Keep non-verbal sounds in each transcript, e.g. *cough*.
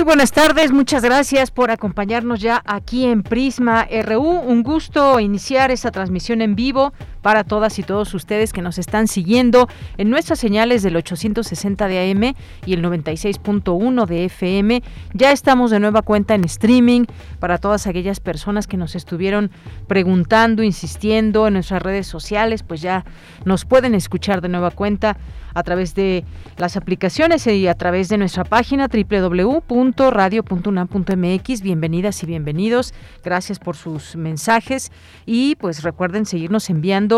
Muy buenas tardes, muchas gracias por acompañarnos ya aquí en Prisma RU. Un gusto iniciar esta transmisión en vivo para todas y todos ustedes que nos están siguiendo en nuestras señales del 860 de AM y el 96.1 de FM. Ya estamos de nueva cuenta en streaming para todas aquellas personas que nos estuvieron preguntando, insistiendo en nuestras redes sociales, pues ya nos pueden escuchar de nueva cuenta a través de las aplicaciones y a través de nuestra página www.radio.unam.mx. Bienvenidas y bienvenidos. Gracias por sus mensajes y pues recuerden seguirnos enviando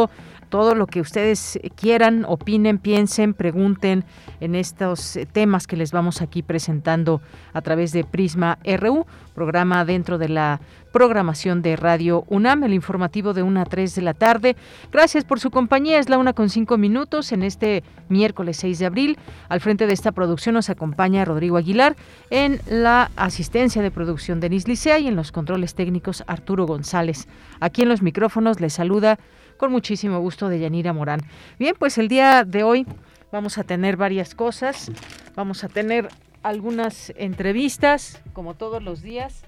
todo lo que ustedes quieran, opinen, piensen, pregunten en estos temas que les vamos aquí presentando a través de Prisma RU, programa dentro de la programación de Radio UNAM, el informativo de 1 a 3 de la tarde. Gracias por su compañía, es la una con cinco minutos en este miércoles 6 de abril. Al frente de esta producción nos acompaña Rodrigo Aguilar, en la asistencia de producción Denis Licea y en los controles técnicos Arturo González. Aquí en los micrófonos les saluda con muchísimo gusto de Yanira Morán. Bien, pues el día de hoy vamos a tener varias cosas. Vamos a tener algunas entrevistas, como todos los días.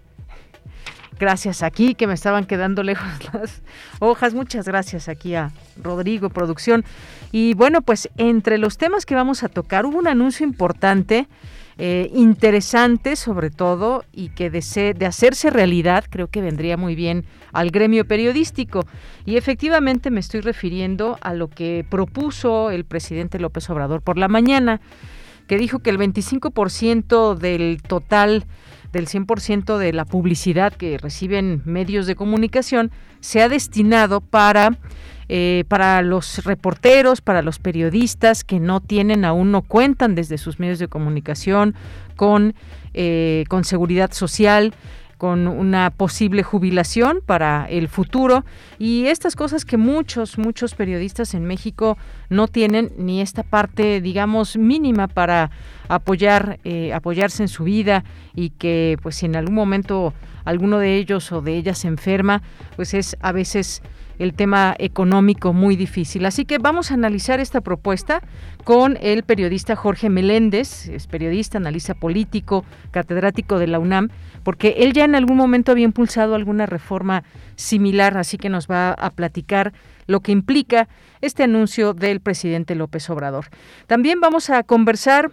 Gracias aquí, que me estaban quedando lejos *laughs* las hojas. Muchas gracias aquí a Rodrigo, producción. Y bueno, pues entre los temas que vamos a tocar, hubo un anuncio importante eh, interesante sobre todo y que de, de hacerse realidad creo que vendría muy bien al gremio periodístico. Y efectivamente me estoy refiriendo a lo que propuso el presidente López Obrador por la mañana, que dijo que el 25% del total del 100% de la publicidad que reciben medios de comunicación se ha destinado para eh, para los reporteros, para los periodistas que no tienen aún, no cuentan desde sus medios de comunicación con, eh, con seguridad social, con una posible jubilación para el futuro. Y estas cosas que muchos, muchos periodistas en México no tienen ni esta parte, digamos, mínima para apoyar, eh, apoyarse en su vida y que pues si en algún momento alguno de ellos o de ellas se enferma, pues es a veces el tema económico muy difícil. Así que vamos a analizar esta propuesta con el periodista Jorge Meléndez, es periodista, analista político, catedrático de la UNAM, porque él ya en algún momento había impulsado alguna reforma similar, así que nos va a platicar lo que implica este anuncio del presidente López Obrador. También vamos a conversar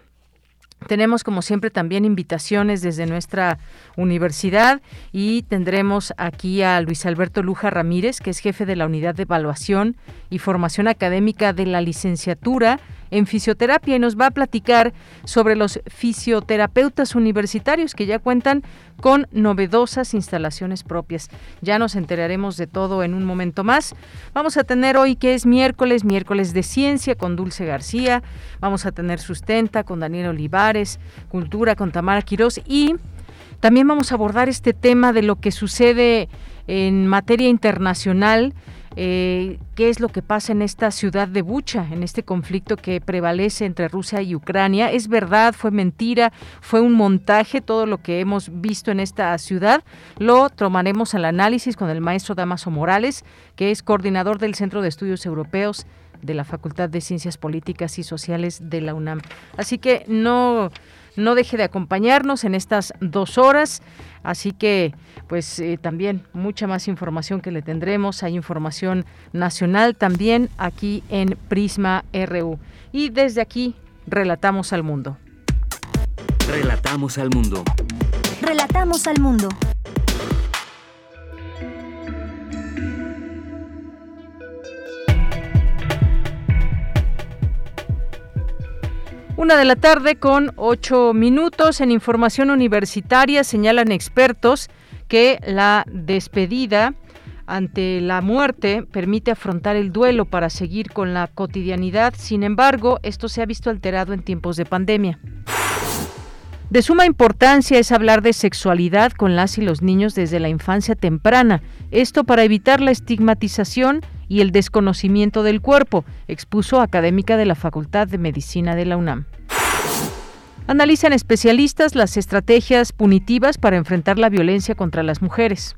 tenemos, como siempre, también invitaciones desde nuestra universidad y tendremos aquí a Luis Alberto Luja Ramírez, que es jefe de la Unidad de Evaluación y Formación Académica de la Licenciatura en fisioterapia y nos va a platicar sobre los fisioterapeutas universitarios que ya cuentan con novedosas instalaciones propias. Ya nos enteraremos de todo en un momento más. Vamos a tener hoy que es miércoles, miércoles de ciencia con Dulce García. Vamos a tener sustenta con Daniel Olivares, cultura con Tamara Quirós y también vamos a abordar este tema de lo que sucede en materia internacional eh, qué es lo que pasa en esta ciudad de Bucha, en este conflicto que prevalece entre Rusia y Ucrania. ¿Es verdad? ¿Fue mentira? ¿Fue un montaje todo lo que hemos visto en esta ciudad? Lo tomaremos al análisis con el maestro Damaso Morales, que es coordinador del Centro de Estudios Europeos de la Facultad de Ciencias Políticas y Sociales de la UNAM. Así que no no deje de acompañarnos en estas dos horas. Así que, pues eh, también mucha más información que le tendremos. Hay información nacional también aquí en Prisma RU. Y desde aquí, relatamos al mundo. Relatamos al mundo. Relatamos al mundo. Una de la tarde con ocho minutos. En información universitaria señalan expertos que la despedida ante la muerte permite afrontar el duelo para seguir con la cotidianidad. Sin embargo, esto se ha visto alterado en tiempos de pandemia. De suma importancia es hablar de sexualidad con las y los niños desde la infancia temprana, esto para evitar la estigmatización y el desconocimiento del cuerpo, expuso académica de la Facultad de Medicina de la UNAM. Analizan especialistas las estrategias punitivas para enfrentar la violencia contra las mujeres.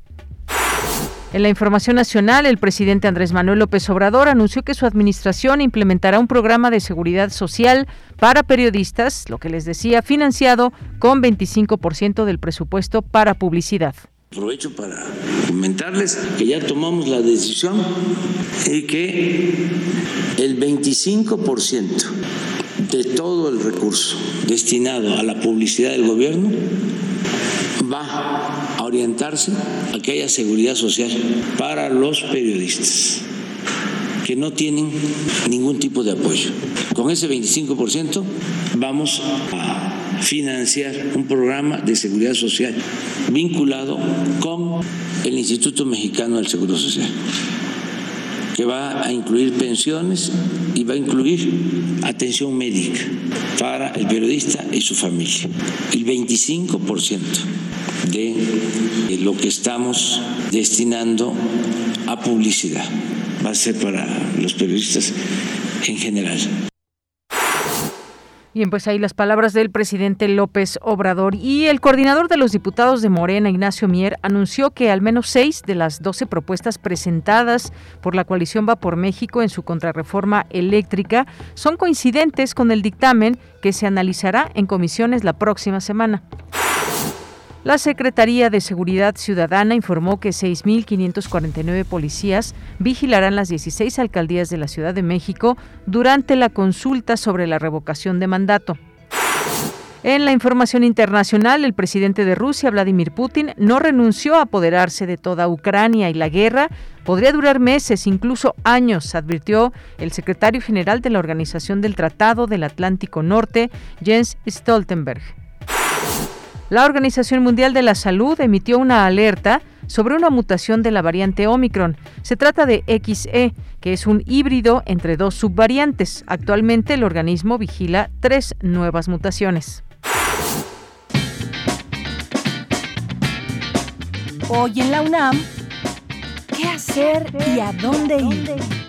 En la información nacional, el presidente Andrés Manuel López Obrador anunció que su administración implementará un programa de seguridad social para periodistas, lo que les decía, financiado con 25% del presupuesto para publicidad. Aprovecho para comentarles que ya tomamos la decisión y que el 25% de todo el recurso destinado a la publicidad del gobierno va a orientarse a que haya seguridad social para los periodistas que no tienen ningún tipo de apoyo. Con ese 25% vamos a financiar un programa de seguridad social vinculado con el Instituto Mexicano del Seguro Social que va a incluir pensiones y va a incluir atención médica para el periodista y su familia. El 25% de lo que estamos destinando a publicidad va a ser para los periodistas en general. Bien, pues ahí las palabras del presidente López Obrador. Y el coordinador de los diputados de Morena, Ignacio Mier, anunció que al menos seis de las doce propuestas presentadas por la coalición Va por México en su contrarreforma eléctrica son coincidentes con el dictamen que se analizará en comisiones la próxima semana. La Secretaría de Seguridad Ciudadana informó que 6.549 policías vigilarán las 16 alcaldías de la Ciudad de México durante la consulta sobre la revocación de mandato. En la información internacional, el presidente de Rusia, Vladimir Putin, no renunció a apoderarse de toda Ucrania y la guerra podría durar meses, incluso años, advirtió el secretario general de la Organización del Tratado del Atlántico Norte, Jens Stoltenberg. La Organización Mundial de la Salud emitió una alerta sobre una mutación de la variante Omicron. Se trata de XE, que es un híbrido entre dos subvariantes. Actualmente el organismo vigila tres nuevas mutaciones. Hoy en la UNAM, ¿qué hacer y a dónde ir?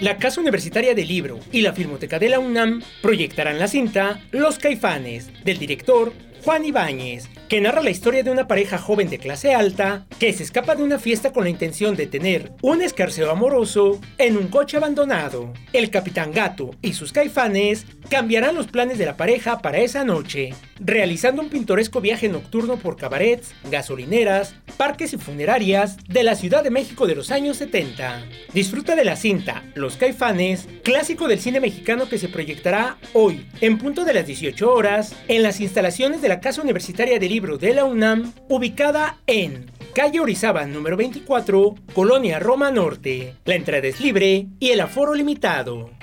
La Casa Universitaria del Libro y la Filmoteca de la UNAM proyectarán la cinta Los Caifanes, del director Juan Ibáñez, que narra la historia de una pareja joven de clase alta que se escapa de una fiesta con la intención de tener un escarceo amoroso en un coche abandonado. El capitán Gato y sus caifanes cambiarán los planes de la pareja para esa noche, realizando un pintoresco viaje nocturno por cabarets, gasolineras, parques y funerarias de la Ciudad de México de los años 70. Disfruta de la cinta Los Caifanes, clásico del cine mexicano que se proyectará hoy, en punto de las 18 horas, en las instalaciones de la Casa Universitaria de Libro de la UNAM, ubicada en calle Orizaba número 24, Colonia Roma Norte. La entrada es libre y el aforo limitado.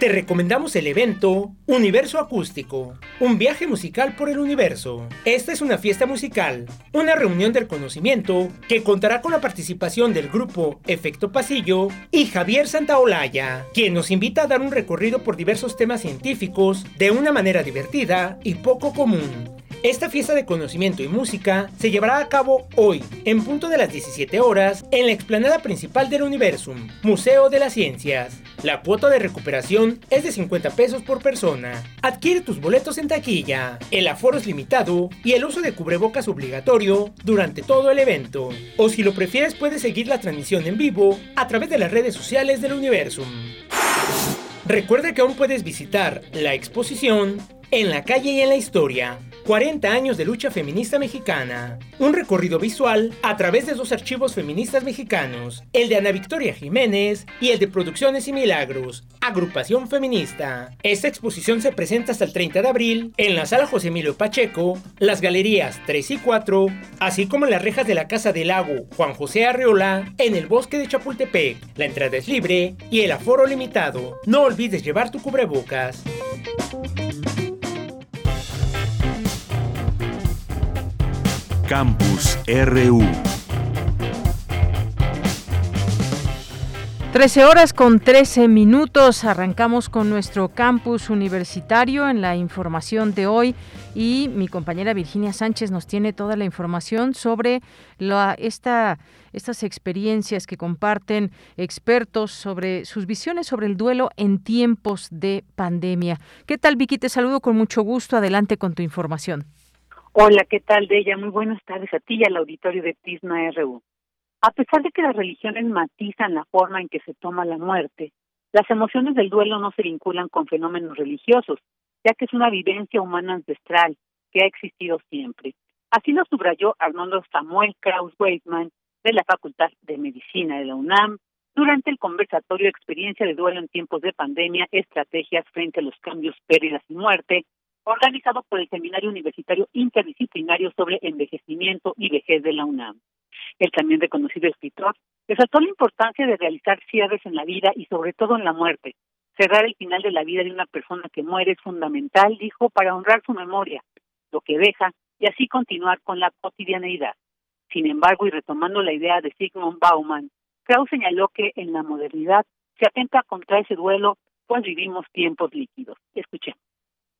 Te recomendamos el evento Universo Acústico, un viaje musical por el universo. Esta es una fiesta musical, una reunión del conocimiento que contará con la participación del grupo Efecto Pasillo y Javier Santaolalla, quien nos invita a dar un recorrido por diversos temas científicos de una manera divertida y poco común. Esta fiesta de conocimiento y música se llevará a cabo hoy, en punto de las 17 horas, en la explanada principal del Universum, Museo de las Ciencias. La cuota de recuperación es de 50 pesos por persona. Adquiere tus boletos en taquilla. El aforo es limitado y el uso de cubrebocas obligatorio durante todo el evento. O si lo prefieres puedes seguir la transmisión en vivo a través de las redes sociales del Universum. Recuerda que aún puedes visitar la exposición en la calle y en la historia 40 años de lucha feminista mexicana. Un recorrido visual a través de dos archivos feministas mexicanos, el de Ana Victoria Jiménez y el de Producciones y Milagros, agrupación feminista. Esta exposición se presenta hasta el 30 de abril en la sala José Emilio Pacheco, las galerías 3 y 4, así como en las rejas de la Casa del Lago Juan José Arreola en el bosque de Chapultepec. La entrada es libre y el aforo limitado. No olvides llevar tu cubrebocas. Campus RU. 13 horas con 13 minutos. Arrancamos con nuestro campus universitario en la información de hoy y mi compañera Virginia Sánchez nos tiene toda la información sobre esta, estas experiencias que comparten expertos sobre sus visiones sobre el duelo en tiempos de pandemia. ¿Qué tal, Vicky? Te saludo con mucho gusto. Adelante con tu información. Hola, ¿qué tal, Deya? Muy buenas tardes a ti y al auditorio de Prisma RU. A pesar de que las religiones matizan la forma en que se toma la muerte, las emociones del duelo no se vinculan con fenómenos religiosos, ya que es una vivencia humana ancestral que ha existido siempre. Así lo subrayó Arnoldo Samuel Kraus Weisman de la Facultad de Medicina de la UNAM durante el conversatorio Experiencia de duelo en tiempos de pandemia, estrategias frente a los cambios, pérdidas y muerte, organizado por el Seminario Universitario Interdisciplinario sobre Envejecimiento y Vejez de la UNAM el también reconocido escritor, resaltó la importancia de realizar cierres en la vida y sobre todo en la muerte. Cerrar el final de la vida de una persona que muere es fundamental, dijo, para honrar su memoria, lo que deja, y así continuar con la cotidianeidad. Sin embargo, y retomando la idea de Sigmund Bauman, Krauss señaló que en la modernidad se atenta contra ese duelo, pues vivimos tiempos líquidos. Escuchemos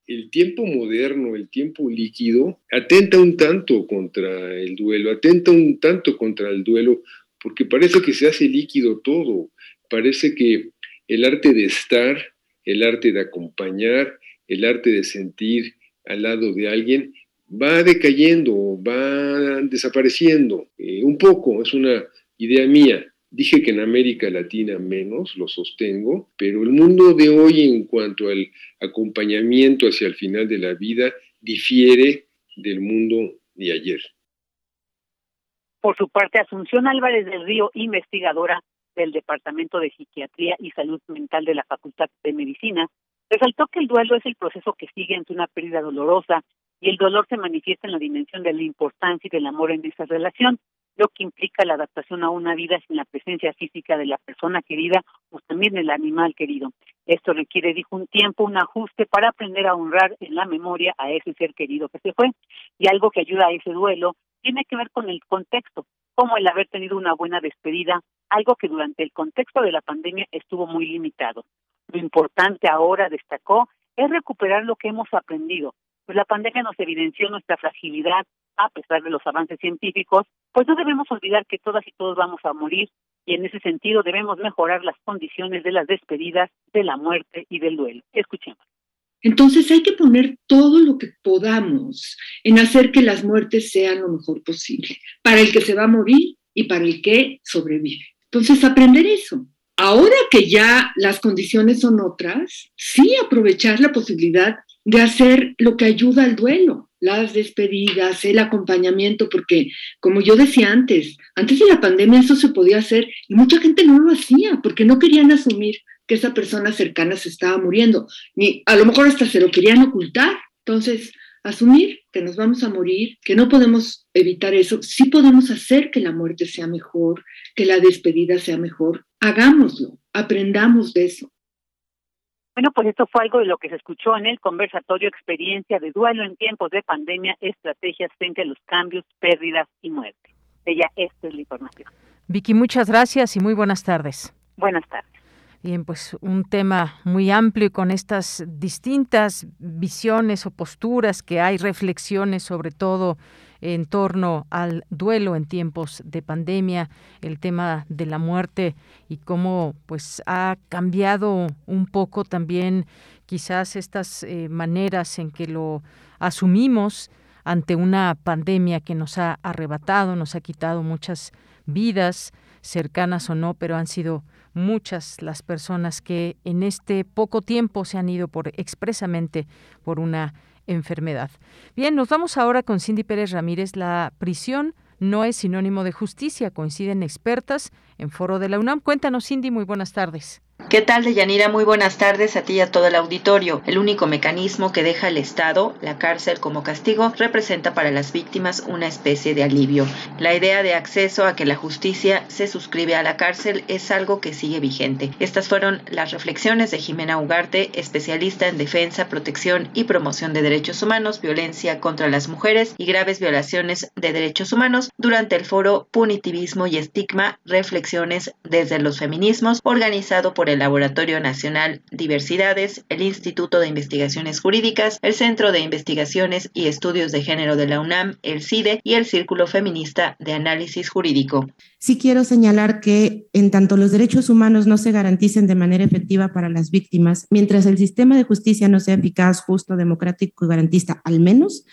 el tiempo moderno, el tiempo líquido, atenta un tanto contra el duelo, atenta un tanto contra el duelo, porque parece que se hace líquido todo, parece que el arte de estar, el arte de acompañar, el arte de sentir al lado de alguien, va decayendo, va desapareciendo, eh, un poco, es una idea mía. Dije que en América Latina menos, lo sostengo, pero el mundo de hoy en cuanto al acompañamiento hacia el final de la vida difiere del mundo de ayer. Por su parte, Asunción Álvarez del Río, investigadora del Departamento de Psiquiatría y Salud Mental de la Facultad de Medicina, resaltó que el duelo es el proceso que sigue ante una pérdida dolorosa y el dolor se manifiesta en la dimensión de la importancia y del amor en esa relación, lo que implica la adaptación a una vida sin la presencia física de la persona querida o también del animal querido. Esto requiere, dijo, un tiempo, un ajuste para aprender a honrar en la memoria a ese ser querido que se fue. Y algo que ayuda a ese duelo tiene que ver con el contexto, como el haber tenido una buena despedida, algo que durante el contexto de la pandemia estuvo muy limitado. Lo importante ahora, destacó, es recuperar lo que hemos aprendido, pues la pandemia nos evidenció nuestra fragilidad, a pesar de los avances científicos, pues no debemos olvidar que todas y todos vamos a morir y en ese sentido debemos mejorar las condiciones de las despedidas, de la muerte y del duelo. Escuchemos. Entonces hay que poner todo lo que podamos en hacer que las muertes sean lo mejor posible, para el que se va a morir y para el que sobrevive. Entonces aprender eso. Ahora que ya las condiciones son otras, sí aprovechar la posibilidad de hacer lo que ayuda al duelo, las despedidas, el acompañamiento, porque como yo decía antes, antes de la pandemia eso se podía hacer y mucha gente no lo hacía porque no querían asumir que esa persona cercana se estaba muriendo, ni a lo mejor hasta se lo querían ocultar. Entonces, asumir que nos vamos a morir, que no podemos evitar eso, sí podemos hacer que la muerte sea mejor, que la despedida sea mejor, hagámoslo, aprendamos de eso. Bueno, pues esto fue algo de lo que se escuchó en el conversatorio Experiencia de Duelo en tiempos de pandemia, estrategias frente a los cambios, pérdidas y muerte. Ella, esta es la información. Vicky, muchas gracias y muy buenas tardes. Buenas tardes. Bien, pues un tema muy amplio y con estas distintas visiones o posturas que hay, reflexiones sobre todo en torno al duelo en tiempos de pandemia, el tema de la muerte y cómo pues ha cambiado un poco también quizás estas eh, maneras en que lo asumimos ante una pandemia que nos ha arrebatado, nos ha quitado muchas vidas, cercanas o no, pero han sido muchas las personas que en este poco tiempo se han ido por expresamente por una enfermedad. Bien, nos vamos ahora con Cindy Pérez Ramírez. La prisión no es sinónimo de justicia, coinciden expertas en foro de la UNAM. Cuéntanos, Cindy, muy buenas tardes. ¿Qué tal, Deyanira? Muy buenas tardes a ti y a todo el auditorio. El único mecanismo que deja el Estado, la cárcel como castigo, representa para las víctimas una especie de alivio. La idea de acceso a que la justicia se suscribe a la cárcel es algo que sigue vigente. Estas fueron las reflexiones de Jimena Ugarte, especialista en defensa, protección y promoción de derechos humanos, violencia contra las mujeres y graves violaciones de derechos humanos durante el foro Punitivismo y Estigma, Reflexiones desde los Feminismos, organizado por el Laboratorio Nacional Diversidades, el Instituto de Investigaciones Jurídicas, el Centro de Investigaciones y Estudios de Género de la UNAM, el CIDE y el Círculo Feminista de Análisis Jurídico. Sí quiero señalar que en tanto los derechos humanos no se garanticen de manera efectiva para las víctimas, mientras el sistema de justicia no sea eficaz, justo, democrático y garantista, al menos,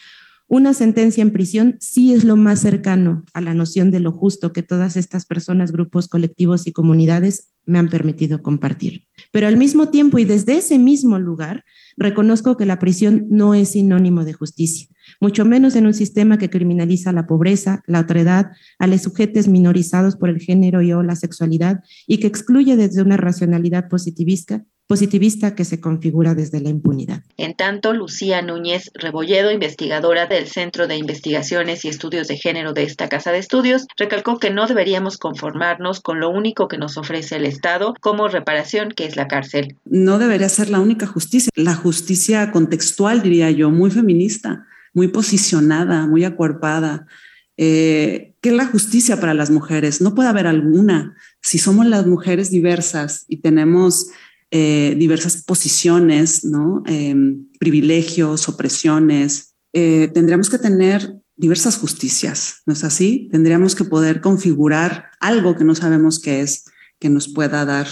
una sentencia en prisión sí es lo más cercano a la noción de lo justo que todas estas personas, grupos, colectivos y comunidades me han permitido compartir. Pero al mismo tiempo y desde ese mismo lugar, reconozco que la prisión no es sinónimo de justicia, mucho menos en un sistema que criminaliza la pobreza, la otredad, a los sujetos minorizados por el género y o la sexualidad y que excluye desde una racionalidad positivista positivista que se configura desde la impunidad. En tanto, Lucía Núñez Rebolledo, investigadora del Centro de Investigaciones y Estudios de Género de esta Casa de Estudios, recalcó que no deberíamos conformarnos con lo único que nos ofrece el Estado como reparación, que es la cárcel. No debería ser la única justicia, la justicia contextual, diría yo, muy feminista, muy posicionada, muy acuerpada. Eh, ¿Qué es la justicia para las mujeres? No puede haber alguna. Si somos las mujeres diversas y tenemos eh, diversas posiciones, ¿no? Em, privilegios, opresiones. Eh, tendríamos que tener diversas justicias, ¿no es así? Tendríamos que poder configurar algo que no sabemos qué es, que nos pueda dar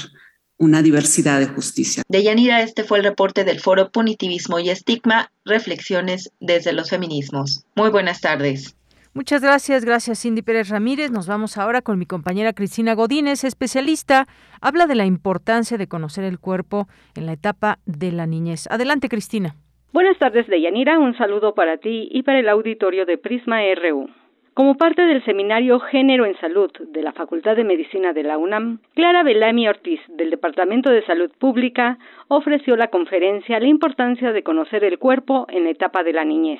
una diversidad de justicia. De Yanira, este fue el reporte del foro Punitivismo y Estigma, Reflexiones desde los Feminismos. Muy buenas tardes. Muchas gracias, gracias Cindy Pérez Ramírez. Nos vamos ahora con mi compañera Cristina Godínez, especialista. Habla de la importancia de conocer el cuerpo en la etapa de la niñez. Adelante, Cristina. Buenas tardes, Deyanira. Un saludo para ti y para el auditorio de Prisma RU. Como parte del seminario Género en Salud de la Facultad de Medicina de la UNAM, Clara Belami Ortiz, del Departamento de Salud Pública, ofreció la conferencia La importancia de conocer el cuerpo en la etapa de la niñez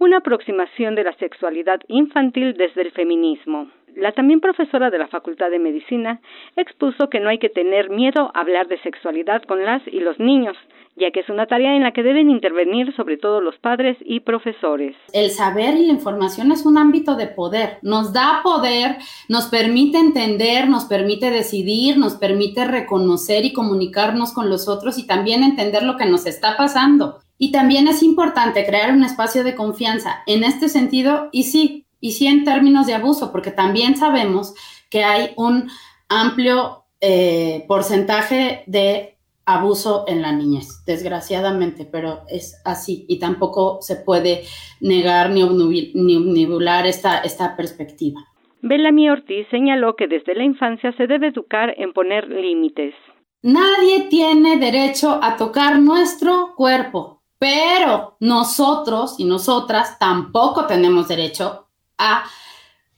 una aproximación de la sexualidad infantil desde el feminismo. La también profesora de la Facultad de Medicina expuso que no hay que tener miedo a hablar de sexualidad con las y los niños, ya que es una tarea en la que deben intervenir sobre todo los padres y profesores. El saber y la información es un ámbito de poder, nos da poder, nos permite entender, nos permite decidir, nos permite reconocer y comunicarnos con los otros y también entender lo que nos está pasando. Y también es importante crear un espacio de confianza en este sentido y sí, y sí en términos de abuso, porque también sabemos que hay un amplio eh, porcentaje de abuso en la niñez, desgraciadamente, pero es así y tampoco se puede negar ni obnubilar esta, esta perspectiva. Bellamy Ortiz señaló que desde la infancia se debe educar en poner límites. Nadie tiene derecho a tocar nuestro cuerpo, pero nosotros y nosotras tampoco tenemos derecho a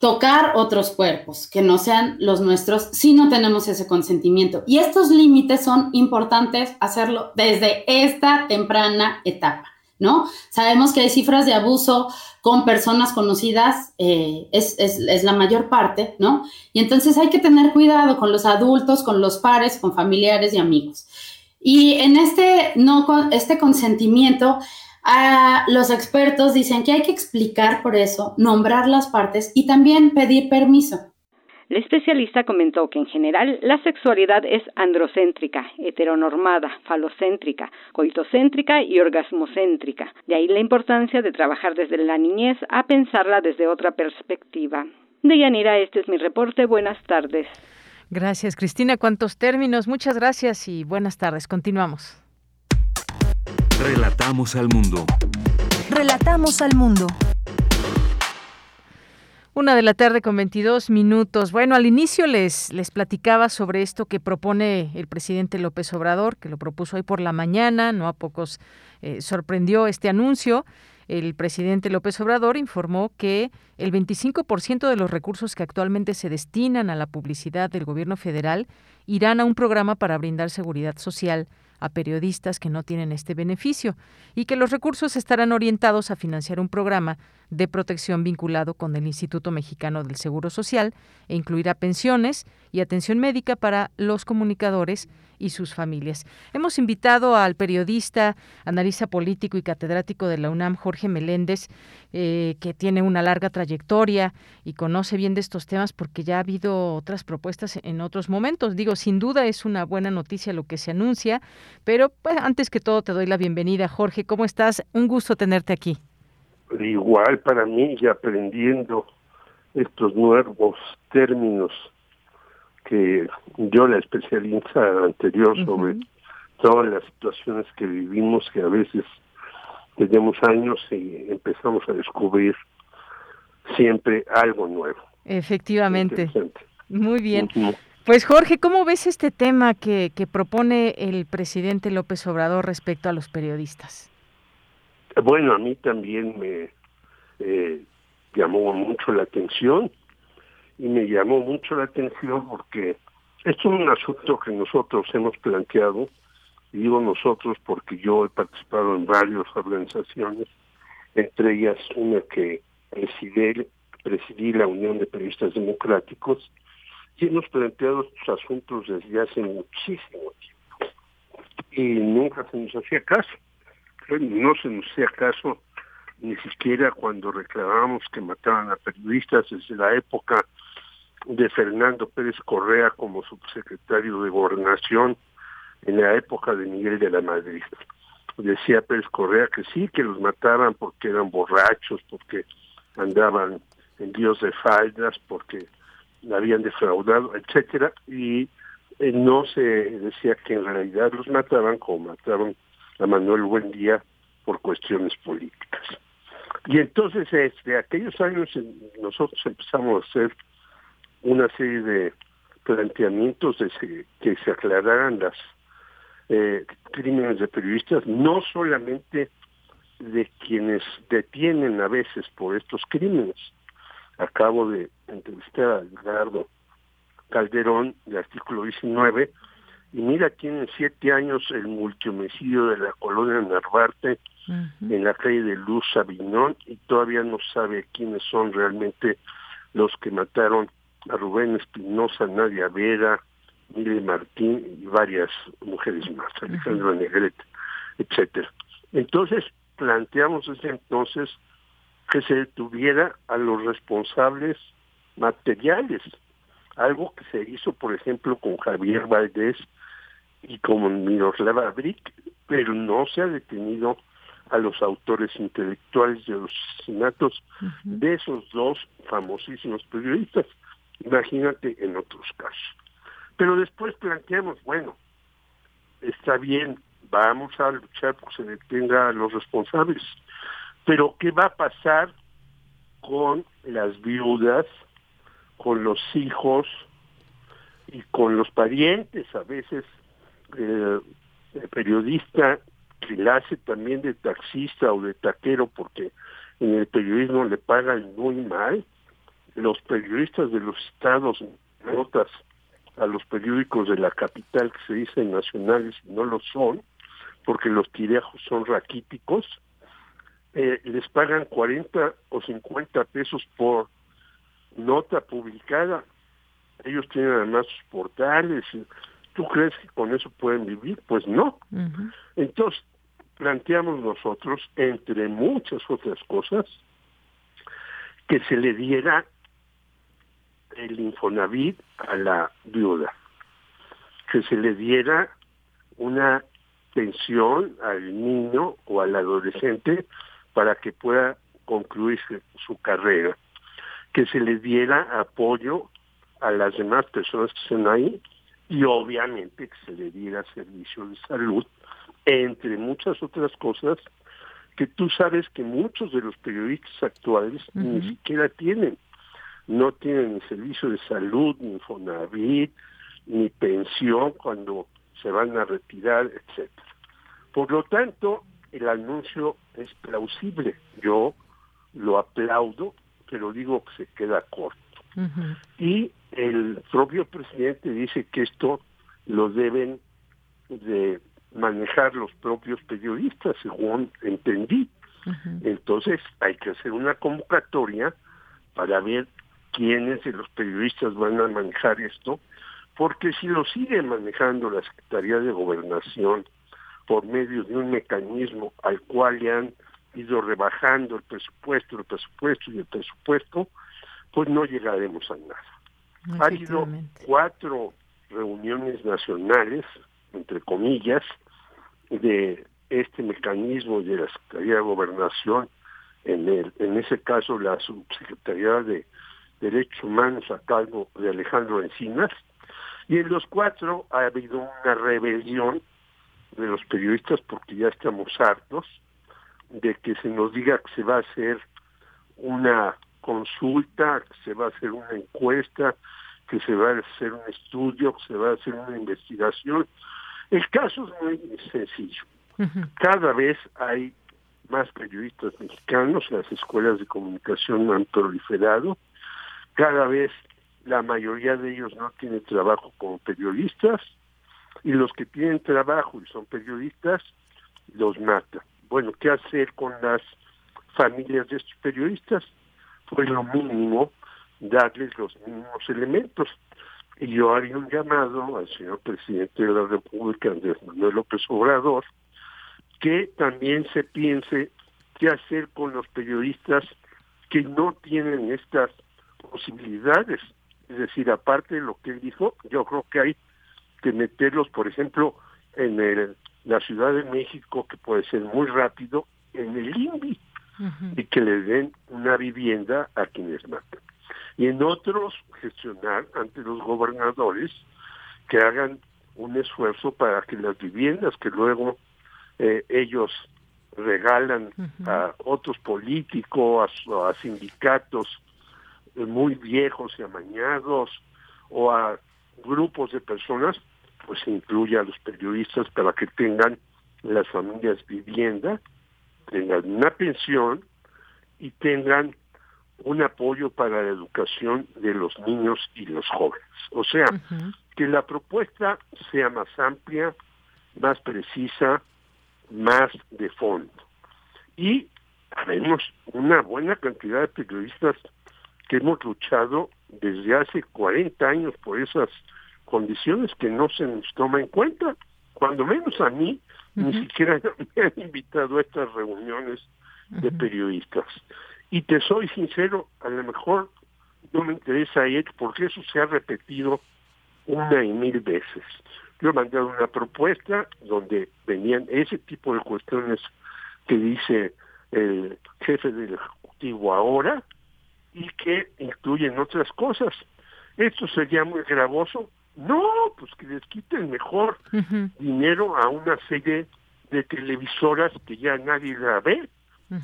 tocar otros cuerpos que no sean los nuestros si no tenemos ese consentimiento. Y estos límites son importantes hacerlo desde esta temprana etapa, ¿no? Sabemos que hay cifras de abuso con personas conocidas, eh, es, es, la mayor parte, ¿no? Y entonces hay que tener cuidado con los adultos, con los pares, con familiares y amigos. Y en este, no, este consentimiento, los expertos dicen que hay que explicar por eso, nombrar las partes y también pedir permiso. La especialista comentó que en general la sexualidad es androcéntrica, heteronormada, falocéntrica, coitocéntrica y orgasmocéntrica. De ahí la importancia de trabajar desde la niñez a pensarla desde otra perspectiva. De Yanira, este es mi reporte. Buenas tardes. Gracias, Cristina. ¿Cuántos términos? Muchas gracias y buenas tardes. Continuamos. Relatamos al mundo. Relatamos al mundo. Una de la tarde con 22 minutos. Bueno, al inicio les, les platicaba sobre esto que propone el presidente López Obrador, que lo propuso hoy por la mañana, no a pocos eh, sorprendió este anuncio. El presidente López Obrador informó que el 25% de los recursos que actualmente se destinan a la publicidad del gobierno federal irán a un programa para brindar seguridad social a periodistas que no tienen este beneficio y que los recursos estarán orientados a financiar un programa de protección vinculado con el Instituto Mexicano del Seguro Social e incluirá pensiones y atención médica para los comunicadores y sus familias. Hemos invitado al periodista, analista político y catedrático de la UNAM, Jorge Meléndez, eh, que tiene una larga trayectoria y conoce bien de estos temas porque ya ha habido otras propuestas en otros momentos. Digo, sin duda es una buena noticia lo que se anuncia, pero pues, antes que todo te doy la bienvenida, Jorge. ¿Cómo estás? Un gusto tenerte aquí. Igual para mí, y aprendiendo estos nuevos términos que yo, la especialista anterior sobre todas las situaciones que vivimos, que a veces tenemos años y empezamos a descubrir siempre algo nuevo. Efectivamente. Muy bien. Pues Jorge, ¿cómo ves este tema que, que propone el presidente López Obrador respecto a los periodistas? Bueno, a mí también me eh, llamó mucho la atención y me llamó mucho la atención porque es un asunto que nosotros hemos planteado, y digo nosotros porque yo he participado en varias organizaciones, entre ellas una que presidí, presidí la Unión de Periodistas Democráticos, y hemos planteado estos asuntos desde hace muchísimo tiempo. Y nunca se nos hacía caso. No se nos hacía caso ni siquiera cuando reclamábamos que mataban a periodistas desde la época de Fernando Pérez Correa como subsecretario de Gobernación en la época de Miguel de la Madrid. Decía Pérez Correa que sí, que los mataban porque eran borrachos, porque andaban en Dios de faldas, porque habían defraudado, etcétera, y eh, no se decía que en realidad los mataban como mataron a Manuel Buendía por cuestiones políticas. Y entonces, desde aquellos años nosotros empezamos a hacer una serie de planteamientos de que se aclararan las eh, crímenes de periodistas, no solamente de quienes detienen a veces por estos crímenes. Acabo de entrevistar a Gerardo Calderón, de artículo 19, y mira, tienen siete años el multihomicidio de la colonia Narvarte en la calle de Luz Aviñón y todavía no sabe quiénes son realmente los que mataron a Rubén Espinosa, Nadia Vera, Mile Martín y varias mujeres más, Alejandra Negrete, etcétera. Entonces, planteamos desde entonces que se detuviera a los responsables materiales, algo que se hizo, por ejemplo, con Javier Valdés y con Miroslava Brick, pero no se ha detenido a los autores intelectuales de los asesinatos de esos dos famosísimos periodistas. Imagínate en otros casos. Pero después planteamos, bueno, está bien, vamos a luchar porque se detenga a los responsables, pero ¿qué va a pasar con las viudas, con los hijos y con los parientes? A veces eh, periodista que la hace también de taxista o de taquero porque en el periodismo le pagan muy mal, los periodistas de los estados notas a los periódicos de la capital que se dicen nacionales y no lo son, porque los tirejos son raquíticos, eh, les pagan 40 o 50 pesos por nota publicada. Ellos tienen además sus portales. ¿Tú crees que con eso pueden vivir? Pues no. Entonces, planteamos nosotros, entre muchas otras cosas, que se le diera el Infonavit a la viuda, que se le diera una pensión al niño o al adolescente para que pueda concluir su carrera, que se le diera apoyo a las demás personas que están ahí y obviamente que se le diera servicio de salud, entre muchas otras cosas que tú sabes que muchos de los periodistas actuales ni siquiera tienen no tienen ni servicio de salud, ni Fonavit, ni pensión cuando se van a retirar, etcétera. Por lo tanto, el anuncio es plausible. Yo lo aplaudo, pero digo que se queda corto. Y el propio presidente dice que esto lo deben de manejar los propios periodistas, según entendí. Entonces hay que hacer una convocatoria para ver quiénes de los periodistas van a manejar esto, porque si lo sigue manejando la Secretaría de Gobernación por medio de un mecanismo al cual le han ido rebajando el presupuesto, el presupuesto y el presupuesto, pues no llegaremos a nada. Ha habido cuatro reuniones nacionales, entre comillas, de este mecanismo de la Secretaría de Gobernación, en, el, en ese caso la Subsecretaría de Derechos Humanos a cargo de Alejandro Encinas, y en los cuatro ha habido una rebelión de los periodistas porque ya estamos hartos de que se nos diga que se va a hacer una consulta, que se va a hacer una encuesta, que se va a hacer un estudio, que se va a hacer una investigación. El caso es muy sencillo. Cada vez hay más periodistas mexicanos, las escuelas de comunicación han proliferado, cada vez la mayoría de ellos no tienen trabajo como periodistas y los que tienen trabajo y son periodistas los matan. Bueno, ¿qué hacer con las familias de estos periodistas? Pues lo mínimo, darles los mínimos elementos. Y yo haría un llamado al señor presidente de la República, Andrés Manuel López Obrador, que también se piense qué hacer con los periodistas que no tienen estas posibilidades. Es decir, aparte de lo que él dijo, yo creo que hay que meterlos, por ejemplo, en el la Ciudad de México, que puede ser muy rápido, en el INVI, y que le den una vivienda a quienes matan. Y en otros, gestionar ante los gobernadores que hagan un esfuerzo para que las viviendas que luego eh, ellos regalan a otros políticos, a, a sindicatos eh, muy viejos y amañados, o a grupos de personas, pues incluye a los periodistas para que tengan las familias vivienda, tengan una pensión y tengan un apoyo para la educación de los niños y los jóvenes. O sea, que la propuesta sea más amplia, más precisa, más de fondo. Y tenemos una buena cantidad de periodistas que hemos luchado desde hace 40 años por esas condiciones que no se nos toma en cuenta. Cuando menos a mí, ni siquiera *laughs* me han invitado a estas reuniones de periodistas. Y te soy sincero, a lo mejor no me interesa ir porque eso se ha repetido una y mil veces. Yo he mandado una propuesta donde venían ese tipo de cuestiones que dice el jefe del Ejecutivo ahora y que incluyen otras cosas. Esto sería muy gravoso no, pues que les quiten mejor dinero a una serie de televisoras que ya nadie la ve.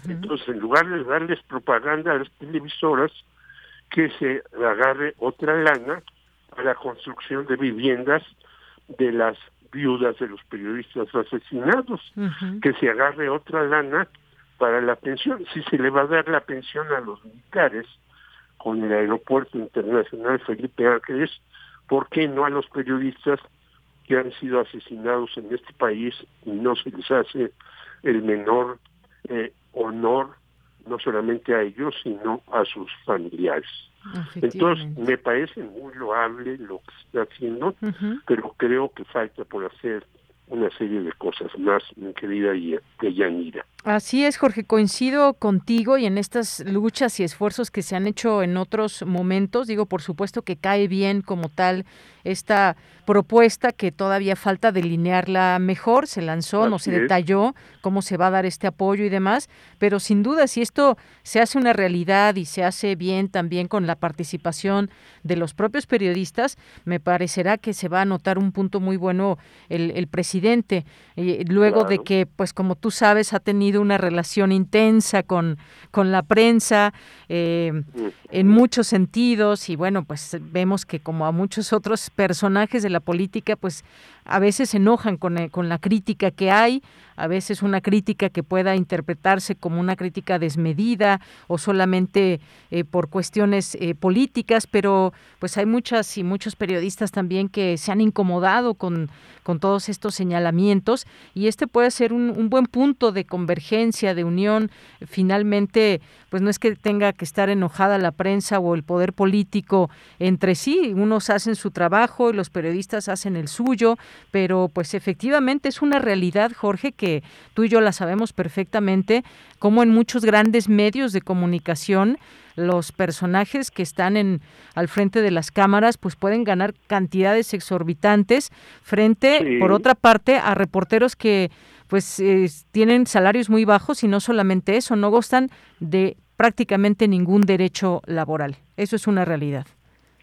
Entonces, en lugar de darles propaganda a las televisoras, que se agarre otra lana a la construcción de viviendas de las viudas de los periodistas asesinados, que se agarre otra lana para la pensión. Si se le va a dar la pensión a los militares con el aeropuerto internacional Felipe Ángeles, ¿por qué no a los periodistas que han sido asesinados en este país y no se les hace el menor eh, honor, no solamente a ellos, sino a sus familiares? Entonces, me parece muy loable lo que se está haciendo, pero creo que falta por hacer una serie de cosas más, mi querida Yanira. Así es, Jorge, coincido contigo y en estas luchas y esfuerzos que se han hecho en otros momentos, digo, por supuesto que cae bien como tal esta propuesta que todavía falta delinearla mejor, se lanzó, no se detalló cómo se va a dar este apoyo y demás, pero sin duda si esto se hace una realidad y se hace bien también con la participación de los propios periodistas, me parecerá que se va a notar un punto muy bueno el, el presidente. Eh, luego de que, pues como tú sabes, ha tenido una relación intensa con, con la prensa eh, en muchos sentidos y bueno, pues vemos que como a muchos otros personajes de la política, pues a veces se enojan con, eh, con la crítica que hay, a veces una crítica que pueda interpretarse como una crítica desmedida o solamente eh, por cuestiones eh, políticas, pero pues hay muchas y muchos periodistas también que se han incomodado con, con todos estos señalamientos y este puede ser un, un buen punto de convergencia, de unión. Finalmente, pues no es que tenga que estar enojada la prensa o el poder político entre sí, unos hacen su trabajo y los periodistas hacen el suyo, pero pues efectivamente es una realidad, Jorge, que tú y yo la sabemos perfectamente, como en muchos grandes medios de comunicación los personajes que están en al frente de las cámaras pues pueden ganar cantidades exorbitantes frente por otra parte a reporteros que pues tienen salarios muy bajos y no solamente eso, no gustan de prácticamente ningún derecho laboral. Eso es una realidad.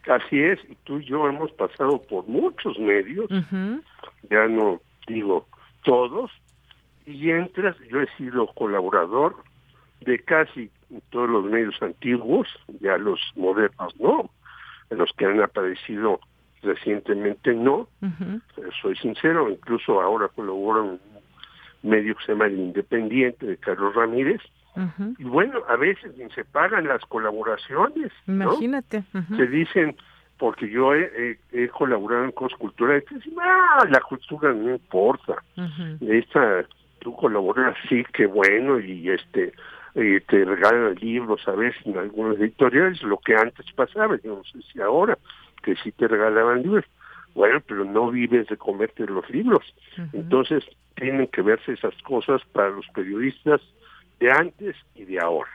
Así es, y tú y yo hemos pasado por muchos medios, ya no digo todos, y entras, yo he sido colaborador de casi todos los medios antiguos, ya los modernos no, los que han aparecido recientemente no, soy sincero, incluso ahora colaboro en un medio que se llama El Independiente de Carlos Ramírez, y bueno, a veces ni se pagan las colaboraciones. Imagínate. Se dicen, porque yo he, he, colaborado en cosas culturales, ah, la cultura no importa. Esta, tú colaboras, sí, qué bueno, y este te regalan libros a veces en algunos editoriales, lo que antes pasaba, yo no sé si ahora, que sí te regalaban libros. Bueno, pero no vives de comerte los libros. Entonces, tienen que verse esas cosas para los periodistas de antes y de ahora.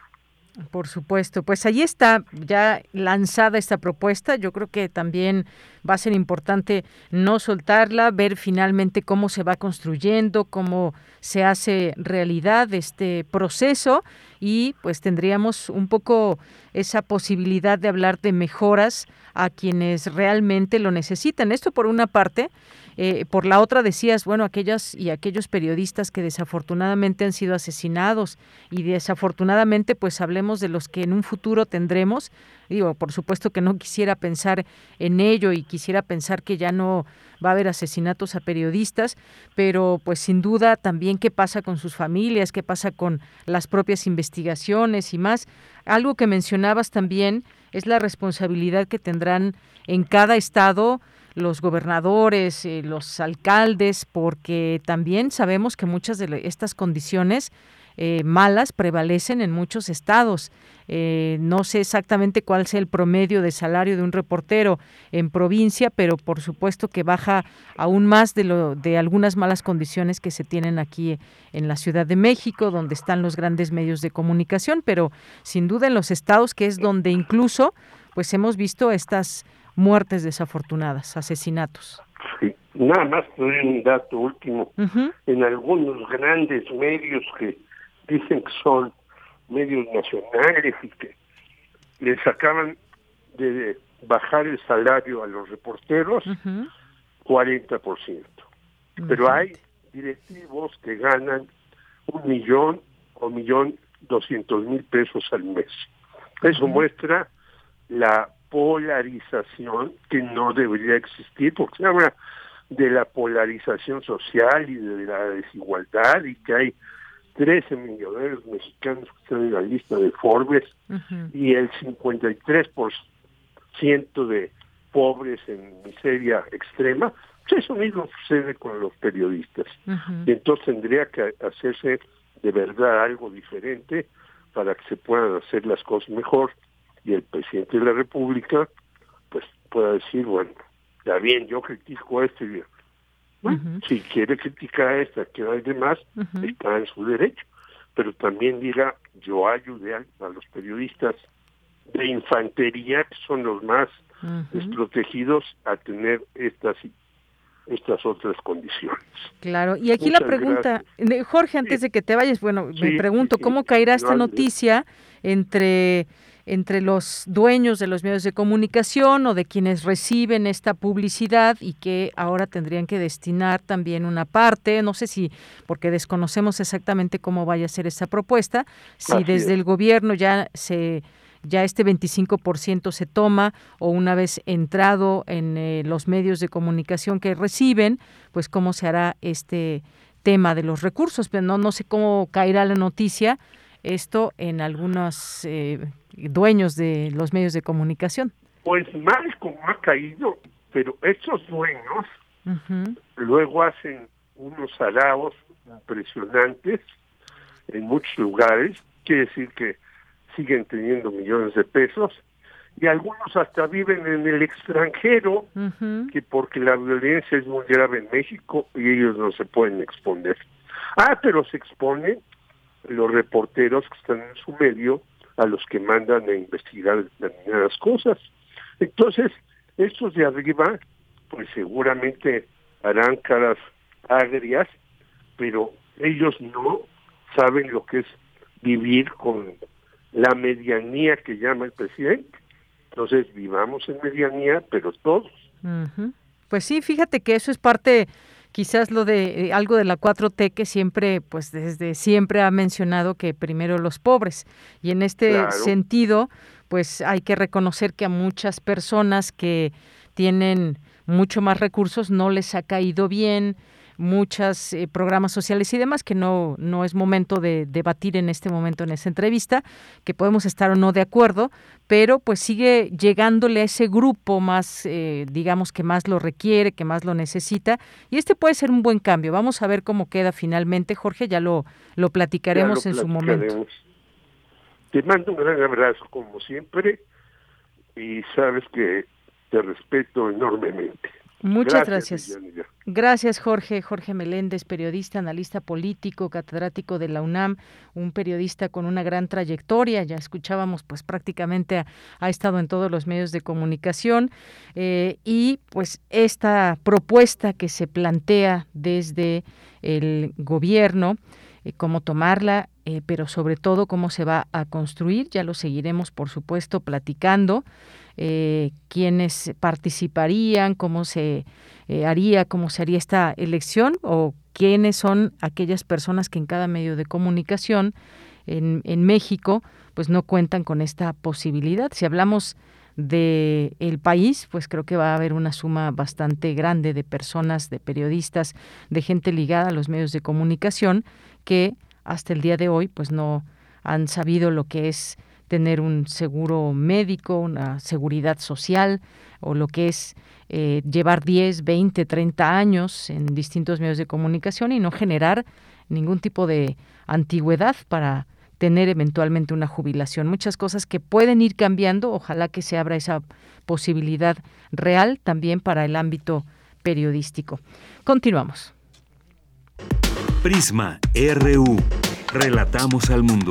Por supuesto, pues ahí está ya lanzada esta propuesta. Yo creo que también va a ser importante no soltarla, ver finalmente cómo se va construyendo, cómo se hace realidad este proceso y pues tendríamos un poco esa posibilidad de hablar de mejoras a quienes realmente lo necesitan. Esto por una parte, eh, por la otra decías, bueno, aquellas y aquellos periodistas que desafortunadamente han sido asesinados y desafortunadamente pues hablemos de los que en un futuro tendremos. Digo, por supuesto que no quisiera pensar en ello y quisiera pensar que ya no va a haber asesinatos a periodistas, pero pues sin duda también qué pasa con sus familias, qué pasa con las propias investigaciones y más. Algo que mencionabas también es la responsabilidad que tendrán en cada estado los gobernadores, eh, los alcaldes, porque también sabemos que muchas de estas condiciones eh, malas prevalecen en muchos estados. Eh, no sé exactamente cuál sea el promedio de salario de un reportero en provincia, pero por supuesto que baja aún más de, lo, de algunas malas condiciones que se tienen aquí en la Ciudad de México, donde están los grandes medios de comunicación, pero sin duda en los estados que es donde incluso pues hemos visto estas muertes desafortunadas, asesinatos. Sí, nada más un dato último. En algunos grandes medios que dicen que son medios nacionales y que les acaban de bajar el salario a los reporteros 40%. Pero hay directivos que ganan un millón o millón doscientos mil pesos al mes. Eso muestra la polarización que no debería existir, porque se habla de la polarización social y de la desigualdad y que hay 13 millonarios mexicanos que están en la lista de Forbes y el 53% de pobres en miseria extrema. Pues eso mismo sucede con los periodistas. Y entonces tendría que hacerse de verdad algo diferente para que se puedan hacer las cosas mejor y el presidente de la República pues pueda decir, bueno, ya bien, yo critico esto y bueno, si quiere criticar esta que hay demás, está en su derecho, pero también diga, yo ayudé a, los periodistas de infantería, que son los más desprotegidos, a tener estas estas otras condiciones. Claro, y aquí la pregunta, Jorge, antes de que te vayas, bueno, me pregunto, ¿cómo caerá esta noticia entre entre los dueños de los medios de comunicación o de quienes reciben esta publicidad y que ahora tendrían que destinar también una parte, no sé si porque desconocemos exactamente cómo vaya a ser esa propuesta, si desde el gobierno ya se ya este 25% se toma o una vez entrado en eh, los medios de comunicación que reciben, pues cómo se hará este tema de los recursos, pero no, no sé cómo caerá la noticia esto en algunos eh, dueños de los medios de comunicación. Pues mal como ha caído, pero estos dueños luego hacen unos araos impresionantes en muchos lugares, quiere decir que siguen teniendo millones de pesos y algunos hasta viven en el extranjero, que porque la violencia es muy grave en México y ellos no se pueden exponer. Ah, pero se exponen los reporteros que están en su medio a los que mandan a investigar determinadas cosas. Entonces, estos de arriba, pues seguramente harán caras agrias, pero ellos no saben lo que es vivir con la medianía que llama el presidente. Entonces, vivamos en medianía, pero todos. Pues sí, fíjate que eso es parte quizás lo de eh, algo de la 4T que siempre, pues desde siempre ha mencionado que primero los pobres. Y en este sentido, pues hay que reconocer que a muchas personas que tienen mucho más recursos no les ha caído bien muchos eh, programas sociales y demás, que no, no es momento de debatir en este momento en esa entrevista, que podemos estar o no de acuerdo, pero pues sigue llegándole a ese grupo más, eh, digamos, que más lo requiere, que más lo necesita, y este puede ser un buen cambio. Vamos a ver cómo queda finalmente, Jorge, ya lo, lo platicaremos en su momento. Te mando un gran abrazo, como siempre, y sabes que te respeto enormemente. Muchas gracias. Gracias. Jorge. Jorge Meléndez, periodista, analista político, catedrático de la UNAM, un periodista con una gran trayectoria. Ya escuchábamos, pues prácticamente ha, estado en todos los medios de comunicación. Eh, y pues esta propuesta que se plantea desde el gobierno, eh, cómo tomarla, eh, pero sobre todo cómo se va a construir. Ya lo seguiremos, por supuesto, platicando eh, quiénes participarían, cómo se eh, haría, cómo se haría esta elección o quiénes son aquellas personas que en cada medio de comunicación en, en México pues no cuentan con esta posibilidad. Si hablamos de el país, pues creo que va a haber una suma bastante grande de personas, de periodistas, de gente ligada a los medios de comunicación que hasta el día de hoy pues no han sabido lo que es tener un seguro médico, una seguridad social o lo que es eh, llevar 10, 20, 30 años en distintos medios de comunicación y no generar ningún tipo de antigüedad para tener eventualmente una jubilación. Muchas cosas que pueden ir cambiando, ojalá que se abra esa posibilidad real también para el ámbito periodístico. Continuamos. Prisma RU. Relatamos al mundo.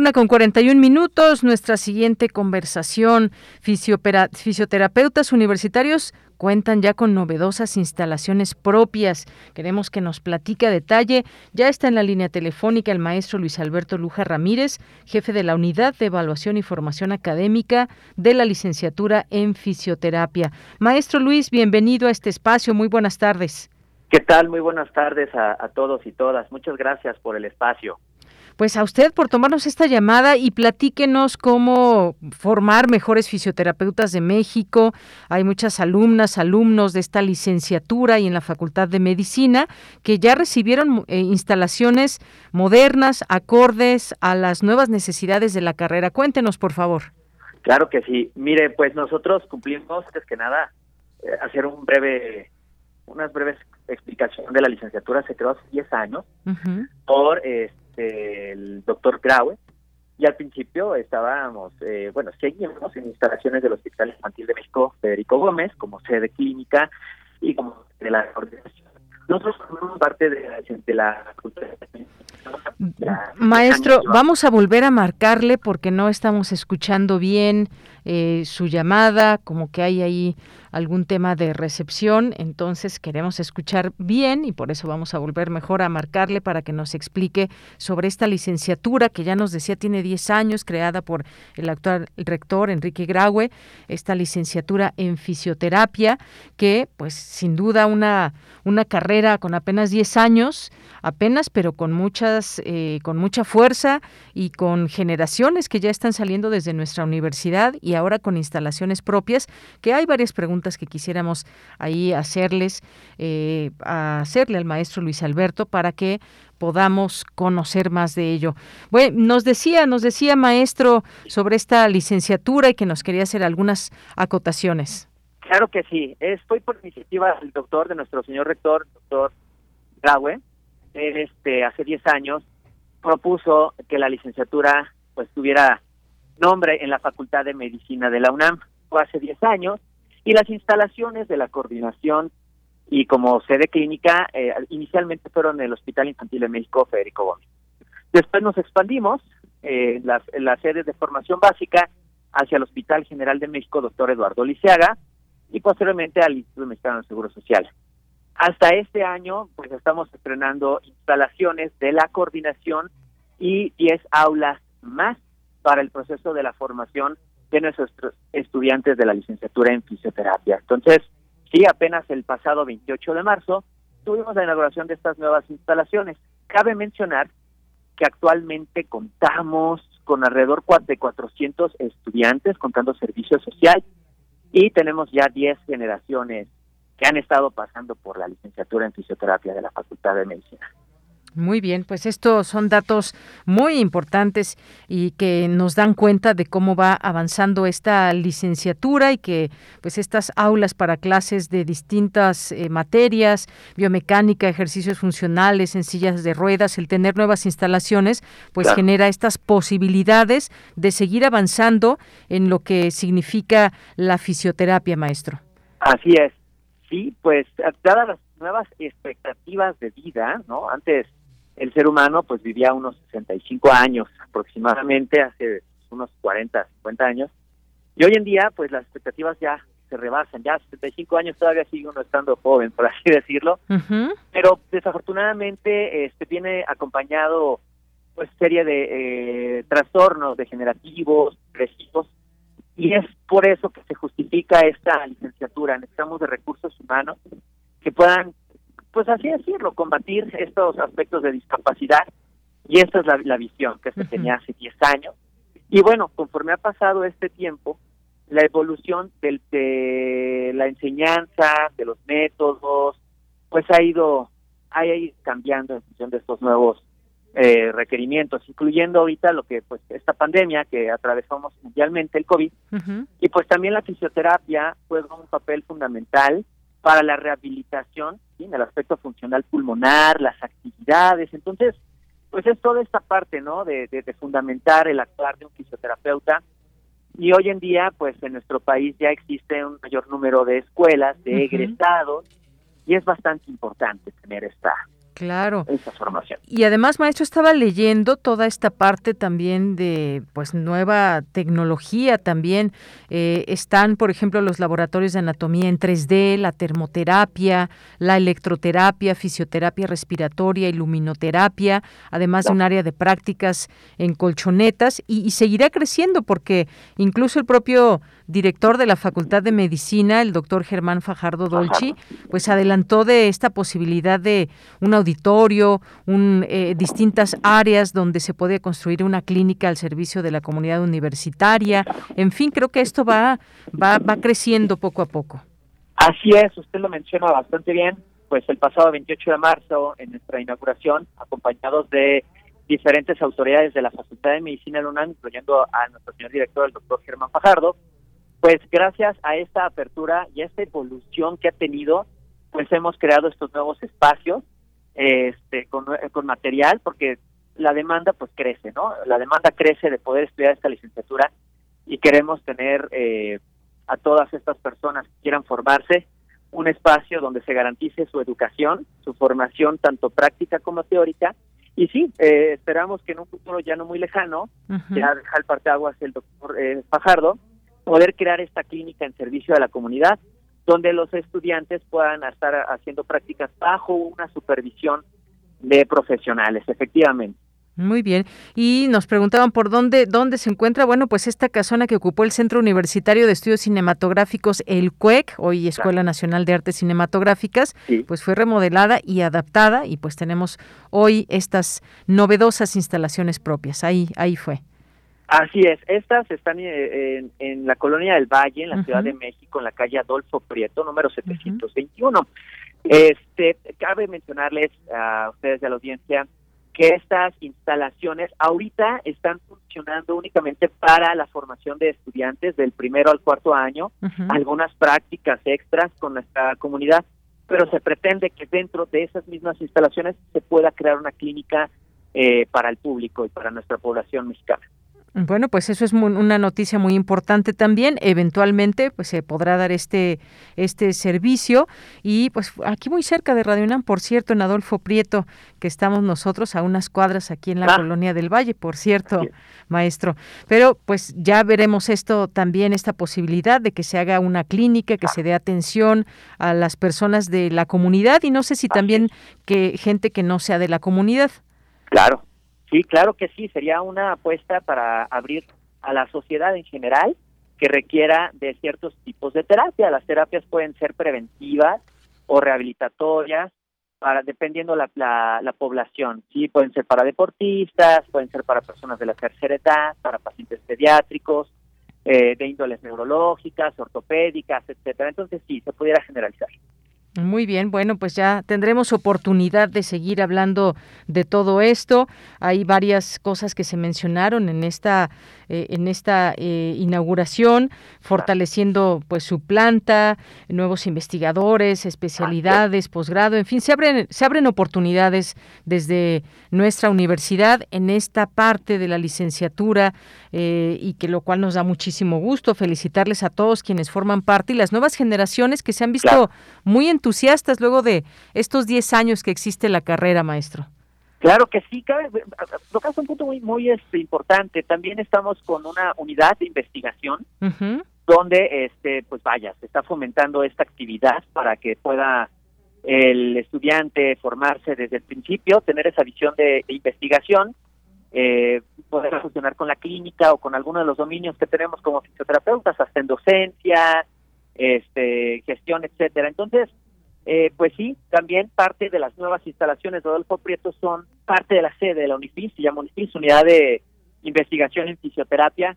Una con 41 minutos, nuestra siguiente conversación. Fisioterapeutas universitarios cuentan ya con novedosas instalaciones propias. Queremos que nos platique a detalle. Ya está en la línea telefónica el maestro Luis Alberto Luja Ramírez, jefe de la Unidad de Evaluación y Formación Académica de la Licenciatura en Fisioterapia. Maestro Luis, bienvenido a este espacio. Muy buenas tardes. ¿Qué tal? Muy buenas tardes a, a todos y todas. Muchas gracias por el espacio pues a usted por tomarnos esta llamada y platíquenos cómo formar mejores fisioterapeutas de México. Hay muchas alumnas, alumnos de esta licenciatura y en la Facultad de Medicina que ya recibieron eh, instalaciones modernas, acordes a las nuevas necesidades de la carrera. Cuéntenos, por favor. Claro que sí. Mire, pues nosotros cumplimos, antes que nada, eh, hacer un breve, unas breves explicación de la licenciatura se creó hace 10 años por este, el doctor Graue, y al principio estábamos, eh, bueno, seguimos en instalaciones del Hospital Infantil de México Federico Gómez como sede clínica y como de la organización. Nosotros formamos parte de la, de la Maestro, vamos a volver a marcarle porque no estamos escuchando bien eh, su llamada, como que hay ahí algún tema de recepción, entonces queremos escuchar bien y por eso vamos a volver mejor a marcarle para que nos explique sobre esta licenciatura que ya nos decía tiene 10 años, creada por el actual rector Enrique Graue, esta licenciatura en fisioterapia, que pues sin duda una, una carrera con apenas 10 años, apenas, pero con muchas, eh, con mucha fuerza y con generaciones que ya están saliendo desde nuestra universidad y ahora con instalaciones propias, que hay varias preguntas que quisiéramos ahí hacerles, eh, hacerle al maestro Luis Alberto para que podamos conocer más de ello. Bueno, nos decía, nos decía maestro sobre esta licenciatura y que nos quería hacer algunas acotaciones. Claro que sí, estoy por iniciativa del doctor, de nuestro señor rector, doctor Graue, este, hace 10 años propuso que la licenciatura pues tuviera nombre en la Facultad de Medicina de la UNAM. Fue hace 10 años y las instalaciones de la coordinación y como sede clínica eh, inicialmente fueron el Hospital Infantil de México Federico Gómez. Después nos expandimos eh, las, las sedes de formación básica hacia el Hospital General de México Doctor Eduardo Liceaga y posteriormente al Instituto Mexicano del Seguro Social. Hasta este año, pues estamos estrenando instalaciones de la coordinación y 10 aulas más para el proceso de la formación de nuestros estudiantes de la licenciatura en fisioterapia. Entonces, sí, apenas el pasado 28 de marzo tuvimos la inauguración de estas nuevas instalaciones. Cabe mencionar que actualmente contamos con alrededor de 400 estudiantes contando servicio social y tenemos ya 10 generaciones que han estado pasando por la licenciatura en fisioterapia de la Facultad de Medicina. Muy bien, pues estos son datos muy importantes y que nos dan cuenta de cómo va avanzando esta licenciatura y que pues estas aulas para clases de distintas eh, materias, biomecánica, ejercicios funcionales, en sillas de ruedas, el tener nuevas instalaciones, pues genera estas posibilidades de seguir avanzando en lo que significa la fisioterapia, maestro. Así es. Sí, pues dadas las nuevas expectativas de vida, ¿no? Antes el ser humano pues vivía unos 65 años aproximadamente, hace unos 40, 50 años, y hoy en día pues las expectativas ya se rebasan, ya 65 años todavía sigue uno estando joven, por así decirlo, pero desafortunadamente este viene acompañado pues serie de eh, trastornos degenerativos, depresivos, y es por eso que se justifica esta licenciatura. Necesitamos de recursos humanos que puedan pues así decirlo, combatir estos aspectos de discapacidad. Y esta es la, visión que se tenía hace 10 años. Y bueno, conforme ha pasado este tiempo, la evolución del, de la enseñanza, de los métodos, pues ha ido, ha ido cambiando en función de estos nuevos eh, requerimientos, incluyendo ahorita lo que, pues, esta pandemia que atravesamos mundialmente, el COVID, y pues también la fisioterapia juega un papel fundamental para la rehabilitación, en el aspecto funcional pulmonar, las actividades. Entonces, pues es toda esta parte, ¿no? De, de, fundamentar el actuar de un fisioterapeuta. Y hoy en día, pues en nuestro país ya existe un mayor número de escuelas, de egresados, y es bastante importante tener esta, Claro. Esa formación. Y además, maestro, estaba leyendo toda esta parte también de pues nueva tecnología también. Eh, están, por ejemplo, los laboratorios de anatomía en 3D, la termoterapia, la electroterapia, fisioterapia respiratoria, iluminoterapia, además de un área de prácticas en colchonetas y, y seguirá creciendo porque incluso el propio director de la Facultad de Medicina, el doctor Germán Fajardo Dolci, pues adelantó de esta posibilidad de un auditorio, un, eh, distintas áreas donde se puede construir una clínica al servicio de la comunidad universitaria. En fin, creo que esto va, va, va creciendo poco a poco. Así es, usted lo menciona bastante bien. Pues el pasado 28 de marzo, en nuestra inauguración, acompañados de diferentes autoridades de la Facultad de Medicina de UNAM, incluyendo a nuestro señor director, el doctor Germán Fajardo, pues gracias a esta apertura y a esta evolución que ha tenido, pues hemos creado estos nuevos espacios este con, con material porque la demanda pues crece, ¿no? La demanda crece de poder estudiar esta licenciatura y queremos tener eh, a todas estas personas que quieran formarse un espacio donde se garantice su educación, su formación tanto práctica como teórica y sí, eh, esperamos que en un futuro ya no muy lejano, ya deja el parteaguas el doctor eh, Fajardo, poder crear esta clínica en servicio de la comunidad, donde los estudiantes puedan estar haciendo prácticas bajo una supervisión de profesionales, efectivamente. Muy bien. Y nos preguntaban por dónde, dónde se encuentra. Bueno, pues esta casona que ocupó el Centro Universitario de Estudios Cinematográficos, el CUEC, hoy Escuela Nacional de Artes Cinematográficas, pues fue remodelada y adaptada y pues tenemos hoy estas novedosas instalaciones propias. Ahí, ahí fue. Así es, estas están eh, en, la colonia del Valle, en la Ciudad de México, en la calle Adolfo Prieto, número 721. Este, cabe mencionarles a ustedes de la audiencia que estas instalaciones ahorita están funcionando únicamente para la formación de estudiantes del primero al cuarto año, algunas prácticas extras con nuestra comunidad, pero se pretende que dentro de esas mismas instalaciones se pueda crear una clínica eh, para el público y para nuestra población mexicana. Bueno, pues eso es una noticia muy importante también. Eventualmente, pues se podrá dar este este servicio y pues aquí muy cerca de Radio UNAM, por cierto, en Adolfo Prieto, que estamos nosotros a unas cuadras aquí en la ah. colonia del Valle, por cierto, maestro. Pero pues ya veremos esto también esta posibilidad de que se haga una clínica, que se dé atención a las personas de la comunidad y no sé si también que gente que no sea de la comunidad. Claro, Sí, claro que sí, sería una apuesta para abrir a la sociedad en general que requiera de ciertos tipos de terapia. Las terapias pueden ser preventivas o rehabilitatorias, para dependiendo la, la, población. Sí, pueden ser para deportistas, pueden ser para personas de la tercera edad, para pacientes pediátricos, eh, de índoles neurológicas, ortopédicas, etcétera. Entonces sí, se pudiera generalizar. Muy bien, bueno, pues ya tendremos oportunidad de seguir hablando de todo esto. Hay varias cosas que se mencionaron en esta eh, en esta eh, inauguración, fortaleciendo pues su planta, nuevos investigadores, especialidades, posgrado, en fin, se abren se abren oportunidades desde nuestra universidad en esta parte de la licenciatura eh, y que lo cual nos da muchísimo gusto felicitarles a todos quienes forman parte y las nuevas generaciones que se han visto muy entusiastas luego de estos 10 años que existe la carrera, maestro. Claro que sí, tocas un punto muy muy este, importante. También estamos con una unidad de investigación donde, este, pues vaya, se está fomentando esta actividad para que pueda el estudiante formarse desde el principio, tener esa visión de, investigación, eh, poder funcionar con la clínica o con alguno de los dominios que tenemos como fisioterapeutas, hasta en docencia, este, gestión, etcétera. Entonces, eh, pues sí, también parte de las nuevas instalaciones de Adolfo Prieto son parte de la sede de la UNIFIS, se llama UNIFIS, Unidad de Investigación en Fisioterapia,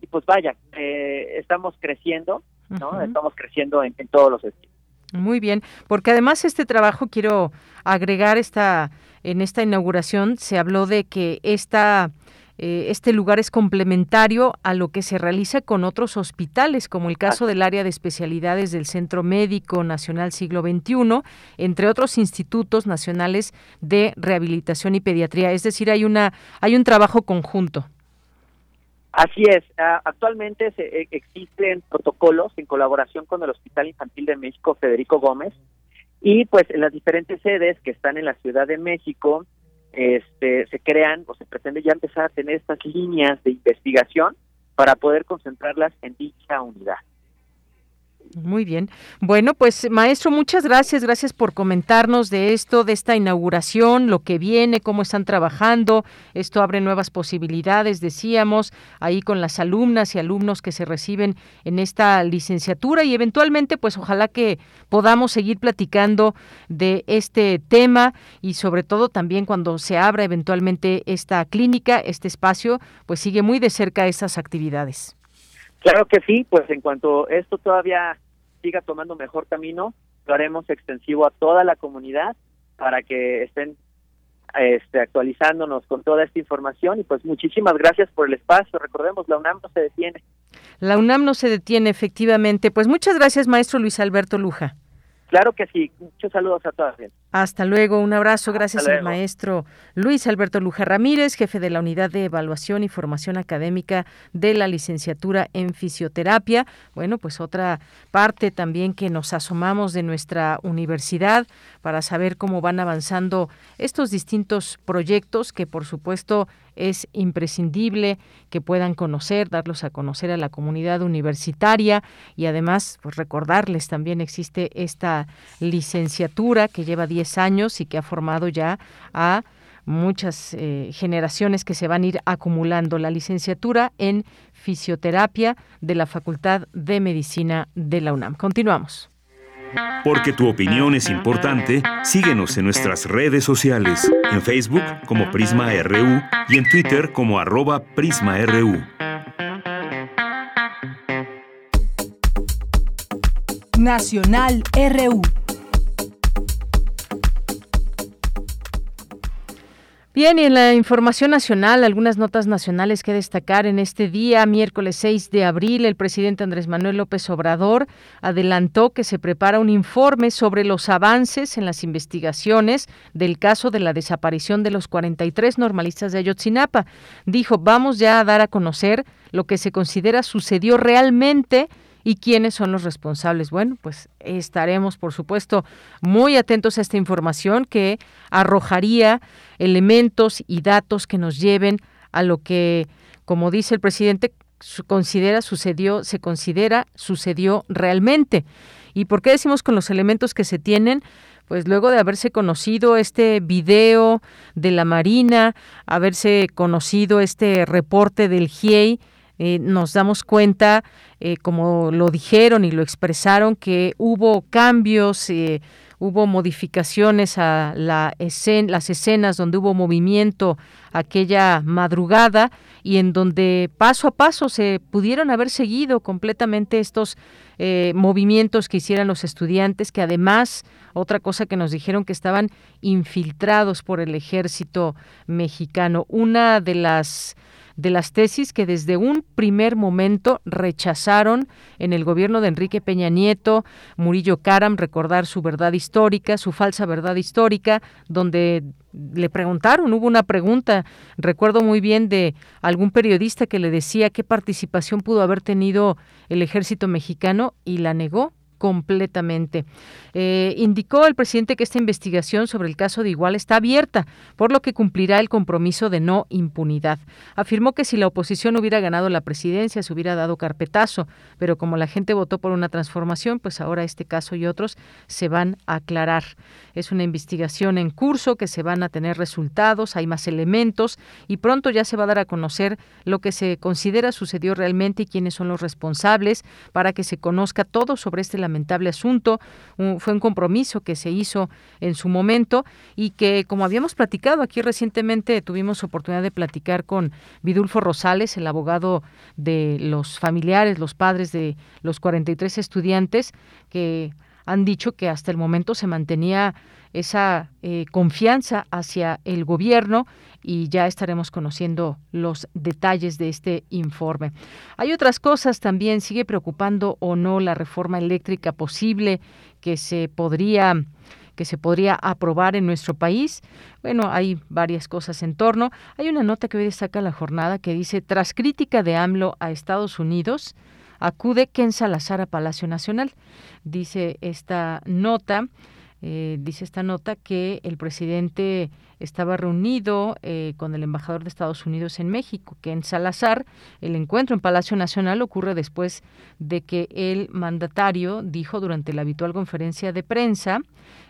y pues vaya, eh, estamos creciendo, ¿no? Estamos creciendo en, en todos los sentidos. Muy bien, porque además este trabajo quiero agregar esta en esta inauguración se habló de que esta eh, este lugar es complementario a lo que se realiza con otros hospitales, como el caso del área de especialidades del Centro Médico Nacional Siglo XXI, entre otros institutos nacionales de rehabilitación y pediatría. Es decir, hay una hay un trabajo conjunto. Así es. Actualmente se, e, existen protocolos en colaboración con el Hospital Infantil de México Federico Gómez y pues en las diferentes sedes que están en la Ciudad de México este, se crean o se pretende ya empezar a tener estas líneas de investigación para poder concentrarlas en dicha unidad. Muy bien. Bueno, pues maestro, muchas gracias. Gracias por comentarnos de esto, de esta inauguración, lo que viene, cómo están trabajando. Esto abre nuevas posibilidades, decíamos, ahí con las alumnas y alumnos que se reciben en esta licenciatura y eventualmente, pues ojalá que podamos seguir platicando de este tema y sobre todo también cuando se abra eventualmente esta clínica, este espacio, pues sigue muy de cerca esas actividades. Claro que sí, pues en cuanto esto todavía siga tomando mejor camino, lo haremos extensivo a toda la comunidad para que estén este, actualizándonos con toda esta información y pues muchísimas gracias por el espacio. Recordemos, la UNAM no se detiene. La UNAM no se detiene, efectivamente. Pues muchas gracias, maestro Luis Alberto Luja. Claro que sí. Muchos saludos a todas. Hasta luego, un abrazo, gracias al maestro Luis Alberto Luja Ramírez, jefe de la Unidad de Evaluación y Formación Académica de la Licenciatura en Fisioterapia. Bueno, pues otra parte también que nos asomamos de nuestra universidad para saber cómo van avanzando estos distintos proyectos que por supuesto es imprescindible que puedan conocer, darlos a conocer a la comunidad universitaria y además pues recordarles también existe esta licenciatura que lleva 10 años y que ha formado ya a muchas eh, generaciones que se van a ir acumulando la licenciatura en fisioterapia de la Facultad de Medicina de la UNAM. Continuamos. Porque tu opinión es importante, síguenos en nuestras redes sociales, en Facebook como Prisma RU y en Twitter como arroba PrismaRU. Nacional RU. Bien, y en la información nacional, algunas notas nacionales que destacar en este día, miércoles 6 de abril, el presidente Andrés Manuel López Obrador adelantó que se prepara un informe sobre los avances en las investigaciones del caso de la desaparición de los 43 normalistas de Ayotzinapa. Dijo, vamos ya a dar a conocer lo que se considera sucedió realmente y quiénes son los responsables. Bueno, pues estaremos, por supuesto, muy atentos a esta información que arrojaría elementos y datos que nos lleven a lo que, como dice el presidente, considera sucedió, se considera sucedió realmente. ¿Y por qué decimos con los elementos que se tienen? Pues luego de haberse conocido este video de la Marina, haberse conocido este reporte del GIEI, eh, nos damos cuenta, eh, como lo dijeron y lo expresaron, que hubo cambios, eh, hubo modificaciones a la las escenas donde hubo movimiento aquella madrugada y en donde paso a paso se pudieron haber seguido completamente estos movimientos que hicieran los estudiantes, que además, otra cosa que nos dijeron que estaban infiltrados por el ejército mexicano. Una de las de las tesis que desde un primer momento rechazaron en el gobierno de Enrique Peña Nieto, Murillo Karam, recordar su verdad histórica, su falsa verdad histórica, donde le preguntaron, hubo una pregunta, recuerdo muy bien de algún periodista que le decía qué participación pudo haber tenido el ejército mexicano y la negó completamente. Eh, indicó el presidente que esta investigación sobre el caso de Igual está abierta, por lo que cumplirá el compromiso de no impunidad. Afirmó que si la oposición hubiera ganado la presidencia se hubiera dado carpetazo, pero como la gente votó por una transformación, pues ahora este caso y otros se van a aclarar. Es una investigación en curso que se van a tener resultados, hay más elementos y pronto ya se va a dar a conocer lo que se considera sucedió realmente y quiénes son los responsables para que se conozca todo sobre este lamentable asunto. fue un compromiso que se hizo en su momento y que, como habíamos platicado aquí recientemente, tuvimos oportunidad de platicar con Vidulfo Rosales, el abogado de los familiares, los padres de los 43 estudiantes que han dicho que hasta el momento se mantenía esa eh, confianza hacia el gobierno y ya estaremos conociendo los detalles de este informe. Hay otras cosas también, sigue preocupando o no la reforma eléctrica posible que se podría que se podría aprobar en nuestro país. Bueno, hay varias cosas en torno. Hay una nota que hoy destaca la jornada que dice, tras crítica de AMLO a Estados Unidos, acude Ken Salazar a Palacio Nacional. Dice esta nota, eh, dice esta nota que el presidente estaba reunido eh, con el embajador de Estados Unidos en México, Ken Salazar. El encuentro en Palacio Nacional ocurre después de que el mandatario dijo durante la habitual conferencia de prensa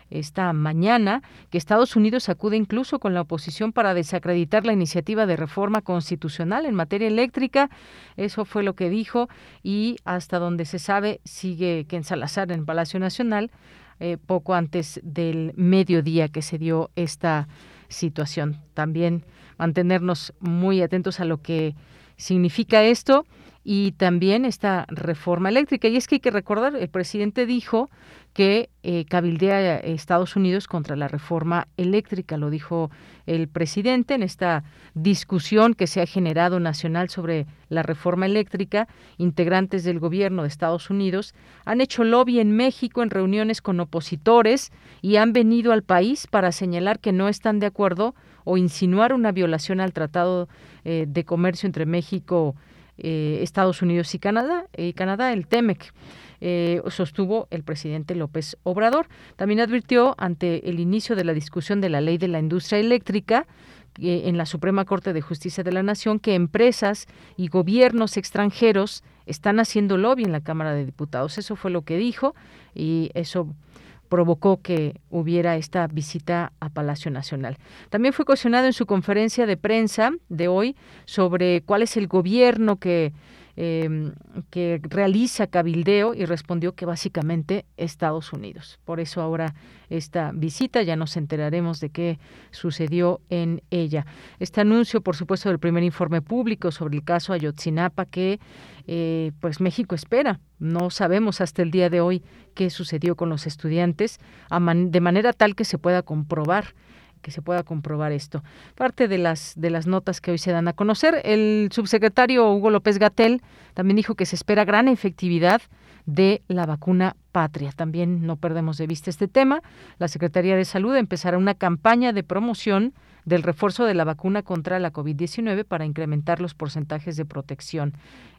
esta mañana que Estados Unidos acude incluso con la oposición para desacreditar la iniciativa de reforma constitucional en materia eléctrica. Eso fue lo que dijo y hasta donde se sabe sigue Ken Salazar en Palacio Nacional eh, poco antes del mediodía que se dio esta situación. También mantenernos muy atentos a lo que significa esto y también esta reforma eléctrica. Y es que hay que recordar, el presidente dijo que eh, cabildea a Estados Unidos contra la reforma eléctrica, lo dijo el presidente en esta discusión que se ha generado nacional sobre la reforma eléctrica. Integrantes del gobierno de Estados Unidos han hecho lobby en México en reuniones con opositores y han venido al país para señalar que no están de acuerdo o insinuar una violación al Tratado eh, de Comercio entre México, eh, Estados Unidos y Canadá, y Canadá, el TEMEC. Eh, sostuvo el presidente López Obrador. También advirtió ante el inicio de la discusión de la ley de la industria eléctrica en la Suprema Corte de Justicia de la Nación que empresas y gobiernos extranjeros están haciendo lobby en la Cámara de Diputados. Eso fue lo que dijo y eso provocó que hubiera esta visita a Palacio Nacional. También fue cuestionado en su conferencia de prensa de hoy sobre cuál es el gobierno que Em, que realiza cabildeo y respondió que básicamente Estados Unidos. Por eso ahora esta visita ya nos enteraremos de qué sucedió en ella. Este anuncio, por supuesto, del primer informe público sobre el caso Ayotzinapa que eh, pues México espera. No sabemos hasta el día de hoy qué sucedió con los estudiantes de manera tal que se pueda comprobar que se pueda comprobar esto. Parte de las de las notas que hoy se dan a conocer, el subsecretario Hugo López Gatel también dijo que se espera gran efectividad de la vacuna patria. También no perdemos de vista este tema. La Secretaría de Salud empezará una campaña de promoción del refuerzo de la vacuna contra la COVID-19 para incrementar los porcentajes de protección.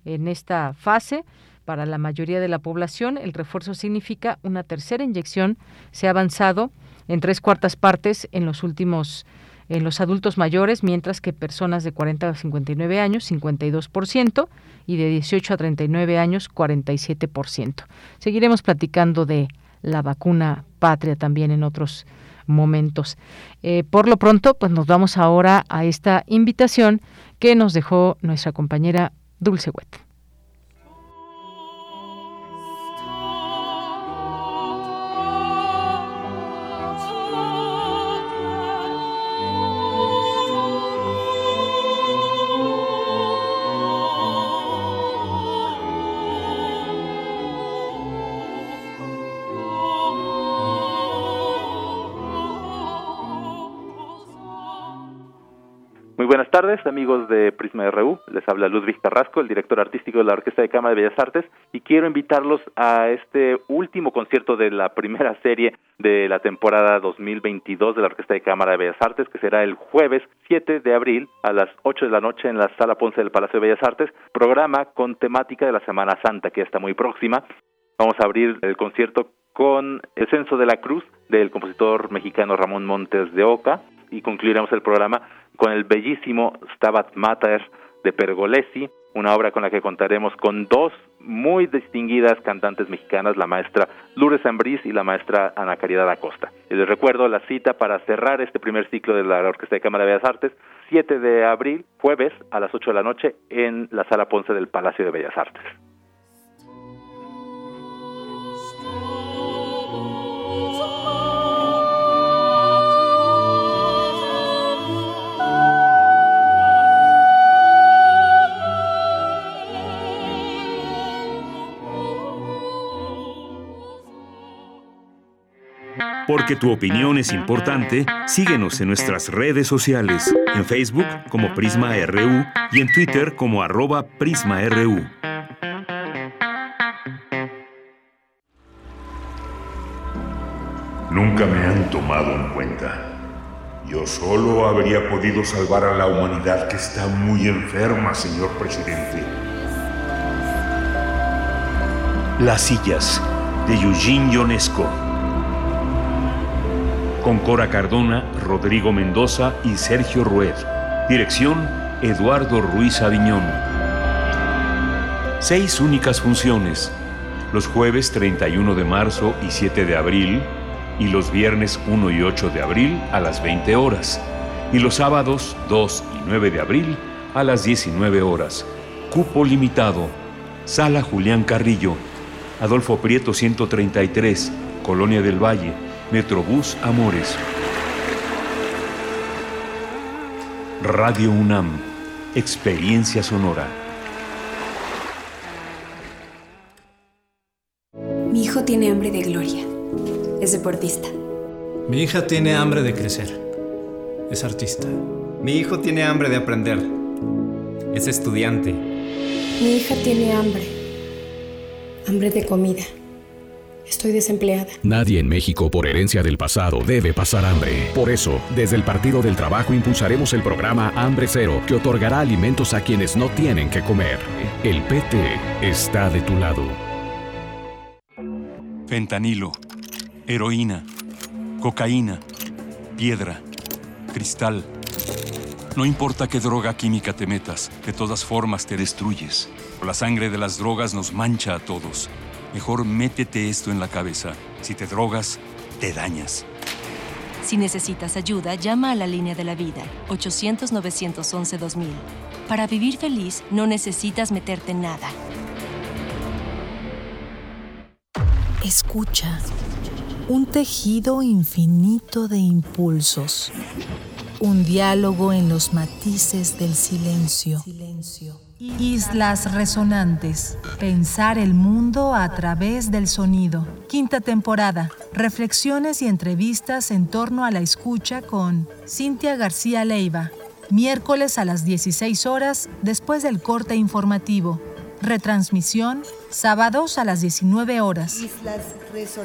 En esta fase, para la mayoría de la población, el refuerzo significa una tercera inyección. Se ha avanzado en tres cuartas partes en los últimos en los adultos mayores, mientras que personas de 40 a 59 años, 52%, y de 18 a 39 años, 47%. Seguiremos platicando de la vacuna patria también en otros momentos. Eh, por lo pronto, pues nos vamos ahora a esta invitación que nos dejó nuestra compañera Dulce Huet. Tardes, amigos de Prisma RU. Les habla Ludwig Carrasco, el director artístico de la Orquesta de Cámara de Bellas Artes, y quiero invitarlos a este último concierto de la primera serie de la temporada 2022 de la Orquesta de Cámara de Bellas Artes, que será el jueves 7 de abril a las 8 de la noche en la Sala Ponce del Palacio de Bellas Artes, programa con temática de la Semana Santa, que ya está muy próxima. Vamos a abrir el concierto con El Censo de la Cruz del compositor mexicano Ramón Montes de Oca y concluiremos el programa con el bellísimo Stabat Mater de Pergolesi, una obra con la que contaremos con dos muy distinguidas cantantes mexicanas, la maestra Lourdes Ambrís y la maestra Ana Caridad Acosta. Les recuerdo la cita para cerrar este primer ciclo de la Orquesta de Cámara de Bellas Artes, 7 de abril, jueves, a las 8 de la noche, en la Sala Ponce del Palacio de Bellas Artes. Porque tu opinión es importante, síguenos en nuestras redes sociales, en Facebook como Prisma RU y en Twitter como arroba PrismaRU. Nunca me han tomado en cuenta. Yo solo habría podido salvar a la humanidad que está muy enferma, señor presidente. Las sillas de Eugene Ionesco con Cora Cardona, Rodrigo Mendoza y Sergio Rued. Dirección, Eduardo Ruiz Aviñón. Seis únicas funciones. Los jueves 31 de marzo y 7 de abril y los viernes 1 y 8 de abril a las 20 horas y los sábados 2 y 9 de abril a las 19 horas. Cupo limitado. Sala Julián Carrillo. Adolfo Prieto 133, Colonia del Valle. Metrobús Amores. Radio UNAM, Experiencia Sonora. Mi hijo tiene hambre de gloria. Es deportista. Mi hija tiene hambre de crecer. Es artista. Mi hijo tiene hambre de aprender. Es estudiante. Mi hija tiene hambre. Hambre de comida. Estoy desempleada. Nadie en México por herencia del pasado debe pasar hambre. Por eso, desde el Partido del Trabajo impulsaremos el programa Hambre Cero, que otorgará alimentos a quienes no tienen que comer. El PT está de tu lado. Fentanilo, heroína, cocaína, piedra, cristal. No importa qué droga química te metas, de todas formas te destruyes. La sangre de las drogas nos mancha a todos. Mejor métete esto en la cabeza. Si te drogas, te dañas. Si necesitas ayuda, llama a la línea de la vida, 800-911-2000. Para vivir feliz, no necesitas meterte en nada. Escucha. Un tejido infinito de impulsos. Un diálogo en los matices del silencio. Islas Resonantes. Pensar el mundo a través del sonido. Quinta temporada. Reflexiones y entrevistas en torno a la escucha con Cintia García Leiva. Miércoles a las 16 horas después del corte informativo. Retransmisión sábados a las 19 horas.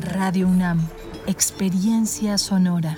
Radio UNAM. Experiencia sonora.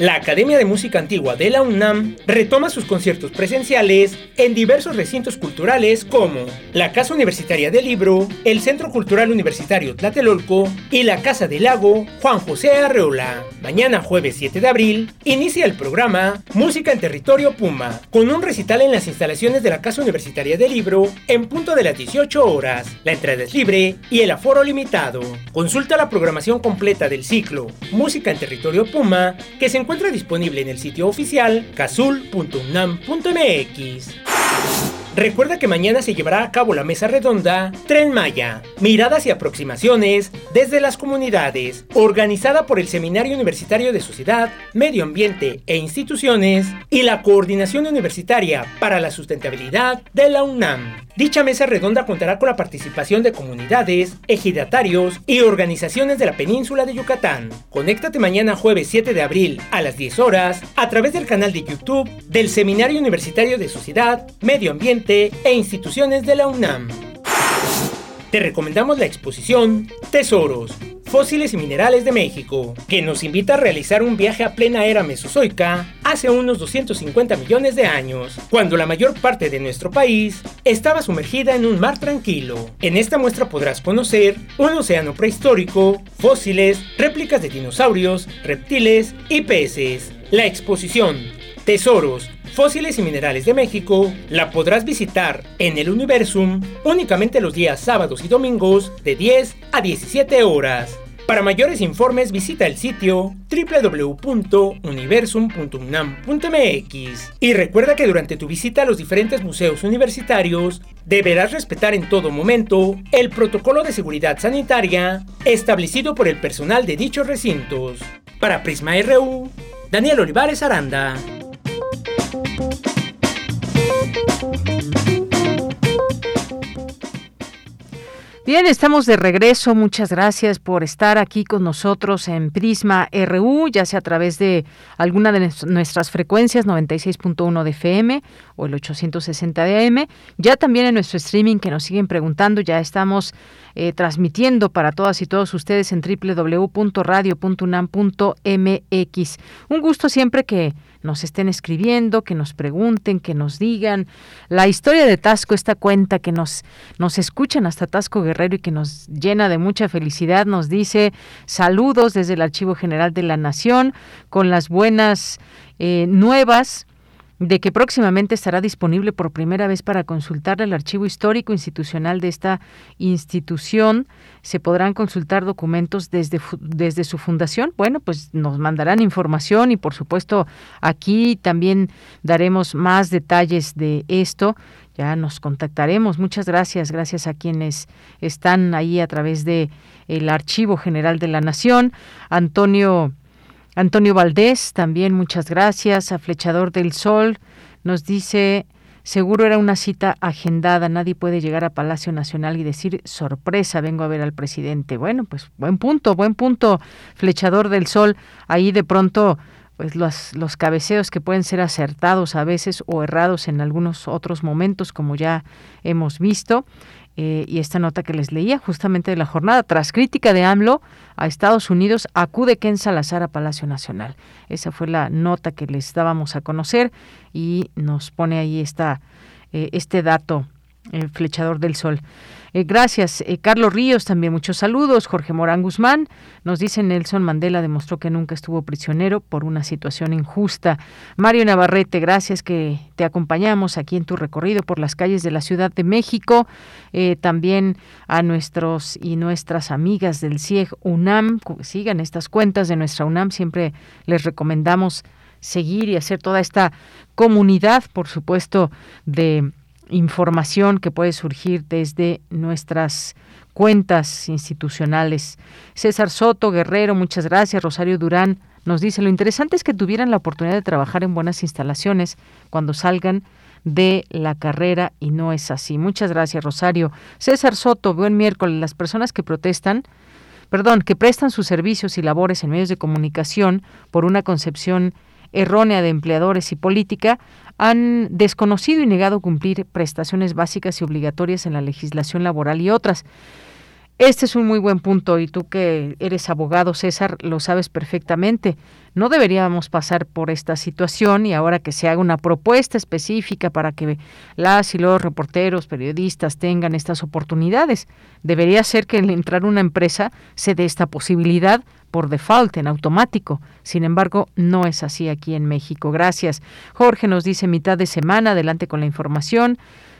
La Academia de Música Antigua de la UNAM retoma sus conciertos presenciales en diversos recintos culturales como la Casa Universitaria del Libro, el Centro Cultural Universitario Tlatelolco y la Casa del Lago Juan José Arreola. Mañana jueves 7 de abril inicia el programa Música en Territorio Puma, con un recital en las instalaciones de la Casa Universitaria del Libro en punto de las 18 horas. La entrada es libre y el aforo limitado. Consulta la programación completa del ciclo Música en Territorio Puma que se encuentra disponible en el sitio oficial cazul.unam.mx. Recuerda que mañana se llevará a cabo la mesa redonda Tren Maya, miradas y aproximaciones desde las comunidades, organizada por el Seminario Universitario de Sociedad, Medio Ambiente e Instituciones y la Coordinación Universitaria para la Sustentabilidad de la UNAM. Dicha mesa redonda contará con la participación de comunidades, ejidatarios y organizaciones de la península de Yucatán. Conéctate mañana jueves 7 de abril a las 10 horas a través del canal de YouTube del Seminario Universitario de Sociedad, Medio Ambiente e instituciones de la UNAM. Te recomendamos la exposición Tesoros, Fósiles y Minerales de México, que nos invita a realizar un viaje a plena era mesozoica hace unos 250 millones de años, cuando la mayor parte de nuestro país estaba sumergida en un mar tranquilo. En esta muestra podrás conocer un océano prehistórico, fósiles, réplicas de dinosaurios, reptiles y peces. La exposición Tesoros, Fósiles y Minerales de México la podrás visitar en el Universum únicamente los días sábados y domingos de 10 a 17 horas. Para mayores informes visita el sitio www.universum.unam.mx y recuerda que durante tu visita a los diferentes museos universitarios deberás respetar en todo momento el protocolo de seguridad sanitaria establecido por el personal de dichos recintos. Para Prisma RU, Daniel Olivares Aranda. Bien, estamos de regreso. Muchas gracias por estar aquí con nosotros en Prisma RU, ya sea a través de alguna de nuestras frecuencias 96.1 de FM o el 860 de AM. Ya también en nuestro streaming que nos siguen preguntando, ya estamos eh, transmitiendo para todas y todos ustedes en www.radio.unam.mx. Un gusto siempre que nos estén escribiendo, que nos pregunten, que nos digan. La historia de Tasco, esta cuenta que nos, nos escuchan hasta Tasco Guerrero y que nos llena de mucha felicidad, nos dice saludos desde el Archivo General de la Nación con las buenas eh, nuevas de que próximamente estará disponible por primera vez para consultar el archivo histórico institucional de esta institución. Se podrán consultar documentos desde, desde su fundación. Bueno, pues nos mandarán información y por supuesto aquí también daremos más detalles de esto. Ya nos contactaremos. Muchas gracias, gracias a quienes están ahí a través de el Archivo General de la Nación. Antonio Antonio Valdés, también muchas gracias. A Flechador del Sol nos dice, seguro era una cita agendada, nadie puede llegar a Palacio Nacional y decir, sorpresa, vengo a ver al presidente. Bueno, pues buen punto, buen punto, Flechador del Sol. Ahí de pronto pues los, los cabeceos que pueden ser acertados a veces o errados en algunos otros momentos, como ya hemos visto. Eh, y esta nota que les leía justamente de la jornada, tras crítica de AMLO a Estados Unidos, acude Ken Salazar a Palacio Nacional. Esa fue la nota que les dábamos a conocer y nos pone ahí esta, eh, este dato, el flechador del sol. Eh, gracias. Eh, Carlos Ríos, también muchos saludos. Jorge Morán Guzmán nos dice Nelson Mandela demostró que nunca estuvo prisionero por una situación injusta. Mario Navarrete, gracias que te acompañamos aquí en tu recorrido por las calles de la Ciudad de México. Eh, también a nuestros y nuestras amigas del CIEG UNAM, sigan estas cuentas de nuestra UNAM, siempre les recomendamos seguir y hacer toda esta comunidad, por supuesto, de información que puede surgir desde nuestras cuentas institucionales. César Soto, Guerrero, muchas gracias. Rosario Durán nos dice, lo interesante es que tuvieran la oportunidad de trabajar en buenas instalaciones cuando salgan de la carrera y no es así. Muchas gracias, Rosario. César Soto, buen miércoles. Las personas que protestan, perdón, que prestan sus servicios y labores en medios de comunicación por una concepción errónea de empleadores y política, han desconocido y negado cumplir prestaciones básicas y obligatorias en la legislación laboral y otras. Este es un muy buen punto y tú que eres abogado, César, lo sabes perfectamente. No deberíamos pasar por esta situación y ahora que se haga una propuesta específica para que las y los reporteros, periodistas tengan estas oportunidades. Debería ser que al entrar una empresa se dé esta posibilidad por default, en automático. Sin embargo, no es así aquí en México. Gracias. Jorge nos dice mitad de semana, adelante con la información.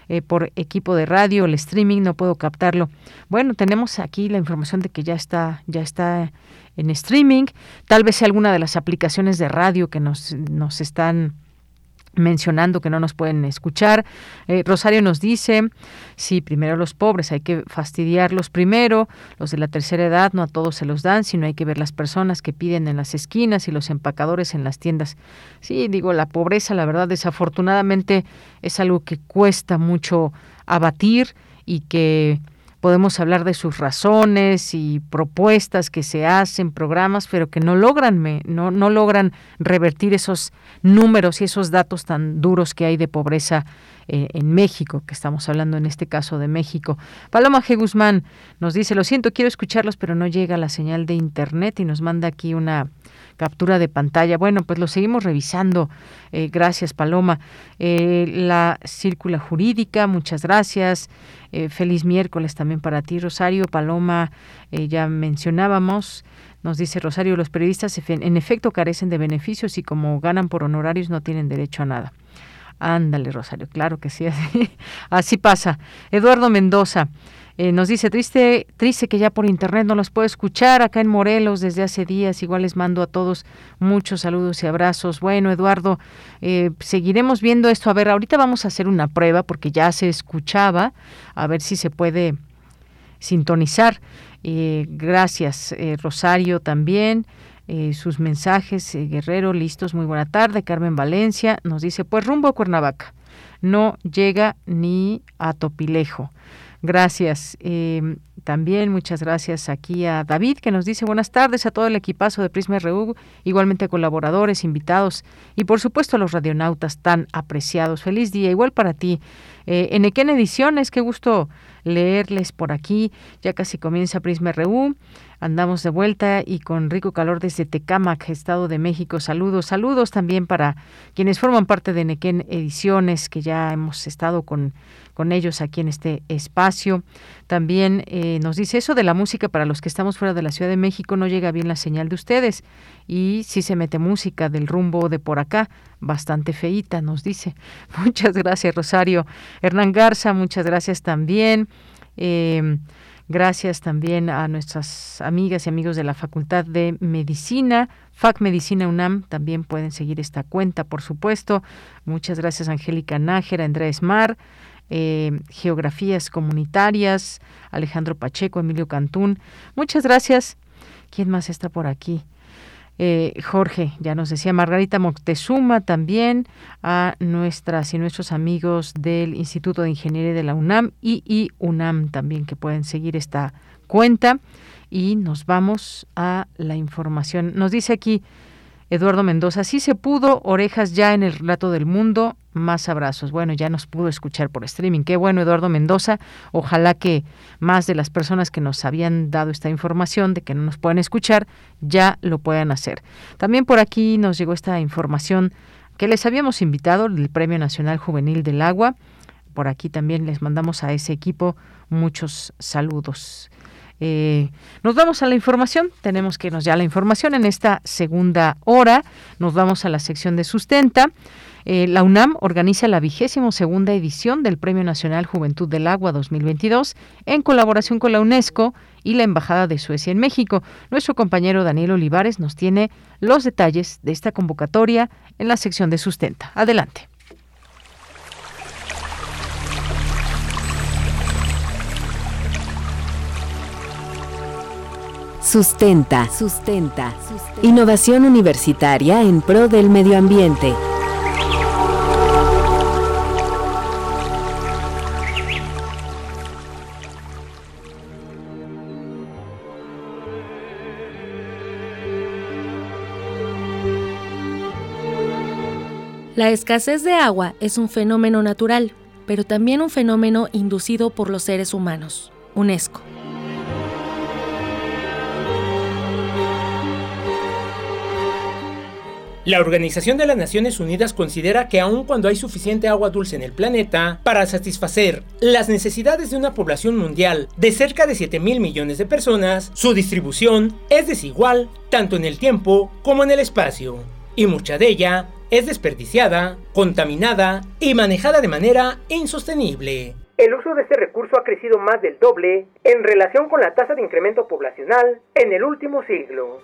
Eh, por equipo de radio, el streaming, no puedo captarlo. Bueno, tenemos aquí la información de que ya está, ya está en streaming. Tal vez sea alguna de las aplicaciones de radio que nos, nos están mencionando que no nos pueden escuchar. Eh, Rosario nos dice, sí, primero los pobres, hay que fastidiarlos primero, los de la tercera edad no a todos se los dan, sino hay que ver las personas que piden en las esquinas y los empacadores en las tiendas. Sí, digo, la pobreza, la verdad, desafortunadamente es algo que cuesta mucho abatir y que podemos hablar de sus razones y propuestas que se hacen, programas, pero que no logran, no, no logran revertir esos números y esos datos tan duros que hay de pobreza eh, en México, que estamos hablando en este caso de México. Paloma G. Guzmán nos dice, lo siento, quiero escucharlos, pero no llega la señal de Internet y nos manda aquí una captura de pantalla. Bueno, pues lo seguimos revisando. Eh, gracias, Paloma. Eh, la círcula jurídica, muchas gracias. feliz miércoles también para ti, Rosario. Paloma, ya mencionábamos. Nos dice Rosario, los periodistas en efecto carecen de beneficios y como ganan por honorarios no tienen derecho a nada. Ándale, Rosario, claro que sí, *laughs* así, pasa. Eduardo Mendoza eh, nos dice, triste, triste que ya por internet no los puedo escuchar acá en Morelos desde hace días. Igual les mando a todos muchos saludos y abrazos. Bueno, Eduardo, eh, seguiremos viendo esto. A ver, ahorita vamos a hacer una prueba porque ya se escuchaba, a ver si se puede sintonizar. Eh, gracias, Rosario también. Eh, sus mensajes. Eh, Guerrero, listos, muy buena tarde. Carmen Valencia nos dice, pues rumbo a Cuernavaca. No llega ni a Topilejo. Gracias. Eh, también muchas gracias aquí a David que nos dice buenas tardes a todo el equipazo de Prisma RU, igualmente colaboradores, invitados y por supuesto a los radionautas tan apreciados. Feliz día, igual para ti. Eh, en Equén Ediciones, qué gusto leerles por aquí. Ya casi comienza Prisma RU. Andamos de vuelta y con rico calor desde Tecámac, Estado de México. Saludos, saludos también para quienes forman parte de Nequén Ediciones, que ya hemos estado con, con ellos aquí en este espacio. También eh, nos dice eso de la música para los que estamos fuera de la Ciudad de México, no llega bien la señal de ustedes. Y si se mete música del rumbo de por acá, bastante feíta, nos dice. *laughs* Muchas gracias, Rosario. Hernán Garza, muchas gracias también. Eh, Gracias también a nuestras amigas y amigos de la Facultad de Medicina, FAC Medicina UNAM, también pueden seguir esta cuenta, por supuesto. Muchas gracias Angélica Nájera, Andrés Mar, eh, Geografías Comunitarias, Alejandro Pacheco, Emilio Cantún. Muchas gracias. ¿Quién más está por aquí? Eh, Jorge, ya nos decía Margarita Moctezuma también, a nuestras y nuestros amigos del Instituto de Ingeniería de la UNAM y, y UNAM también que pueden seguir esta cuenta. Y nos vamos a la información. Nos dice aquí Eduardo Mendoza, sí se pudo, orejas ya en el relato del mundo, más abrazos. Bueno, ya nos pudo escuchar por streaming. Qué bueno, Eduardo Mendoza. Ojalá que más de las personas que nos habían dado esta información de que no nos pueden escuchar, ya lo puedan hacer. También por aquí nos llegó esta información que les habíamos invitado, el Premio Nacional Juvenil del Agua. Por aquí también les mandamos a ese equipo muchos saludos. Eh, nos vamos a la información, tenemos que irnos ya a la información en esta segunda hora, nos vamos a la sección de sustenta. Eh, la UNAM organiza la vigésimo segunda edición del Premio Nacional Juventud del Agua 2022 en colaboración con la UNESCO y la Embajada de Suecia en México. Nuestro compañero Daniel Olivares nos tiene los detalles de esta convocatoria en la sección de sustenta. Adelante. Sustenta. Sustenta. Innovación universitaria en pro del medio ambiente. La escasez de agua es un fenómeno natural, pero también un fenómeno inducido por los seres humanos. UNESCO. La Organización de las Naciones Unidas considera que aun cuando hay suficiente agua dulce en el planeta para satisfacer las necesidades de una población mundial de cerca de 7 mil millones de personas, su distribución es desigual tanto en el tiempo como en el espacio, y mucha de ella es desperdiciada, contaminada y manejada de manera insostenible. El uso de este recurso ha crecido más del doble en relación con la tasa de incremento poblacional en el último siglo.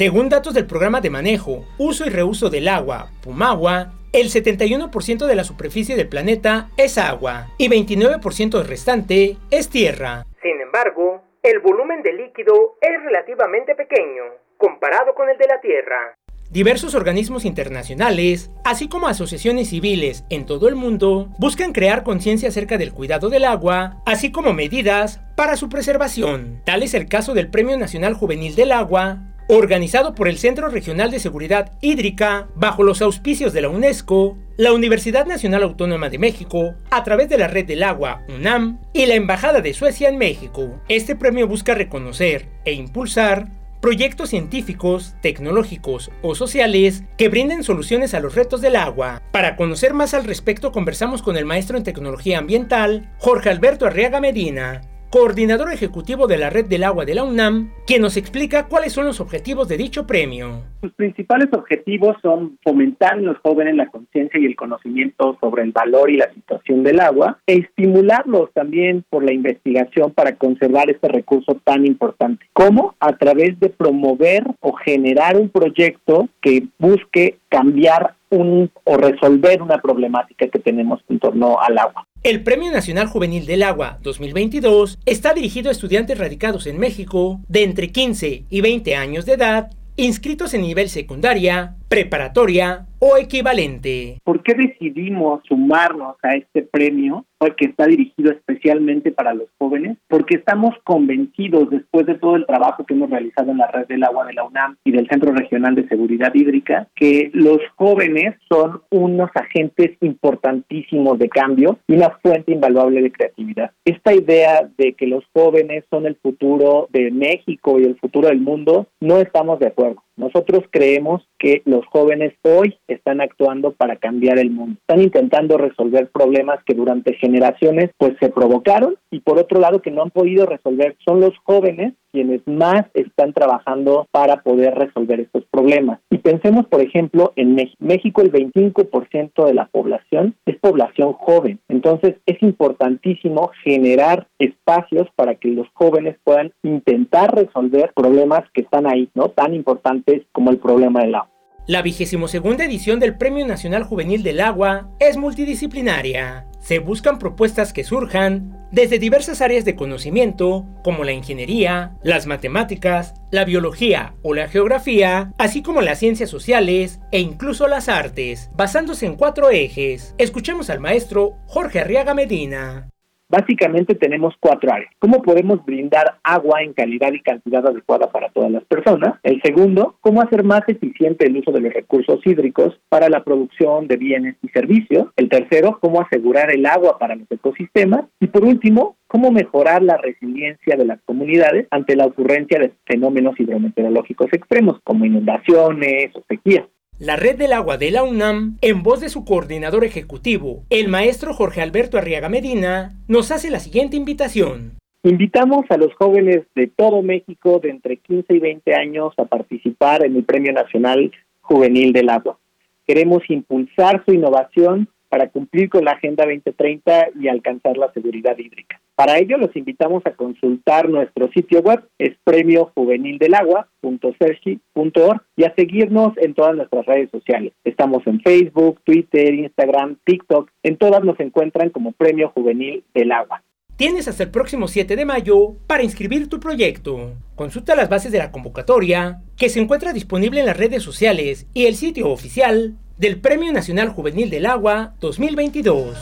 Según datos del programa de manejo, uso y reuso del agua, Pumagua, el 71% de la superficie del planeta es agua y 29% restante es tierra. Sin embargo, el volumen de líquido es relativamente pequeño comparado con el de la Tierra. Diversos organismos internacionales, así como asociaciones civiles en todo el mundo, buscan crear conciencia acerca del cuidado del agua, así como medidas para su preservación. Tal es el caso del Premio Nacional Juvenil del Agua, organizado por el Centro Regional de Seguridad Hídrica bajo los auspicios de la UNESCO, la Universidad Nacional Autónoma de México, a través de la Red del Agua UNAM y la Embajada de Suecia en México. Este premio busca reconocer e impulsar proyectos científicos, tecnológicos o sociales que brinden soluciones a los retos del agua. Para conocer más al respecto conversamos con el maestro en tecnología ambiental, Jorge Alberto Arriaga Medina, coordinador ejecutivo de la Red del Agua de la UNAM, quien nos explica cuáles son los objetivos de dicho premio. Sus principales objetivos son fomentar en los jóvenes la conciencia y el conocimiento sobre el valor y la situación del agua e estimularlos también por la investigación para conservar este recurso tan importante. ¿Cómo? A través de promover o generar un proyecto que busque cambiar un, o resolver una problemática que tenemos en torno al agua. El Premio Nacional Juvenil del Agua 2022 está dirigido a estudiantes radicados en México de entre 15 y 20 años de edad, inscritos en nivel secundaria, preparatoria o equivalente. ¿Por qué decidimos sumarnos a este premio que está dirigido especialmente para los jóvenes? Porque estamos convencidos, después de todo el trabajo que hemos realizado en la red del agua de la UNAM y del Centro Regional de Seguridad Hídrica, que los jóvenes son unos agentes importantísimos de cambio y una fuente invaluable de creatividad. Esta idea de que los jóvenes son el futuro de México y el futuro del mundo, no estamos de acuerdo. Nosotros creemos que los jóvenes hoy están actuando para cambiar el mundo. Están intentando resolver problemas que durante generaciones pues se provocaron y por otro lado que no han podido resolver. Son los jóvenes quienes más están trabajando para poder resolver estos problemas. Y pensemos, por ejemplo, en México. El 25% de la población es población joven. Entonces es importantísimo generar espacios para que los jóvenes puedan intentar resolver problemas que están ahí, ¿no? Tan importantes como el problema del agua. La vigésimo segunda edición del Premio Nacional Juvenil del Agua es multidisciplinaria. Se buscan propuestas que surjan desde diversas áreas de conocimiento, como la ingeniería, las matemáticas, la biología o la geografía, así como las ciencias sociales e incluso las artes, basándose en cuatro ejes. Escuchemos al maestro Jorge Arriaga Medina. Básicamente tenemos cuatro áreas. ¿Cómo podemos brindar agua en calidad y cantidad adecuada para todas las personas? El segundo, ¿cómo hacer más eficiente el uso de los recursos hídricos para la producción de bienes y servicios? El tercero, ¿cómo asegurar el agua para los ecosistemas? Y por último, cómo mejorar la resiliencia de las comunidades ante la ocurrencia de fenómenos hidrometeorológicos extremos como inundaciones o sequías. La Red del Agua de la UNAM, en voz de su coordinador ejecutivo, el maestro Jorge Alberto Arriaga Medina, nos hace la siguiente invitación. Invitamos a los jóvenes de todo México de entre 15 y 20 años a participar en el Premio Nacional Juvenil del Agua. Queremos impulsar su innovación para cumplir con la Agenda 2030 y alcanzar la seguridad hídrica. Para ello los invitamos a consultar nuestro sitio web, es premiojuvenildelagua.cerci.org y a seguirnos en todas nuestras redes sociales. Estamos en Facebook, Twitter, Instagram, TikTok, en todas nos encuentran como Premio Juvenil del Agua. Tienes hasta el próximo 7 de mayo para inscribir tu proyecto. Consulta las bases de la convocatoria, que se encuentra disponible en las redes sociales y el sitio oficial del Premio Nacional Juvenil del Agua 2022.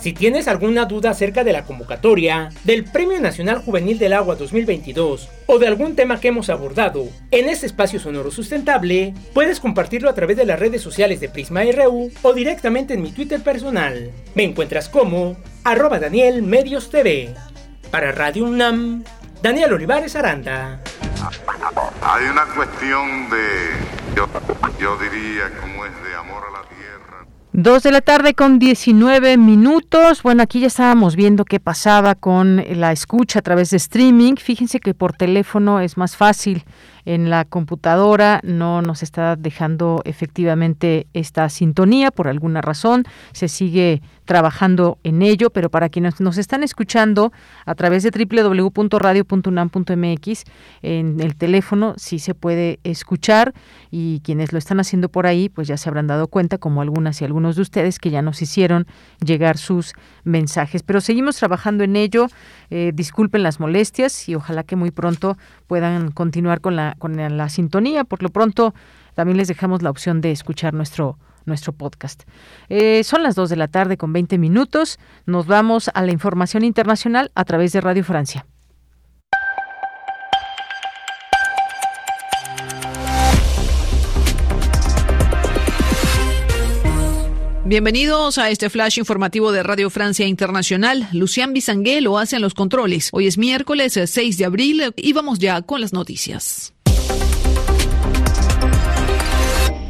Si tienes alguna duda acerca de la convocatoria del Premio Nacional Juvenil del Agua 2022 o de algún tema que hemos abordado en este espacio sonoro sustentable, puedes compartirlo a través de las redes sociales de Prisma RU o directamente en mi Twitter personal. Me encuentras como arroba Daniel Medios TV. Para Radio UNAM, Daniel Olivares Aranda. Hay una cuestión de, yo, diría, como es de amor a la tierra. Dos de la tarde con 19 minutos. Bueno, aquí ya estábamos viendo qué pasaba con la escucha a través de streaming. Fíjense que por teléfono es más fácil en la computadora no nos está dejando efectivamente esta sintonía por alguna razón. Se sigue trabajando en ello, pero para quienes nos están escuchando a través de www.radio.unam.mx en el teléfono sí se puede escuchar y quienes lo están haciendo por ahí pues ya se habrán dado cuenta como algunas y algunos de ustedes que ya nos hicieron llegar sus mensajes. Pero seguimos trabajando en ello. Eh, disculpen las molestias y ojalá que muy pronto puedan continuar con la, con la sintonía. Por lo pronto, también les dejamos la opción de escuchar nuestro nuestro podcast. Eh, son las 2 de la tarde con 20 minutos. Nos vamos a la información internacional a través de Radio Francia. Bienvenidos a este flash informativo de Radio Francia Internacional. Lucián Bisangué lo hace en los controles. Hoy es miércoles 6 de abril y vamos ya con las noticias.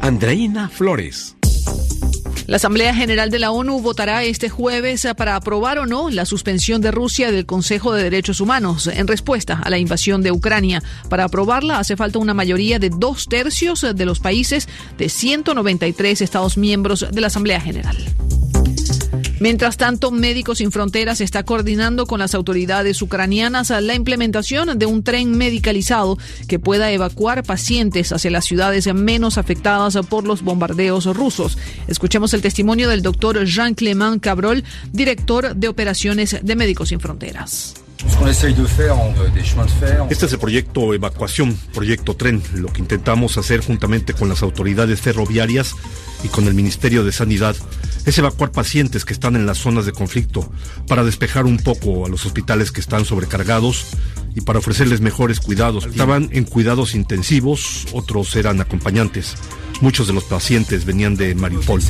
Andreina Flores. La Asamblea General de la ONU votará este jueves para aprobar o no la suspensión de Rusia del Consejo de Derechos Humanos en respuesta a la invasión de Ucrania. Para aprobarla hace falta una mayoría de dos tercios de los países de 193 Estados miembros de la Asamblea General. Mientras tanto, Médicos Sin Fronteras está coordinando con las autoridades ucranianas la implementación de un tren medicalizado que pueda evacuar pacientes hacia las ciudades menos afectadas por los bombardeos rusos. Escuchemos el testimonio del doctor Jean-Clément Cabrol, director de operaciones de Médicos Sin Fronteras. Este es el proyecto Evacuación, proyecto Tren. Lo que intentamos hacer juntamente con las autoridades ferroviarias y con el Ministerio de Sanidad es evacuar pacientes que están en las zonas de conflicto para despejar un poco a los hospitales que están sobrecargados y para ofrecerles mejores cuidados. Estaban en cuidados intensivos, otros eran acompañantes. Muchos de los pacientes venían de Mariupol.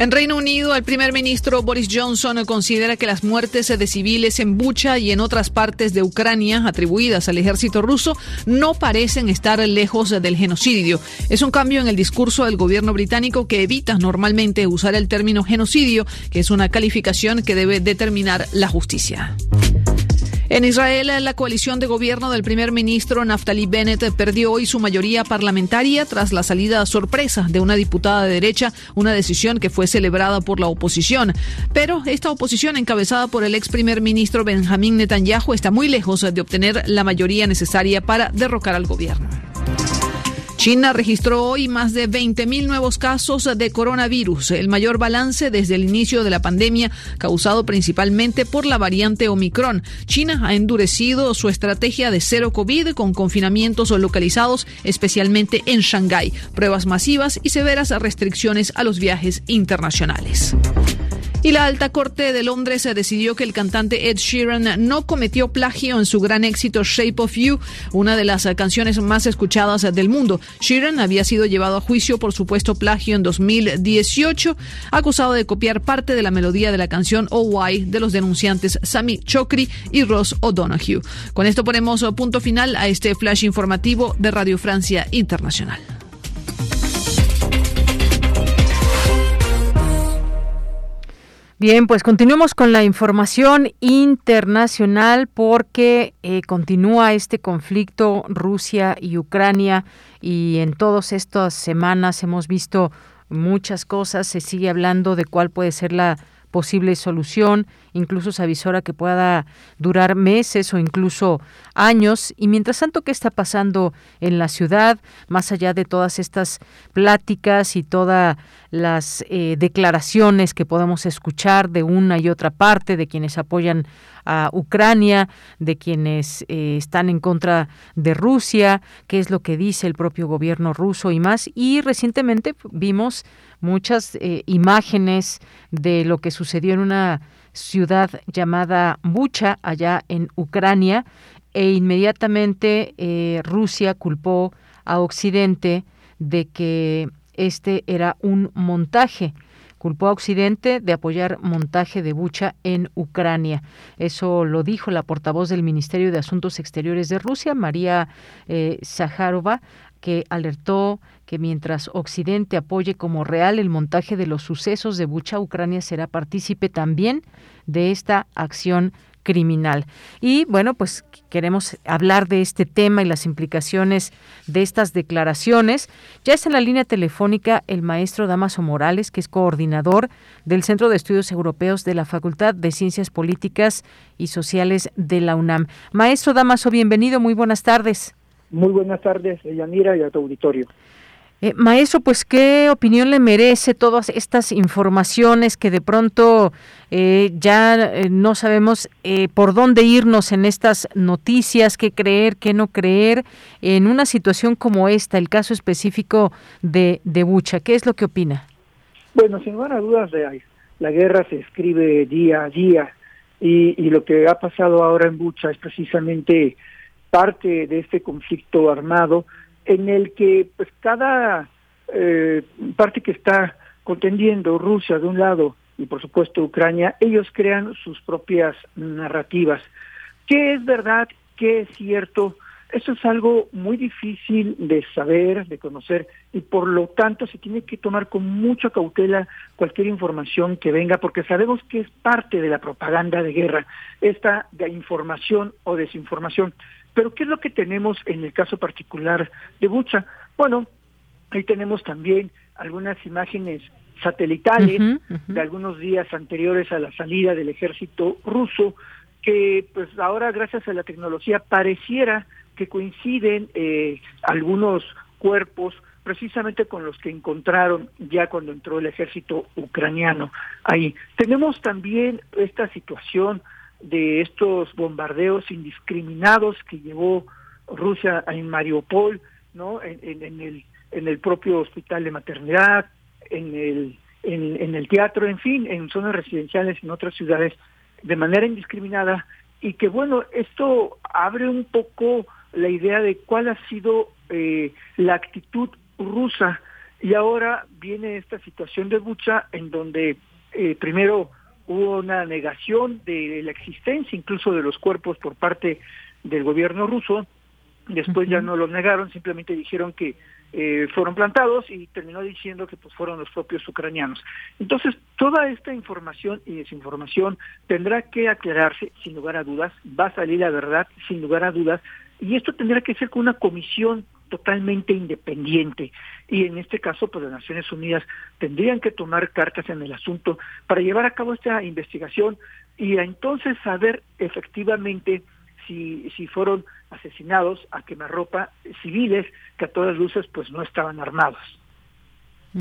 En Reino Unido, el primer ministro Boris Johnson considera que las muertes de civiles en Bucha y en otras partes de Ucrania atribuidas al ejército ruso no parecen estar lejos del genocidio. Es un cambio en el discurso del gobierno británico que evita normalmente usar el término genocidio, que es una calificación que debe determinar la justicia. En Israel, la coalición de gobierno del primer ministro Naftali Bennett perdió hoy su mayoría parlamentaria tras la salida sorpresa de una diputada de derecha, una decisión que fue celebrada por la oposición. Pero esta oposición, encabezada por el ex primer ministro Benjamín Netanyahu, está muy lejos de obtener la mayoría necesaria para derrocar al gobierno. China registró hoy más de 20.000 nuevos casos de coronavirus, el mayor balance desde el inicio de la pandemia, causado principalmente por la variante Omicron. China ha endurecido su estrategia de cero COVID con confinamientos localizados, especialmente en Shanghái, pruebas masivas y severas restricciones a los viajes internacionales. Y la alta corte de Londres decidió que el cantante Ed Sheeran no cometió plagio en su gran éxito Shape of You, una de las canciones más escuchadas del mundo. Sheeran había sido llevado a juicio por supuesto plagio en 2018, acusado de copiar parte de la melodía de la canción Oh Why de los denunciantes Sammy Chokri y Ross O'Donoghue. Con esto ponemos punto final a este flash informativo de Radio Francia Internacional. Bien, pues continuemos con la información internacional porque eh, continúa este conflicto Rusia y Ucrania y en todas estas semanas hemos visto muchas cosas, se sigue hablando de cuál puede ser la posible solución, incluso se avisora que pueda durar meses o incluso años. Y mientras tanto, ¿qué está pasando en la ciudad, más allá de todas estas pláticas y todas las eh, declaraciones que podemos escuchar de una y otra parte, de quienes apoyan a Ucrania, de quienes eh, están en contra de Rusia, qué es lo que dice el propio gobierno ruso y más. Y recientemente vimos muchas eh, imágenes de lo que sucedió en una ciudad llamada Bucha, allá en Ucrania, e inmediatamente eh, Rusia culpó a Occidente de que este era un montaje. Culpó a Occidente de apoyar montaje de Bucha en Ucrania. Eso lo dijo la portavoz del Ministerio de Asuntos Exteriores de Rusia, María eh, que alertó que mientras Occidente apoye como real el montaje de los sucesos de Bucha, Ucrania será partícipe también de esta acción criminal. Y bueno, pues queremos hablar de este tema y las implicaciones de estas declaraciones. Ya está en la línea telefónica el maestro Damaso Morales, que es coordinador del Centro de Estudios Europeos de la Facultad de Ciencias Políticas y Sociales de la UNAM. Maestro Damaso, bienvenido, muy buenas tardes. Muy buenas tardes, Yanira, y a tu auditorio. Eh, maestro, pues qué opinión le merece todas estas informaciones que de pronto eh, ya eh, no sabemos por dónde irnos en estas noticias, qué creer, qué no creer, en una situación como esta, el caso específico de, de Bucha. ¿Qué es lo que opina? Bueno, sin lugar a dudas, la guerra se escribe día a día y, y lo que ha pasado ahora en Bucha es precisamente parte de este conflicto armado en el que pues cada eh, parte que está contendiendo Rusia de un lado y por supuesto Ucrania, ellos crean sus propias narrativas. ¿Qué es verdad? ¿Qué es cierto? Eso es algo muy difícil de saber, de conocer, y por lo tanto se tiene que tomar con mucha cautela cualquier información que venga, porque sabemos que es parte de la propaganda de guerra, esta de información o desinformación. Pero ¿qué es lo que tenemos en el caso particular de Bucha? Bueno, ahí tenemos también algunas imágenes satelitales de algunos días anteriores a la salida del ejército ruso, que pues ahora gracias a la tecnología pareciera que coinciden eh, algunos cuerpos precisamente con los que encontraron ya cuando entró el ejército ucraniano ahí. Tenemos también esta situación de estos bombardeos indiscriminados que llevó Rusia en Mariupol, ¿no? En, en, el en el propio hospital de maternidad, en el en, en el teatro, en fin, en zonas residenciales en otras ciudades de manera indiscriminada y que bueno, esto abre un poco la idea de cuál ha sido eh, la actitud rusa y ahora viene esta situación de Bucha en donde eh, primero hubo una negación de la existencia incluso de los cuerpos por parte del gobierno ruso, después ya no los negaron, simplemente dijeron que eh, fueron plantados y terminó diciendo que pues fueron los propios ucranianos. Entonces, toda esta información y desinformación tendrá que aclararse sin lugar a dudas, va a salir la verdad sin lugar a dudas, y esto tendrá que ser con una comisión totalmente independiente y en este caso pues las Naciones Unidas tendrían que tomar cartas en el asunto para llevar a cabo esta investigación y entonces saber efectivamente si, si fueron asesinados a quemarropa civiles que a todas luces pues no estaban armados.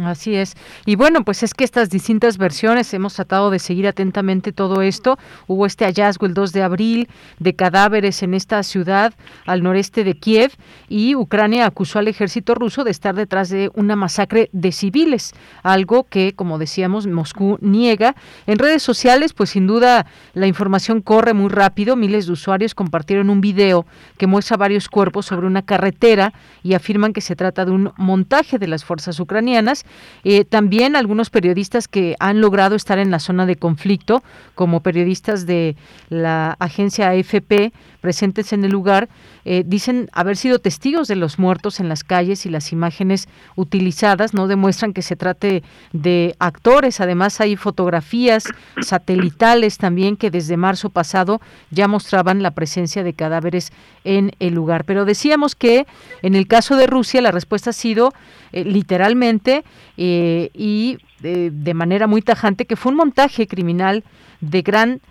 Así es. Y bueno, pues es que estas distintas versiones hemos tratado de seguir atentamente todo esto. Hubo este hallazgo el 2 de abril de cadáveres en esta ciudad al noreste de Kiev y Ucrania acusó al ejército ruso de estar detrás de una masacre de civiles, algo que, como decíamos, Moscú niega. En redes sociales, pues sin duda la información corre muy rápido. Miles de usuarios compartieron un video que muestra varios cuerpos sobre una carretera y afirman que se trata de un montaje de las fuerzas ucranianas eh, también algunos periodistas que han logrado estar en la zona de conflicto, como periodistas de la agencia AFP presentes en el lugar, eh, dicen haber sido testigos de los muertos en las calles y las imágenes utilizadas no demuestran que se trate de actores. Además hay fotografías satelitales también que desde marzo pasado ya mostraban la presencia de cadáveres en el lugar. Pero decíamos que en el caso de Rusia la respuesta ha sido eh, literalmente eh, y eh, de manera muy tajante que fue un montaje criminal de gran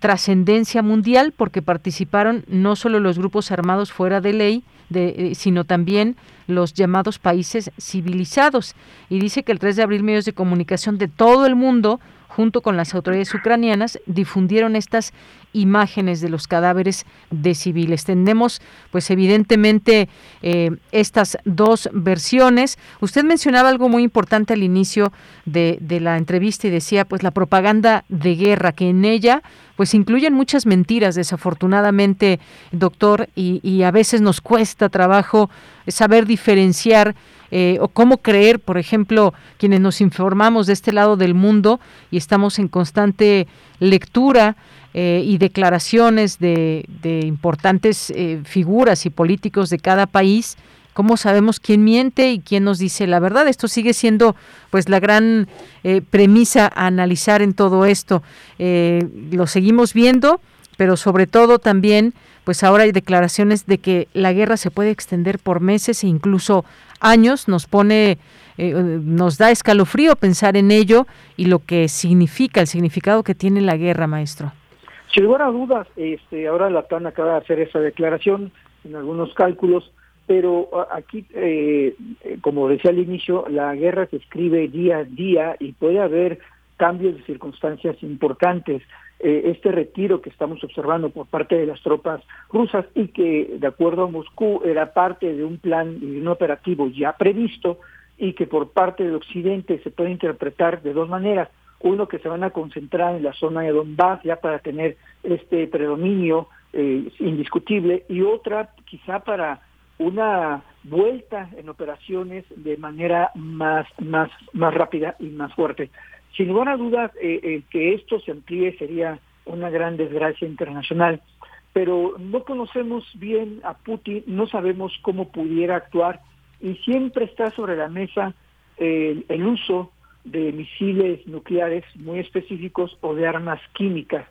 trascendencia mundial porque participaron no solo los grupos armados fuera de ley, de, sino también los llamados países civilizados. Y dice que el 3 de abril medios de comunicación de todo el mundo junto con las autoridades ucranianas, difundieron estas imágenes de los cadáveres de civiles. Tenemos, pues evidentemente, eh, estas dos versiones. Usted mencionaba algo muy importante al inicio de, de la entrevista y decía, pues la propaganda de guerra, que en ella pues incluyen muchas mentiras, desafortunadamente, doctor, y, y a veces nos cuesta trabajo saber diferenciar eh, o cómo creer, por ejemplo, quienes nos informamos de este lado del mundo y estamos en constante lectura eh, y declaraciones de, importantes eh, figuras y políticos de cada país, ¿Cómo sabemos quién miente y quién nos dice la verdad? Esto sigue siendo pues la gran premisa a analizar en todo esto. lo seguimos viendo, pero sobre todo también pues ahora hay declaraciones de que la guerra se puede extender por meses e incluso años, nos pone, eh, nos da escalofrío pensar en ello y lo que significa, el significado que tiene la guerra, maestro. Sin lugar a dudas, este, ahora la TAN acaba de hacer esa declaración en algunos cálculos, pero aquí, eh, como decía al inicio, la guerra se escribe día a día y puede haber cambios de circunstancias importantes. Eh, este retiro que estamos observando por parte de las tropas rusas y que, de acuerdo a Moscú, era parte de un plan y un operativo ya previsto y que por parte del Occidente se puede interpretar de dos maneras. Uno, que se van a concentrar en la zona de Donbass ya para tener este predominio eh, indiscutible y otra, quizá para una vuelta en operaciones de manera más, más, más rápida y más fuerte. Sin lugar a dudas, eh, que esto se amplíe sería una gran desgracia internacional, pero no conocemos bien a Putin, no sabemos cómo pudiera actuar y siempre está sobre la mesa el uso de misiles nucleares muy específicos o de armas químicas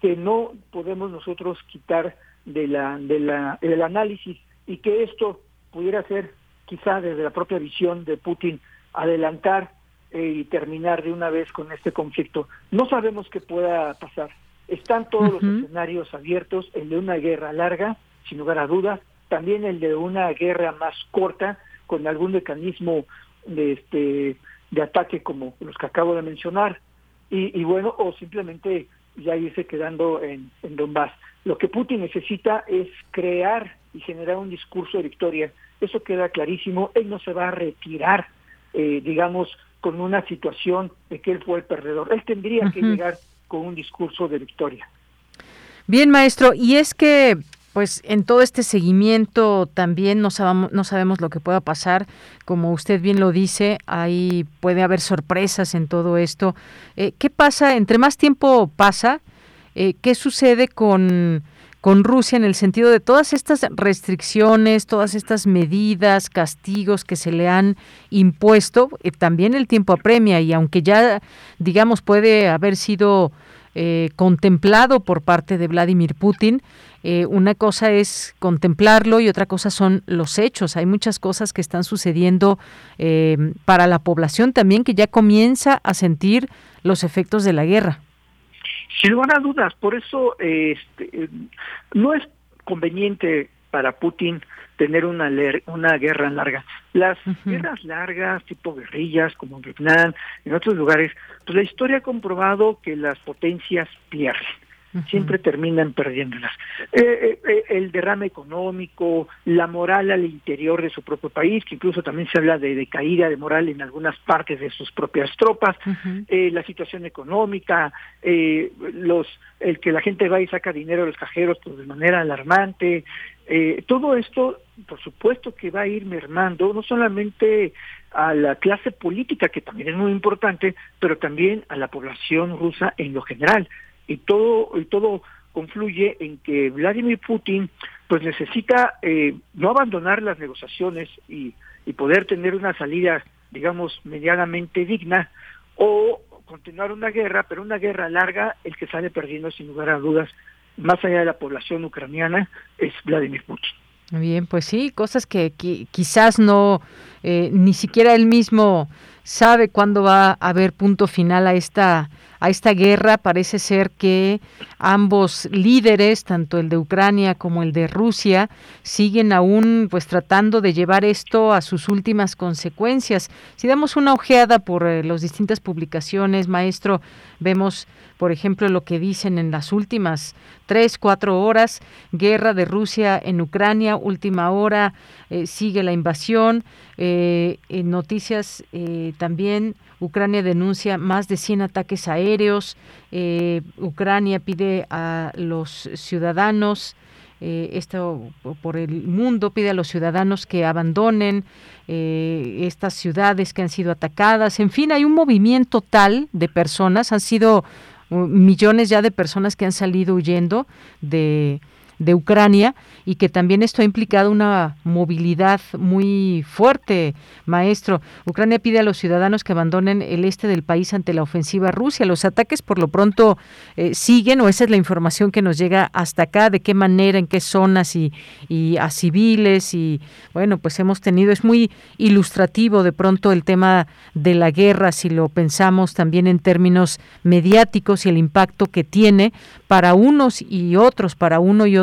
que no podemos nosotros quitar de la, de la, del análisis y que esto pudiera ser quizá desde la propia visión de Putin adelantar eh, y terminar de una vez con este conflicto. No sabemos qué pueda pasar. Están todos los escenarios abiertos, el de una guerra larga, sin lugar a dudas, también el de una guerra más corta, con algún mecanismo de este de ataque como los que acabo de mencionar y, bueno o simplemente ya irse quedando en, en Donbass. Lo que Putin necesita es crear y generar un discurso de victoria. Eso queda clarísimo. Él no se va a retirar, eh, digamos, con una situación de que él fue el perdedor. Él tendría que llegar con un discurso de victoria. Bien, maestro, y es que pues en todo este seguimiento también no sabemos, no sabemos lo que pueda pasar. Como usted bien lo dice, ahí puede haber sorpresas en todo esto. Eh, ¿Qué pasa? Entre más tiempo pasa, eh, ¿qué sucede con, con Rusia en el sentido de todas estas restricciones, todas estas medidas, castigos que se le han impuesto? Eh, también el tiempo apremia y aunque ya, digamos, puede haber sido eh, contemplado por parte de Vladimir Putin. Eh, una cosa es contemplarlo y otra cosa son los hechos. Hay muchas cosas que están sucediendo eh, para la población también que ya comienza a sentir los efectos de la guerra. Sin lugar a dudas, por eso este, no es conveniente para Putin tener una, una guerra larga. Las guerras largas, tipo guerrillas, como en Vietnam, en otros lugares, pues la historia ha comprobado que las potencias pierden. Siempre terminan perdiéndolas. Eh, eh, eh, el derrame económico, la moral al interior de su propio país, que incluso también se habla de, caída de moral en algunas partes de sus propias tropas, la situación económica, los el que la gente va y saca dinero de los cajeros pues, de manera alarmante, eh, todo esto, por supuesto que va a ir mermando, no solamente a la clase política, que también es muy importante, pero también a la población rusa en lo general. Y todo, y todo confluye en que Vladimir Putin pues necesita eh, no abandonar las negociaciones y, y poder tener una salida, digamos, medianamente digna, o continuar una guerra, pero una guerra larga, el que sale perdiendo sin lugar a dudas más allá de la población ucraniana, es Vladimir Putin. Bien, pues sí, cosas que, quizás no, eh, ni siquiera él mismo sabe cuándo va a haber punto final a esta a esta guerra. Parece ser que ambos líderes, tanto el de Ucrania como el de Rusia, siguen aún pues tratando de llevar esto a sus últimas consecuencias. Si damos una ojeada por eh, las distintas publicaciones, maestro, vemos por ejemplo, lo que dicen en las últimas tres, cuatro horas, guerra de Rusia en Ucrania, última hora, eh, sigue la invasión. Eh, en noticias también Ucrania denuncia más de 100 ataques aéreos. Eh, Ucrania pide a los ciudadanos, eh, esto por el mundo, pide a los ciudadanos que abandonen eh, estas ciudades que han sido atacadas. En fin, hay un movimiento tal de personas, han sido uh, millones ya de personas que han salido huyendo de de Ucrania y que también esto ha implicado una movilidad muy fuerte, maestro. Ucrania pide a los ciudadanos que abandonen el este del país ante la ofensiva rusa. Los ataques por lo pronto eh, siguen o esa es la información que nos llega hasta acá, de qué manera, en qué zonas y, y a civiles y bueno, pues hemos tenido, es muy ilustrativo de pronto el tema de la guerra, si lo pensamos también en términos mediáticos y el impacto que tiene para unos y otros, para uno y otro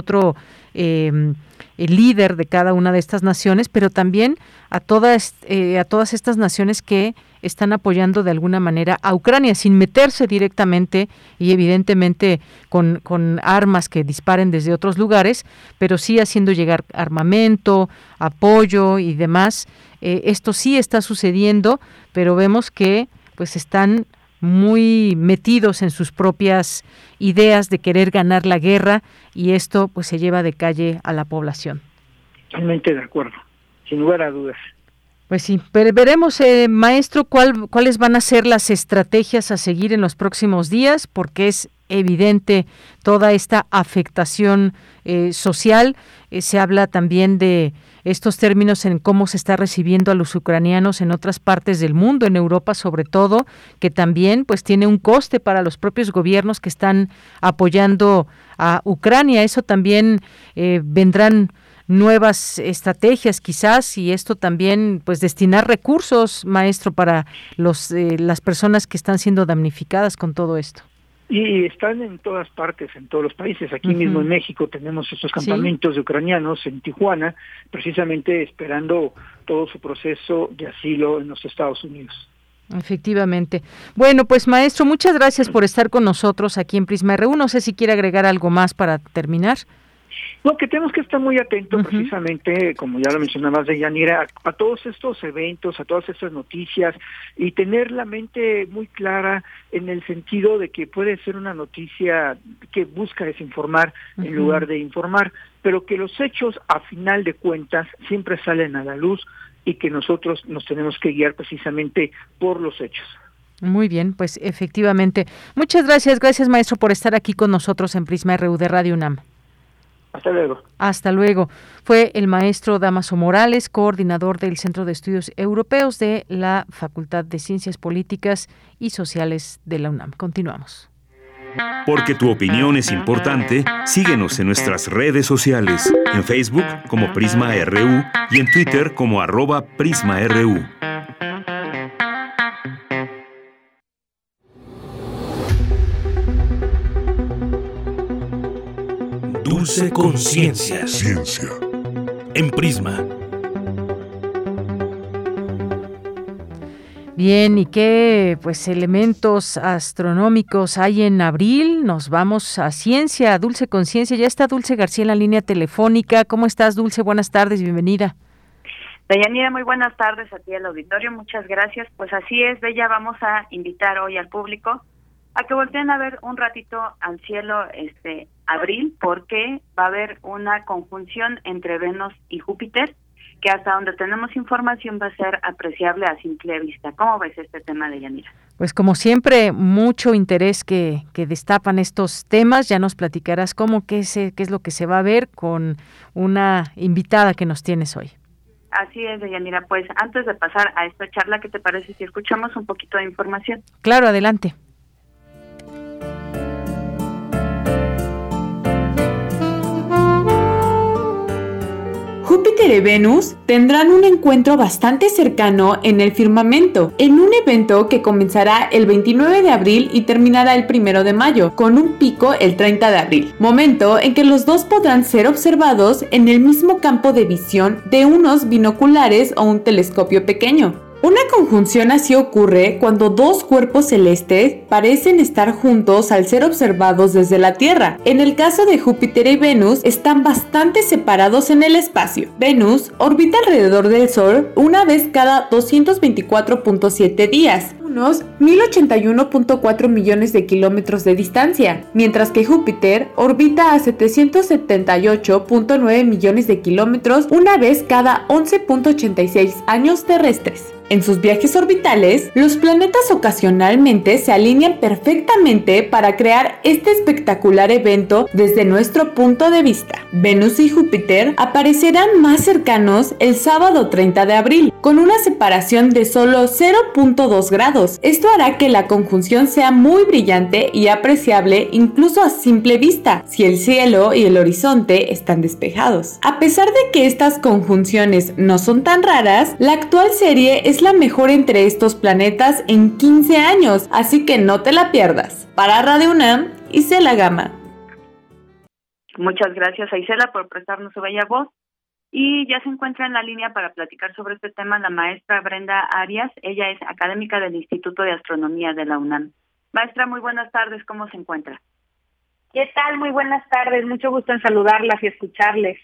eh, líder de cada una de estas naciones, pero también a todas, eh, a todas estas naciones que están apoyando de alguna manera a Ucrania sin meterse directamente y evidentemente con, con, armas que disparen desde otros lugares, pero sí haciendo llegar armamento, apoyo y demás. Eh, esto sí está sucediendo, pero vemos que pues están muy metidos en sus propias ideas de querer ganar la guerra y esto pues se lleva de calle a la población. Totalmente de acuerdo, sin lugar a dudas. Pues sí, pero veremos, eh, maestro, cuál, cuáles van a ser las estrategias a seguir en los próximos días, porque es evidente toda esta afectación eh, social. Eh, se habla también de estos términos en cómo se está recibiendo a los ucranianos en otras partes del mundo, en Europa sobre todo, que también pues tiene un coste para los propios gobiernos que están apoyando a Ucrania. Eso también eh, vendrán nuevas estrategias quizás y esto también pues destinar recursos maestro para los las personas que están siendo damnificadas con todo esto Y están en todas partes, en todos los países. Aquí mismo en México tenemos estos campamentos de ucranianos en Tijuana, precisamente esperando todo su proceso de asilo en los Estados Unidos. Efectivamente. Bueno, pues maestro, muchas gracias por estar con nosotros aquí en Prisma RU. No sé si quiere agregar algo más para terminar. No, que tenemos que estar muy atentos precisamente, como ya lo mencionabas de Yanira, a, todos estos eventos, a todas estas noticias y tener la mente muy clara en el sentido de que puede ser una noticia que busca desinformar en lugar de informar, pero que los hechos a final de cuentas siempre salen a la luz y que nosotros nos tenemos que guiar precisamente por los hechos. Muy bien, pues efectivamente. Muchas gracias, gracias maestro por estar aquí con nosotros en Prisma RU de Radio UNAM. Hasta luego. Hasta luego. Fue el maestro Damaso Morales, coordinador del Centro de Estudios Europeos de la Facultad de Ciencias Políticas y Sociales de la UNAM. Continuamos. Porque tu opinión es importante, síguenos en nuestras redes sociales, en Facebook como Prisma RU y en Twitter como arroba PrismaRU. Dulce Conciencia. Ciencia. En Prisma. Bien, ¿y qué pues elementos astronómicos hay en abril? Nos vamos a ciencia, Dulce Conciencia. Ya está Dulce García en la línea telefónica. ¿Cómo estás, Dulce? Buenas tardes, bienvenida. Deyanira, muy buenas tardes a ti al auditorio. Muchas gracias. Pues así es, Bella, vamos a invitar hoy al público a que volteen a ver un ratito al cielo este abril porque va a haber una conjunción entre Venus y Júpiter que hasta donde tenemos información va a ser apreciable a simple vista. ¿Cómo ves este tema de Yanira? Pues como siempre, mucho interés que, que destapan estos temas. Ya nos platicarás cómo, qué es, qué es lo que se va a ver con una invitada que nos tienes hoy. Así es, Yanira. Pues antes de pasar a esta charla, ¿qué te parece si escuchamos un poquito de información? Claro, adelante. Júpiter y Venus tendrán un encuentro bastante cercano en el firmamento, en un evento que comenzará el 29 de abril y terminará el 1 de mayo, con un pico el 30 de abril, momento en que los dos podrán ser observados en el mismo campo de visión de unos binoculares o un telescopio pequeño. Una conjunción así ocurre cuando dos cuerpos celestes parecen estar juntos al ser observados desde la Tierra. En el caso de Júpiter y Venus, están bastante separados en el espacio. Venus orbita alrededor del Sol una vez cada 224.7 días, unos 1081.4 millones de kilómetros de distancia, mientras que Júpiter orbita a 778.9 millones de kilómetros una vez cada 11.86 años terrestres. En sus viajes orbitales, los planetas ocasionalmente se alinean perfectamente para crear este espectacular evento desde nuestro punto de vista. Venus y Júpiter aparecerán más cercanos el sábado 30 de abril, con una separación de solo 0.2 grados. Esto hará que la conjunción sea muy brillante y apreciable incluso a simple vista, si el cielo y el horizonte están despejados. A pesar de que estas conjunciones no son tan raras, la actual serie es la mejor entre estos planetas en 15 años, así que no te la pierdas. Para Radio UNAM, la Gama. Muchas gracias a Isela por prestarnos su bella voz. Y ya se encuentra en la línea para platicar sobre este tema la maestra Brenda Arias. Ella es académica del Instituto de Astronomía de la UNAM. Maestra, muy buenas tardes. ¿Cómo se encuentra? ¿Qué tal? Muy buenas tardes. Mucho gusto en saludarlas y escucharles.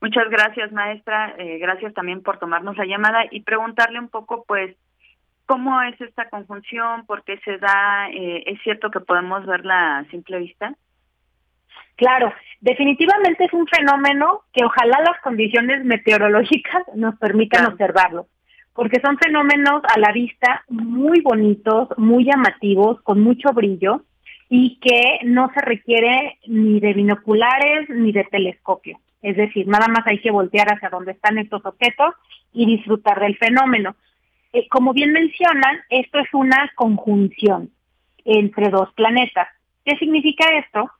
Muchas gracias, maestra. Eh, gracias también por tomarnos la llamada y preguntarle un poco, pues, cómo es esta conjunción, por qué se da. Eh, ¿Es cierto que podemos verla a simple vista? Claro, definitivamente es un fenómeno que ojalá las condiciones meteorológicas nos permitan observarlo, porque son fenómenos a la vista muy bonitos, muy llamativos, con mucho brillo y que no se requiere ni de binoculares ni de telescopio. Es decir, nada más hay que voltear hacia donde están estos objetos y disfrutar del fenómeno. Eh, como bien mencionan, esto es una conjunción entre dos planetas. ¿Qué significa esto?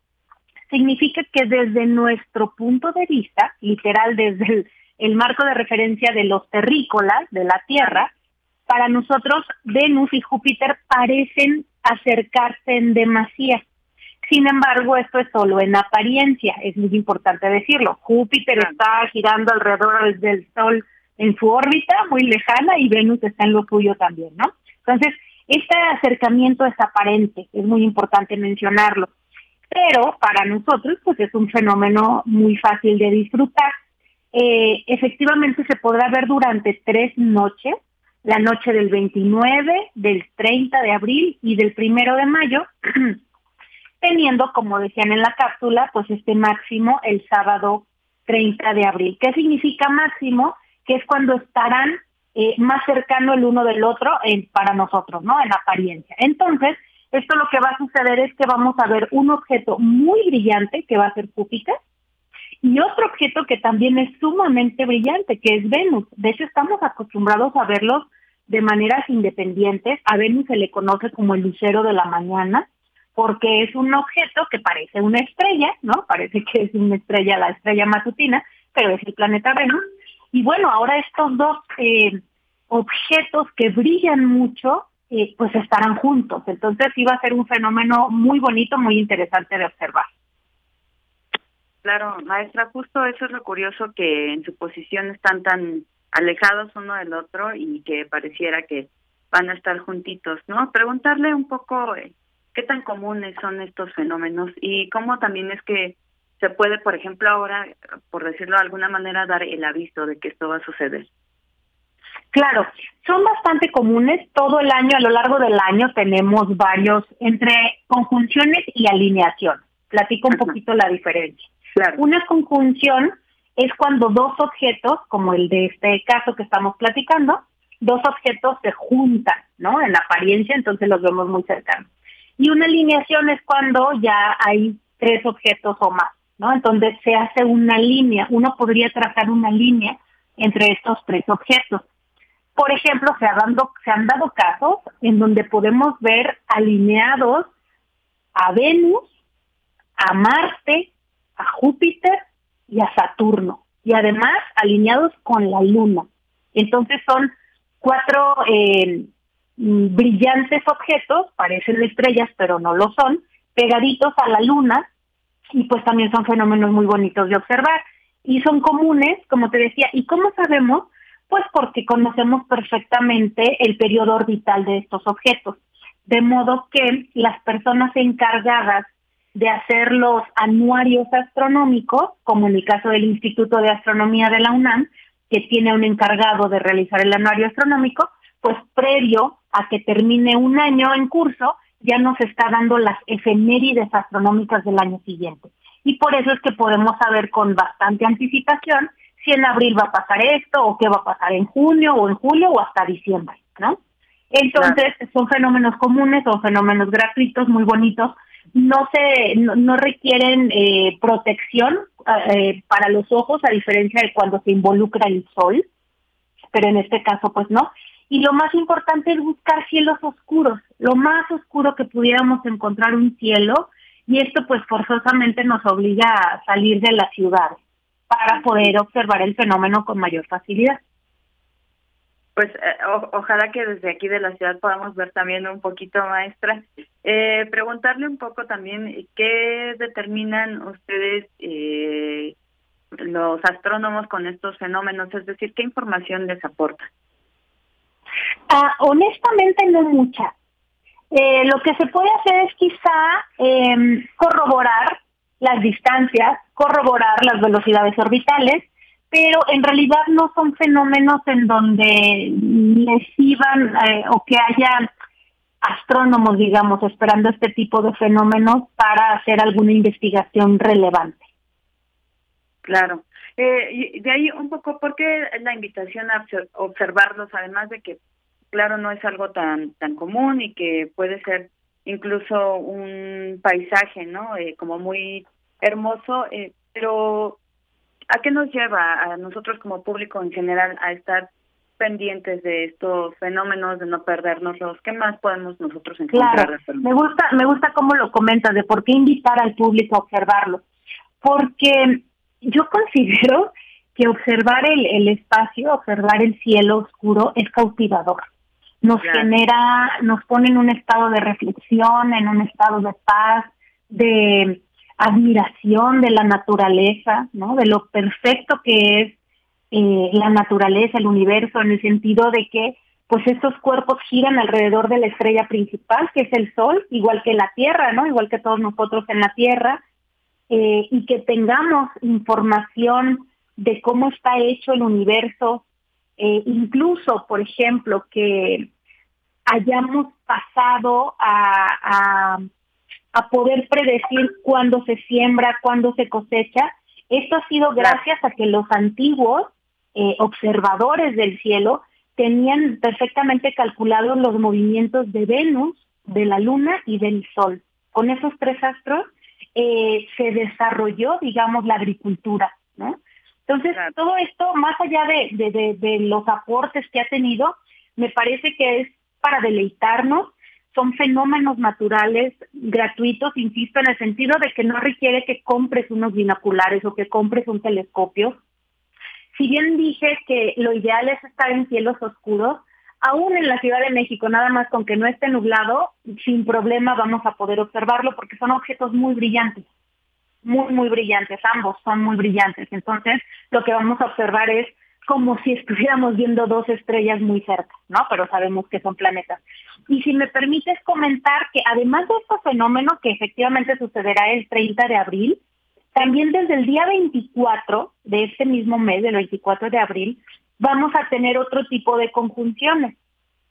Significa que desde nuestro punto de vista, literal desde el marco de referencia de los terrícolas de la Tierra, para nosotros Venus y Júpiter parecen acercarse en demasía. Sin embargo, esto es solo en apariencia, es muy importante decirlo. Júpiter está girando alrededor del Sol en su órbita muy lejana y Venus está en lo suyo también, ¿no? Entonces, este acercamiento es aparente, es muy importante mencionarlo. Pero para nosotros, pues es un fenómeno muy fácil de disfrutar. Eh, efectivamente se podrá ver durante tres noches, la noche del 29, del 30 de abril y del primero de mayo, *clears throat* teniendo, como decían en la cápsula, pues este máximo el sábado 30 de abril. ¿Qué significa máximo? Que es cuando estarán eh, más cercano el uno del otro para nosotros, ¿no? En apariencia. Entonces, esto lo que va a suceder es que vamos a ver un objeto muy brillante, que va a ser Júpiter, y otro objeto que también es sumamente brillante, que es Venus. De hecho, estamos acostumbrados a verlos de maneras independientes. A Venus se le conoce como el lucero de la mañana, porque es un objeto que parece una estrella, ¿no? Parece que es una estrella, la estrella matutina, pero es el planeta Venus. Y bueno, ahora estos dos eh, objetos que brillan mucho, eh, pues estarán juntos. Entonces va a ser un fenómeno muy bonito, muy interesante de observar. Claro, maestra, justo eso es lo curioso que en su posición están tan alejados uno del otro y que pareciera que van a estar juntitos, ¿no? Preguntarle un poco eh, qué tan comunes son estos fenómenos y cómo también es que se puede, por ejemplo, ahora, por decirlo de alguna manera, dar el aviso de que esto va a suceder. Claro, son bastante comunes. Todo el año, a lo largo del año, tenemos varios entre conjunciones y alineación. Platico un poquito la diferencia. Una conjunción es cuando dos objetos, como el de este caso que estamos platicando, dos objetos se juntan, ¿no? En apariencia, entonces los vemos muy cercanos. Y una alineación es cuando ya hay tres objetos o más, ¿no? Entonces se hace una línea, uno podría trazar una línea entre estos tres objetos. Por ejemplo, se, se han dado casos en donde podemos ver alineados a Venus, a Marte, a Júpiter y a Saturno, y además alineados con la Luna. Entonces son cuatro eh, brillantes objetos, parecen estrellas, pero no lo son, pegaditos a la Luna, y pues también son fenómenos muy bonitos de observar. Y son comunes, como te decía, ¿y cómo sabemos? Pues porque conocemos perfectamente el periodo orbital de estos objetos. De modo que las personas encargadas de hacer los anuarios astronómicos, como en el caso del Instituto de Astronomía de la UNAM, que tiene un encargado de realizar el anuario astronómico, pues previo a que termine un año en curso, ya nos está dando las efemérides astronómicas del año siguiente. Y por eso es que podemos saber con bastante anticipación si en abril va a pasar esto o qué va a pasar en junio o en julio o hasta diciembre, ¿no? Entonces, son fenómenos comunes, son fenómenos gratuitos, muy bonitos, no se no, requieren eh, protección eh, para los ojos a diferencia de cuando se involucra el sol pero en este caso pues no. Y lo más importante es buscar cielos oscuros lo más oscuro que pudiéramos encontrar un cielo y esto pues forzosamente nos obliga a salir de la ciudad para poder observar el fenómeno con mayor facilidad pues eh, ojalá que desde aquí de la ciudad podamos ver también un poquito, maestra. Eh, preguntarle un poco también qué determinan ustedes eh, los astrónomos con estos fenómenos, es decir, qué información les aporta. Ah, honestamente no mucha. lo que se puede hacer es quizá em, corroborar las distancias, corroborar las velocidades orbitales, pero en realidad no son fenómenos en donde les iban eh, o que haya astrónomos, digamos, esperando este tipo de fenómenos para hacer alguna investigación relevante. Claro. Eh, y de ahí un poco, ¿por qué la invitación a observarlos, además de que, claro, no es algo tan, tan común y que puede ser incluso un paisaje, ¿no? Eh, como muy hermoso, eh, pero ¿A qué nos lleva a nosotros como público en general a estar pendientes de estos fenómenos, de no perdernoslos? ¿Qué más podemos nosotros encontrar? Me gusta, me gusta cómo lo comentas, de por qué invitar al público a observarlo. Porque yo considero que observar el, el espacio, observar el cielo oscuro es cautivador. Nos genera, nos pone en un estado de reflexión, en un estado de paz, de admiración de la naturaleza, ¿no? De lo perfecto que es eh, la naturaleza, el universo, en el sentido de que pues estos cuerpos giran alrededor de la estrella principal, que es el Sol, igual que la Tierra, ¿no? Igual que todos nosotros en la Tierra, eh, y que tengamos información de cómo está hecho el universo, eh, incluso, por ejemplo, que hayamos pasado a, a, poder predecir cuándo se siembra, cuándo se cosecha. Esto ha sido gracias a que los antiguos eh, observadores del cielo tenían perfectamente calculados los movimientos de Venus, de la Luna y del Sol. Con esos tres astros eh, se desarrolló, digamos, la agricultura, ¿no? Entonces, todo esto, más allá de, de, los aportes que ha tenido, me parece que es para deleitarnos, son fenómenos naturales gratuitos, insisto, en el sentido de que no requiere que compres unos binoculares o que compres un telescopio. Si bien dije que lo ideal es estar en cielos oscuros, aún en la Ciudad de México, nada más con que no esté nublado, sin problema vamos a poder observarlo porque son objetos muy brillantes muy, muy brillantes, ambos son muy brillantes. Entonces, lo que vamos a observar es como si *laughs* estuviéramos viendo dos estrellas muy cerca, ¿no? Pero sabemos que son planetas. Y si me permites comentar que además de este fenómeno que efectivamente sucederá el 30 de abril, también desde el día 24 de este mismo mes, del 24 de abril, vamos a tener otro tipo de conjunciones,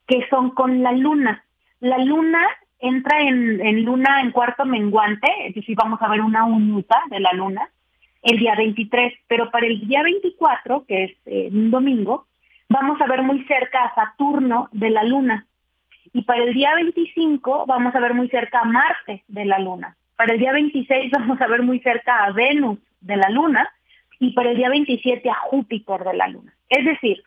que son con la luna. La luna entra en, luna en cuarto menguante, es decir, vamos a ver una unuta de la luna el día 23, pero para el día 24, que es eh, un domingo, vamos a ver muy cerca a Saturno de la luna. Y para el día 25 vamos a ver muy cerca a Marte de la luna. Para el día 26 *laughs* vamos a ver muy cerca a Venus de la luna y para el día 27 a Júpiter de la luna. Es decir,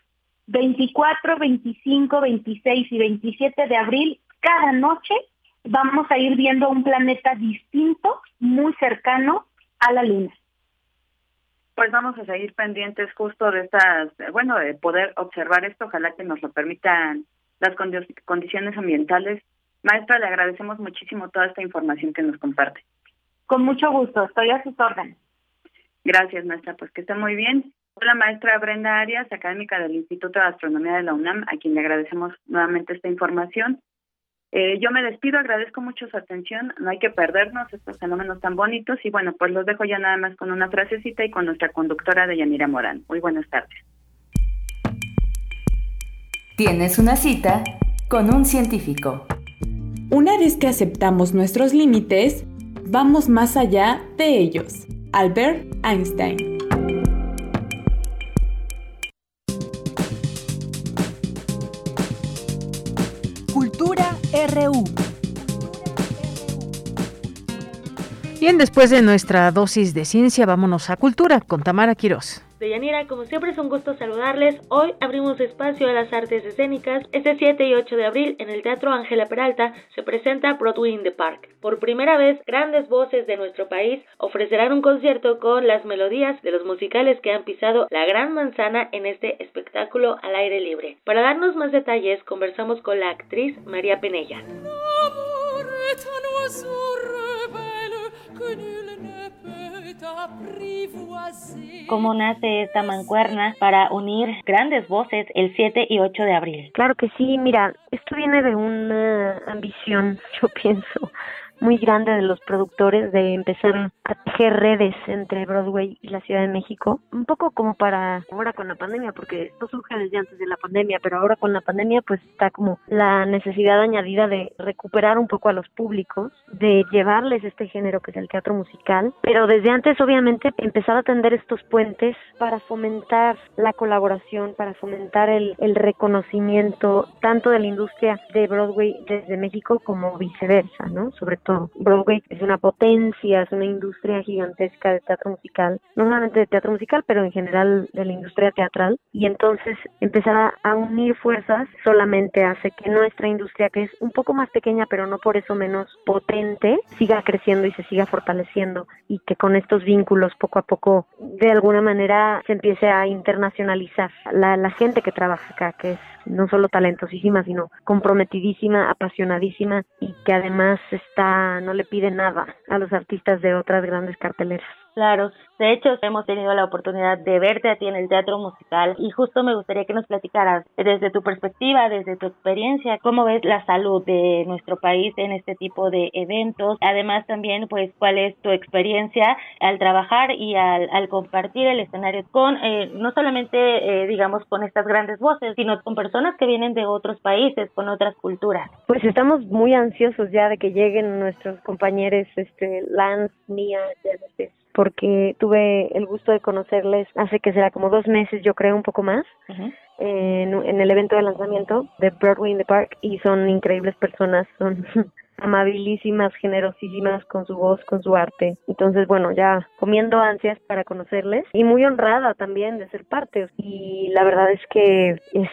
24, 25, 26 y 27 de abril, cada noche vamos a ir viendo un planeta distinto, muy cercano a la Luna. Pues vamos a seguir pendientes justo de estas, bueno, de poder observar esto, ojalá que nos lo permitan las condiciones ambientales. Maestra, le agradecemos muchísimo toda esta información que nos comparte. Con mucho gusto, estoy a sus órdenes. Gracias, maestra, pues que esté muy bien. Hola, maestra Brenda Arias, académica del Instituto de Astronomía de la UNAM, a quien le agradecemos nuevamente esta información. Eh, yo me despido, agradezco mucho su atención, no hay que perdernos estos fenómenos tan bonitos y bueno, pues los dejo ya nada más con una frasecita y con nuestra conductora de Yanira Morán. Muy buenas tardes. Tienes una cita con un científico. Una vez que aceptamos nuestros límites, vamos más allá de ellos. Albert Einstein. RU. Bien, después de nuestra dosis de ciencia, vámonos a cultura con Tamara Quirós. Deyanira, como siempre es un gusto saludarles. Hoy abrimos espacio a las artes escénicas. Este 7 y 8 de abril en el Teatro Ángela Peralta se presenta Broadway in the Park. Por primera vez, grandes voces de nuestro país ofrecerán un concierto con las melodías de los musicales que han pisado la gran manzana en este espectáculo al aire libre. Para darnos más detalles, conversamos con la actriz María Penella. ¿Cómo nace esta mancuerna para unir grandes voces el 7 y 8 de abril? Claro que sí, mira, esto viene de una ambición, *laughs* yo pienso, muy grande de los productores de empezar a tejer redes entre Broadway y la Ciudad de México, un poco como para ahora con la pandemia, porque esto surge desde antes de la pandemia, pero ahora con la pandemia pues está como la necesidad añadida de recuperar un poco a los públicos, de llevarles este género que es el teatro musical, pero desde antes obviamente empezar a tender estos puentes para fomentar la colaboración, para fomentar el, el reconocimiento tanto de la industria de Broadway desde México como viceversa, ¿no? Sobre todo Broadway es una potencia, es una industria gigantesca de teatro musical, no solamente de teatro musical, pero en general de la industria teatral. Y entonces empezar a, unir fuerzas solamente hace que nuestra industria, que es un poco más pequeña, pero no por eso menos potente, siga creciendo y se siga fortaleciendo y que con estos vínculos poco a poco de alguna manera se empiece a internacionalizar la, la gente que trabaja acá, que es no solo talentosísima, sino comprometidísima, apasionadísima y que además está, no le pide nada a los artistas de otras grandes carteleras. Claro, de hecho hemos tenido la oportunidad de verte a ti en el teatro musical y justo me gustaría que nos platicaras desde tu perspectiva, desde tu experiencia, cómo ves la salud de nuestro país en este tipo de eventos. Además también pues cuál es tu experiencia al trabajar y al, al compartir el escenario con eh, no solamente eh, digamos con estas grandes voces, sino con personas que vienen de otros países, con otras culturas. Pues estamos muy ansiosos ya de que lleguen nuestros compañeros, este Lance, Mia, porque tuve el gusto de conocerles hace que será como dos meses, yo creo, un poco más, en, en, el evento de lanzamiento de Broadway in the Park y son increíbles personas, son *laughs* amabilísimas, generosísimas con su voz, con su arte. Entonces, bueno, ya comiendo ansias para conocerles y muy honrada también de ser parte. Y la verdad es que es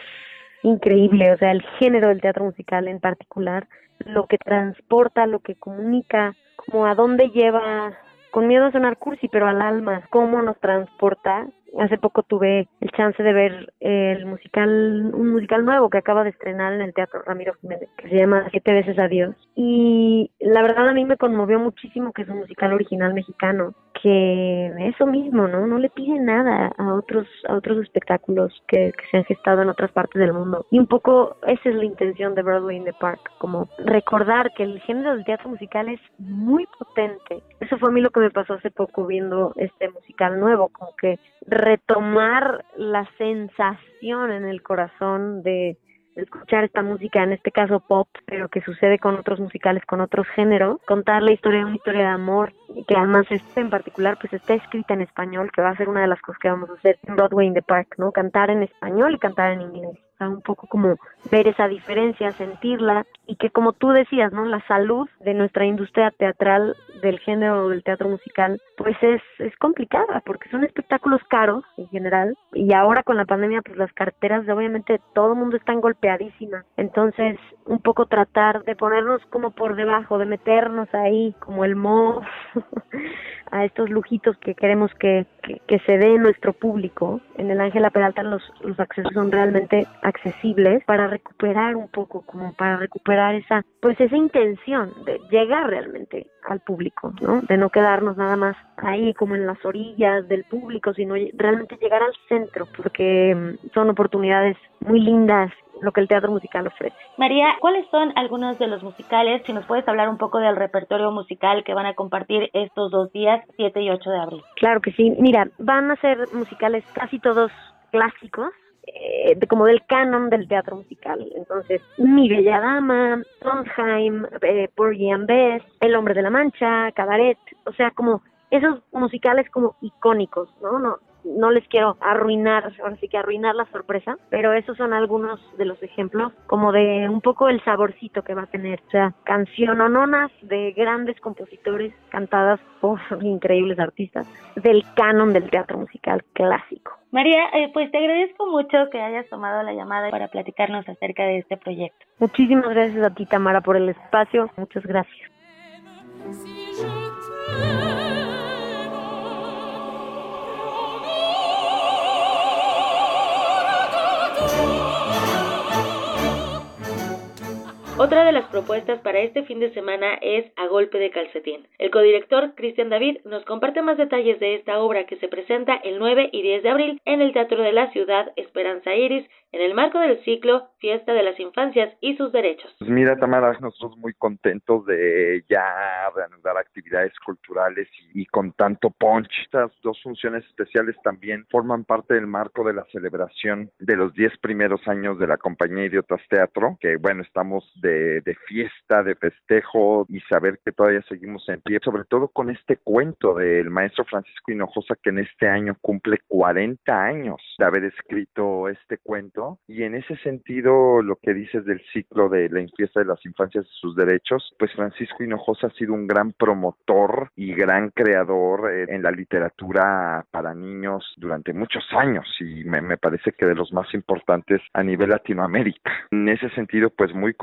increíble, o sea, el género del teatro musical en particular, lo que transporta, lo que comunica, como a dónde lleva con miedo a sonar cursi, pero al alma, cómo nos transporta. Hace poco tuve el chance de ver el musical, un musical nuevo que acaba de estrenar en el Teatro Ramiro Jiménez, que se llama Siete veces Adiós. Y la verdad a mí me conmovió muchísimo que es un musical original mexicano, que eso mismo, ¿no? No le pide nada a otros, a otros espectáculos que, que se han gestado en otras partes del mundo. Y un poco esa es la intención de Broadway in the Park, como recordar que el género del teatro musical es muy potente. Eso fue a mí lo que me pasó hace poco viendo este musical nuevo, como que retomar la sensación en el corazón de escuchar esta música, en este caso pop, pero que sucede con otros musicales, con otros géneros, contar la historia de una historia de amor, que además este en particular pues está escrita en español, que va a ser una de las cosas que vamos a hacer en Broadway in the Park, ¿no? Cantar en español y cantar en inglés un poco como ver esa diferencia, sentirla y que como tú decías, ¿no? La salud de nuestra industria teatral del género del teatro musical, pues es, es complicada porque son espectáculos caros en general y ahora con la pandemia pues las carteras obviamente todo el mundo están golpeadísimas. Entonces, un poco tratar de ponernos como por debajo, de meternos ahí como el mo *laughs* a estos lujitos que queremos que, que, se dé nuestro público. En el Ángela Peralta los, los accesos son realmente accesibles para recuperar un poco, como para recuperar esa, pues esa intención de llegar realmente al público, ¿no? De no quedarnos nada más ahí como en las orillas del público, sino realmente llegar al centro, porque mm, son oportunidades muy lindas lo que el teatro musical ofrece. María, ¿cuáles son algunos de los musicales? Si nos puedes hablar un poco del repertorio musical que van a compartir estos dos días, 7 y 8 de abril. Claro que sí. Mira, van a ser musicales casi todos clásicos, eh, como del canon del teatro musical. Entonces, Mi Bella Dama, Trondheim, eh, Porgy and Bess, El Hombre de la Mancha, Cabaret, o sea, como esos musicales como icónicos, ¿no? No, no les quiero arruinar, ahora sí que arruinar la sorpresa, pero esos son algunos de los ejemplos como de un poco el saborcito que va a tener, o sea, cancionononas de grandes compositores cantadas por *laughs* increíbles artistas del canon del teatro musical clásico. María, eh, pues te agradezco mucho que hayas tomado la llamada para platicarnos acerca de este proyecto. Muchísimas gracias a ti, Tamara, por el espacio. Muchas gracias. Otra de las propuestas para este fin de semana es A Golpe de Calcetín. El codirector Cristian David nos comparte más detalles de esta obra que se presenta el 9 y 10 de abril en el Teatro de la Ciudad Esperanza Iris en el marco del ciclo Fiesta de las Infancias y sus Derechos. Pues mira, Tamara, nosotros muy contentos de ya reanudar actividades culturales y, con tanto punch. Estas dos funciones especiales también forman parte del marco de la celebración de los 10 primeros años de la compañía Idiotas Teatro, que bueno, estamos de, de fiesta, de festejo y saber que todavía seguimos en pie, sobre todo con este cuento del maestro Francisco Hinojosa que en este año cumple 40 años de haber escrito este cuento y en ese sentido, lo que dices del ciclo de la fiesta de las infancias y sus derechos, pues Francisco Hinojosa ha sido un gran promotor y gran creador eh, en la literatura para niños durante muchos años y me, me parece que de los más importantes a nivel Latinoamérica. En ese sentido, pues muy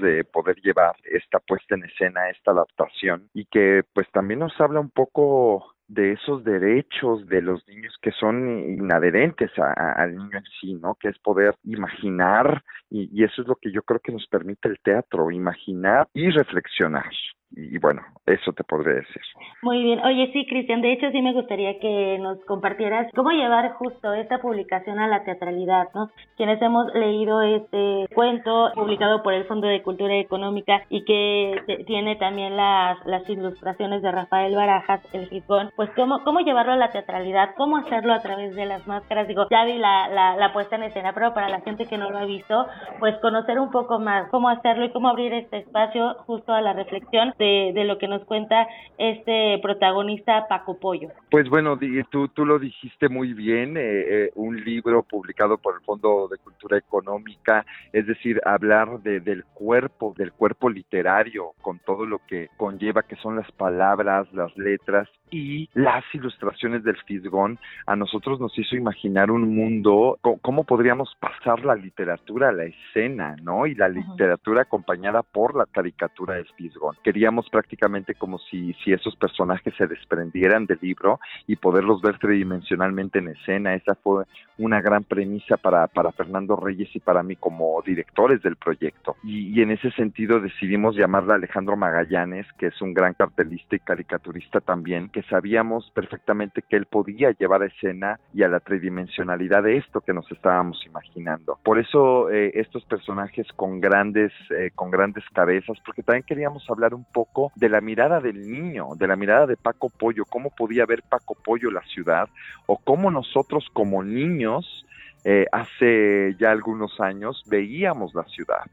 de poder llevar esta puesta en escena, esta adaptación y que pues también nos habla un poco de esos derechos de los niños que son inadherentes al niño en sí, ¿no? Que es poder imaginar y eso es lo que yo creo que nos permite el teatro, imaginar y reflexionar y bueno, eso te podría decir. Muy bien. Oye, sí, Cristian, de hecho sí me gustaría que nos compartieras cómo llevar justo esta publicación a la teatralidad, ¿no? Quienes hemos leído este cuento publicado por el Fondo de Cultura Económica y que tiene también las, las ilustraciones de Rafael Barajas, el Gijón, pues cómo, cómo llevarlo a la teatralidad, cómo hacerlo a través de las máscaras. Digo, ya vi la, la, la puesta en escena, pero para la gente que no lo ha visto, pues conocer un poco más cómo hacerlo y cómo abrir este espacio justo a la reflexión de, lo que nos cuenta este protagonista Paco Pollo. Pues bueno, tú, tú lo dijiste muy bien, eh, eh, un libro publicado por el Fondo de Cultura Económica, es decir, hablar de, del cuerpo, del cuerpo literario, con todo lo que conlleva, que son las palabras, las letras y las ilustraciones del Fisgón, a nosotros nos hizo imaginar un mundo, cómo podríamos pasar la literatura a la escena, ¿no? Y la literatura acompañada por la caricatura del Fisgón. Queríamos prácticamente como si, si esos personajes se desprendieran del libro y poderlos ver tridimensionalmente en escena. Esa fue una gran premisa para, para Fernando Reyes y para mí como directores del proyecto. Y, y en ese sentido decidimos llamarla Alejandro Magallanes, que es un gran cartelista y caricaturista también, que sabíamos perfectamente que él podía llevar a escena y a la tridimensionalidad de esto que nos estábamos imaginando. Por eso eh, estos personajes con grandes, eh, con grandes cabezas, porque también queríamos hablar un poco de la mirada del niño, de la mirada de Paco Pollo, cómo podía ver Paco Pollo la ciudad o cómo nosotros como niños eh, hace ya algunos años veíamos la ciudad.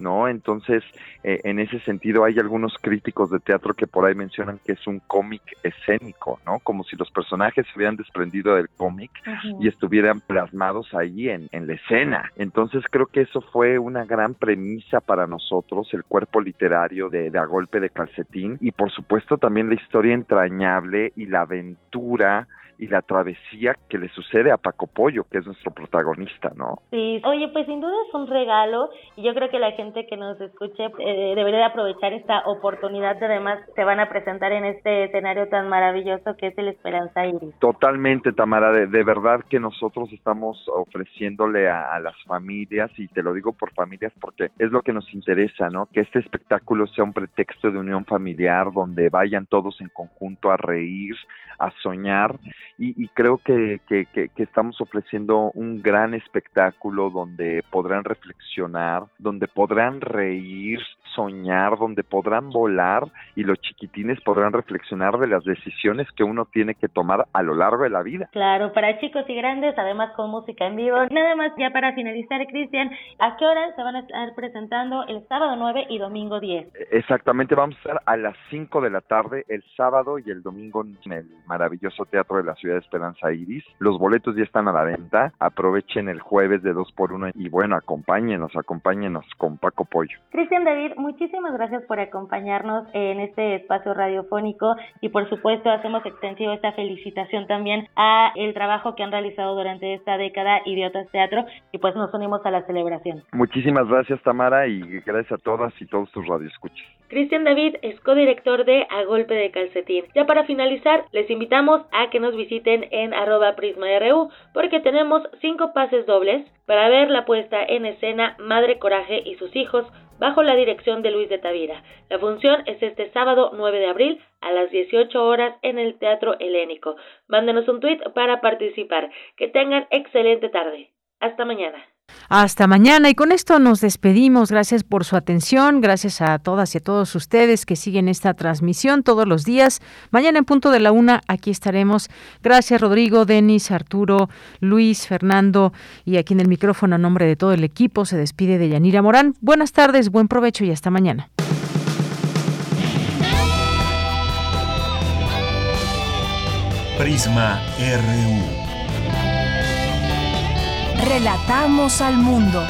¿No? Entonces, eh, en ese sentido, hay algunos críticos de teatro que por ahí mencionan que es un cómic escénico, ¿no? Como si los personajes se hubieran desprendido del cómic y estuvieran plasmados ahí en, en la escena. Entonces, creo que eso fue una gran premisa para nosotros, el cuerpo literario de, de A Golpe de Calcetín y, por supuesto, también la historia entrañable y la aventura y la travesía que le sucede a Paco Pollo, que es nuestro protagonista, ¿no? Sí, oye, pues sin duda es un regalo y yo creo que la gente que nos escuche eh, debería de aprovechar esta oportunidad que además se van a presentar en este escenario tan maravilloso que es el Esperanza Iris. Totalmente, Tamara, de, verdad que nosotros estamos ofreciéndole a, a, las familias, y te lo digo por familias porque es lo que nos interesa, ¿no? Que este espectáculo sea un pretexto de unión familiar donde vayan todos en conjunto a reír, a soñar y, creo que, que, que, estamos ofreciendo un gran espectáculo donde podrán reflexionar, donde podrán reír, soñar, donde podrán volar y los chiquitines podrán reflexionar de las decisiones que uno tiene que tomar a lo largo de la vida. Claro, para chicos y grandes, además con música en vivo. Nada más ya para finalizar, Cristian, ¿a qué hora se van a estar presentando el sábado 9 y domingo 10? Exactamente, vamos a estar a las 5 de la tarde el sábado y el domingo en el maravilloso Teatro de la Ciudad de Esperanza Iris. Los boletos ya están a la venta. Aprovechen el jueves de 2 por 1 y bueno, acompáñenos, acompáñenos con Paco Pollo. Cristian David, muchísimas gracias por acompañarnos en este espacio radiofónico y por supuesto hacemos extensivo esta felicitación también a el trabajo que han realizado durante esta década Idiotas Teatro y pues nos unimos a la celebración. Muchísimas gracias Tamara y gracias a todas y todos tus radioescuchas. Cristian David es codirector de A Golpe de Calcetín. Ya para finalizar, les invitamos a que nos visiten en arroba prisma.ru porque tenemos cinco pases dobles para ver la puesta en escena Madre Coraje y sus hijos bajo la dirección de Luis de Tavira. La función es este sábado 9 de abril a las 18 horas en el Teatro Helénico. Mándenos un tweet para participar. Que tengan excelente tarde. Hasta mañana. Hasta mañana y con esto nos despedimos. Gracias por su atención, gracias a todas y a todos ustedes que siguen esta transmisión todos los días. Mañana en punto de la una aquí estaremos. Gracias Rodrigo, Denis, Arturo, Luis, Fernando y aquí en el micrófono a nombre de todo el equipo se despide de Yanira Morán. Buenas tardes, buen provecho y hasta mañana. Prisma RU. Relatamos al mundo.